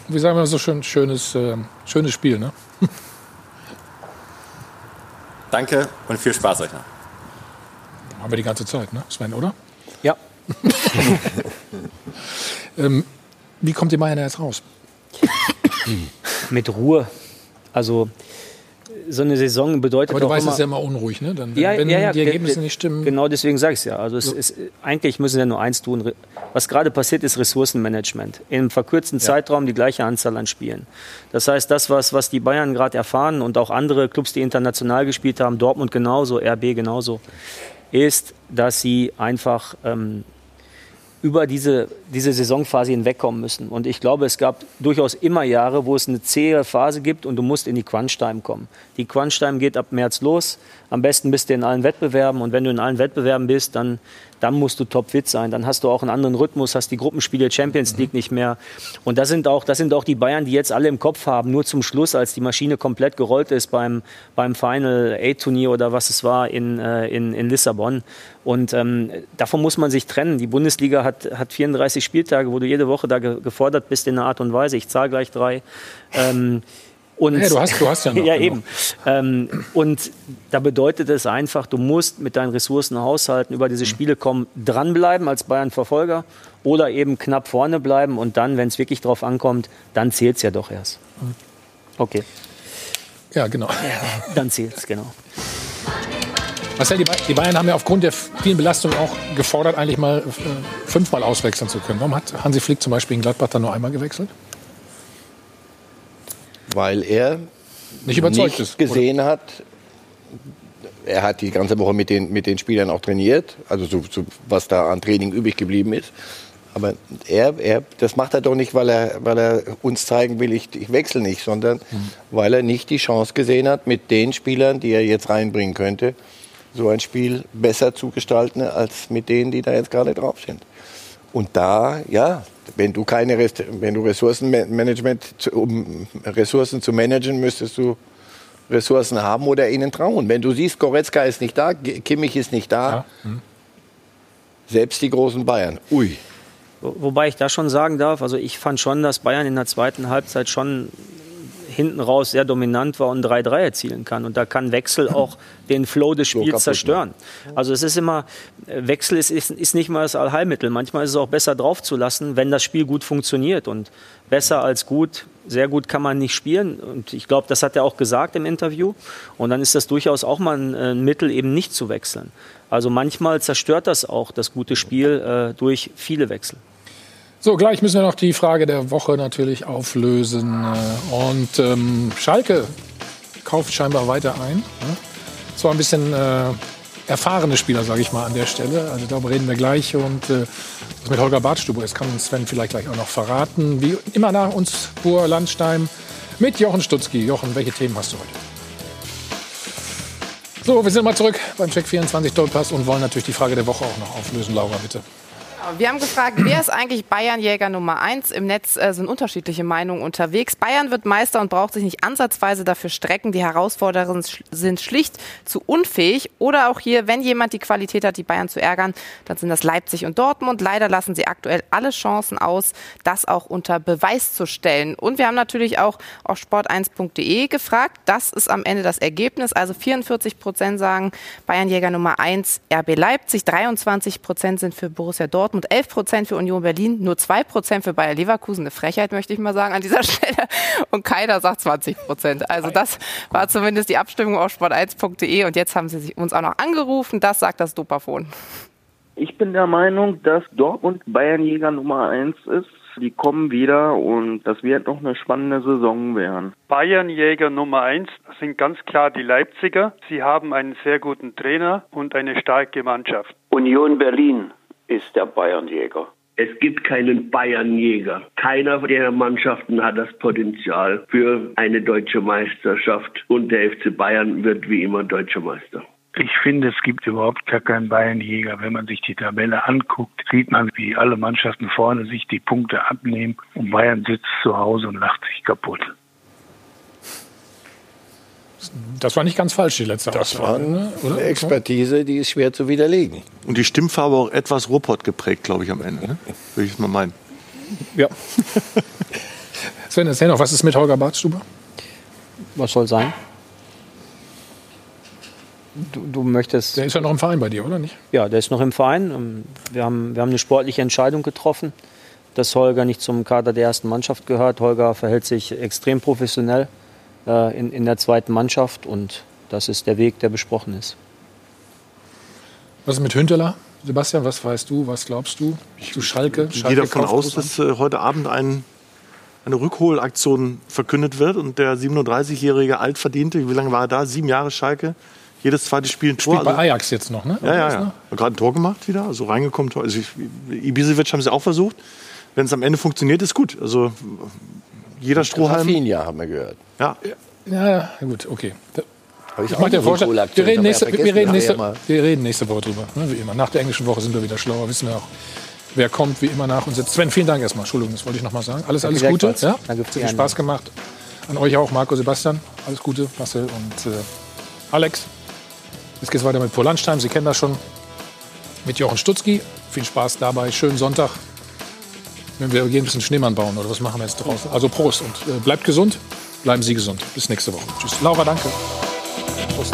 wie sagen wir so schön, schönes, äh, schönes Spiel, ne? Danke und viel Spaß euch noch. Haben wir die ganze Zeit, ne, Sven, oder? Ja. ähm, wie kommt die Bayern jetzt raus? Mit Ruhe. Also so eine Saison bedeutet Aber du auch weißt, immer, es ist ja immer unruhig, ne? Dann, wenn, ja, wenn ja, ja, die Ergebnisse ge- nicht stimmen. Genau deswegen sage ich es ja. Also es ist, eigentlich müssen wir nur eins tun. Was gerade passiert, ist Ressourcenmanagement. In einem verkürzten Zeitraum die gleiche Anzahl an Spielen. Das heißt, das, was, was die Bayern gerade erfahren und auch andere Clubs, die international gespielt haben, Dortmund genauso, RB genauso, ist, dass sie einfach ähm, über diese, diese Saisonphase hinwegkommen müssen. Und ich glaube, es gab durchaus immer Jahre, wo es eine zähe Phase gibt und du musst in die Crunch-Time kommen. Die Crunch-Time geht ab März los. Am besten bist du in allen Wettbewerben. Und wenn du in allen Wettbewerben bist, dann, dann musst du topfit sein. Dann hast du auch einen anderen Rhythmus, hast die Gruppenspiele Champions League nicht mehr. Und das sind, auch, das sind auch die Bayern, die jetzt alle im Kopf haben. Nur zum Schluss, als die Maschine komplett gerollt ist beim, beim Final A-Turnier oder was es war in, äh, in, in Lissabon. Und ähm, davon muss man sich trennen. Die Bundesliga hat, hat 34 Spieltage, wo du jede Woche da ge gefordert bist in einer Art und Weise. Ich zahle gleich drei. Ähm, und Ja, du hast- du hast ja noch ja, genug. eben. Ähm, und da bedeutet es einfach, du musst mit deinen Ressourcen haushalten, über diese Spiele kommen, dranbleiben als Bayern-Verfolger oder eben knapp vorne bleiben und dann, wenn es wirklich drauf ankommt, dann zählt es ja doch erst. Okay. Ja, genau. Dann zählt es, genau. Marcel, die Bayern haben ja aufgrund der vielen Belastungen auch gefordert, eigentlich mal äh, fünfmal auswechseln zu können. Warum hat Hansi Flick zum Beispiel in Gladbach dann nur einmal gewechselt? Weil er Nicht überzeugt nicht ist, gesehen hat, er hat die ganze Woche mit den, mit den Spielern auch trainiert, also so, so, was da an Training übrig geblieben ist. Aber er, er, das macht er doch nicht, weil er, weil er uns zeigen will, ich, ich wechsle nicht, sondern weil er nicht die Chance gesehen hat, mit den Spielern, die er jetzt reinbringen könnte, so ein Spiel besser zu gestalten, als mit denen, die da jetzt gerade drauf sind. Und da, ja, wenn du keine Rest wenn du Ressourcenmanagement, zu- um Ressourcen zu managen, müsstest du Ressourcen haben oder ihnen trauen. Wenn du siehst, Goretzka ist nicht da, Kimmich ist nicht da, selbst die großen Bayern, ui. Wo- Wobei ich da schon sagen darf, also ich fand schon, dass Bayern in der zweiten Halbzeit schon hinten raus sehr dominant war und 3-3 erzielen kann. Und da kann Wechsel auch den Flow des Spiels zerstören. Also es ist immer, äh, Wechsel ist, ist, ist nicht mal das Allheilmittel. Manchmal ist es auch besser draufzulassen, wenn das Spiel gut funktioniert. Und besser als gut, sehr gut kann man nicht spielen. Und ich glaube, das hat er auch gesagt im Interview. Und dann ist das durchaus auch mal ein, äh, ein Mittel, eben nicht zu wechseln. Also manchmal zerstört das auch das gute Spiel äh, durch viele Wechsel. So, gleich müssen wir noch die Frage der Woche natürlich auflösen. Äh, Und ähm, Schalke kauft scheinbar weiter ein. Ne? Zwar ein bisschen äh, erfahrene Spieler, sage ich mal, an der Stelle. Also darüber reden wir gleich. Und äh, was mit Holger Badstube ist, kann uns Sven vielleicht gleich auch noch verraten. Wie immer nach uns, Bur Landstein mit Jochen Stutzki. Jochen, welche Themen hast du heute? So, wir sind mal zurück beim Check 24 Dollpass und wollen natürlich die Frage der Woche auch noch auflösen. Laura, bitte. Wir haben gefragt, wer ist eigentlich Bayernjäger Nummer eins? Im Netz äh, sind unterschiedliche Meinungen unterwegs. Bayern wird Meister und braucht sich nicht ansatzweise dafür strecken. Die Herausforderungen sind schlicht zu unfähig. Oder auch hier, wenn jemand die Qualität hat, die Bayern zu ärgern, dann sind das Leipzig und Dortmund. Leider lassen sie aktuell alle Chancen aus, das auch unter Beweis zu stellen. Und wir haben natürlich auch auf sport1.de gefragt. Das ist am Ende das Ergebnis. Also 44 Prozent sagen Bayernjäger Nummer eins RB Leipzig, 23 Prozent sind für Borussia Dortmund, 11 Prozent für Union Berlin, nur 2 Prozent für Bayer Leverkusen. Eine Frechheit, möchte ich mal sagen, an dieser Stelle. Und keiner sagt 20 Prozent. Also das war zumindest die Abstimmung auf sport1.de. Und jetzt haben sie sich uns auch noch angerufen. Das sagt das Dopafon. Ich bin der Meinung, dass Dortmund Bayernjäger Nummer eins ist. Die kommen wieder und das wird noch eine spannende Saison werden. Bayernjäger Nummer eins sind ganz klar die Leipziger. Sie haben einen sehr guten Trainer und eine starke Mannschaft. Union Berlin ist der Bayernjäger. Es gibt keinen Bayernjäger. Keiner der Mannschaften hat das Potenzial für eine deutsche Meisterschaft und der FC Bayern wird wie immer deutscher Meister. Ich finde, es gibt überhaupt gar keinen Bayernjäger. Wenn man sich die Tabelle anguckt, sieht man, wie alle Mannschaften vorne sich die Punkte abnehmen und Bayern sitzt zu Hause und lacht sich kaputt. Das war nicht ganz falsch, die letzte Das war ne? eine Expertise, die ist schwer zu widerlegen. Und die Stimmfarbe auch etwas Ruppert geprägt, glaube ich, am Ende. Ne? Würde ich es mal meinen. Ja. Sven, erzähl noch, was ist mit Holger Bartstuber? Was soll sein? Du, du, möchtest. Der ist ja noch im Verein bei dir, oder nicht? Ja, der ist noch im Verein. Ähm, wir haben, wir haben eine sportliche Entscheidung getroffen, dass Holger nicht zum Kader der ersten Mannschaft gehört. Holger verhält sich extrem professionell äh, in, in der zweiten Mannschaft und das ist der Weg, der besprochen ist. Was ist mit Hünteler? Sebastian, was weißt du, was glaubst du zu Schalke? Ich gehe davon aus, dass äh, heute Abend ein, eine Rückholaktion verkündet wird und der 37-jährige Altverdiente, wie lange war er da? Sieben Jahre Schalke. Jedes zweite Spiel ein Tor. Spielt bei Ajax jetzt noch, ne? Ja, ja, ja. Hat gerade ein Tor gemacht wieder, also reingekommen. Also ich, Ibisevic haben sie auch versucht. Wenn es am Ende funktioniert, ist gut. Also jeder Strohhalm. Rafinha haben wir gehört. Ja. Ja, ja, gut, okay. ich Ich auch mach dir Vorschlag. Wir reden, nächste, ja wir, reden nächste, ja wir reden nächste Woche drüber. Ne, wie immer. Nach der englischen Woche sind wir wieder schlauer, wissen wir auch, wer kommt, wie immer nach uns sitzt. Sven, vielen Dank erstmal. Entschuldigung, das wollte ich noch mal sagen. Alles, alles Gute. Ja? Danke für die viel Spaß gemacht. An euch auch, Marco, Sebastian. Alles Gute, Marcel und äh, Alex. Jetzt geht's weiter mit Paul Lunchtime. Sie kennen das schon. Mit Jochen Stutzki. Viel Spaß dabei. Schönen Sonntag. Wenn wir gehen ein bisschen Schneemann bauen oder was machen wir jetzt draußen? Also Prost und äh, bleibt gesund. Bleiben Sie gesund. Bis nächste Woche. Tschüss. Laura, danke. Prost.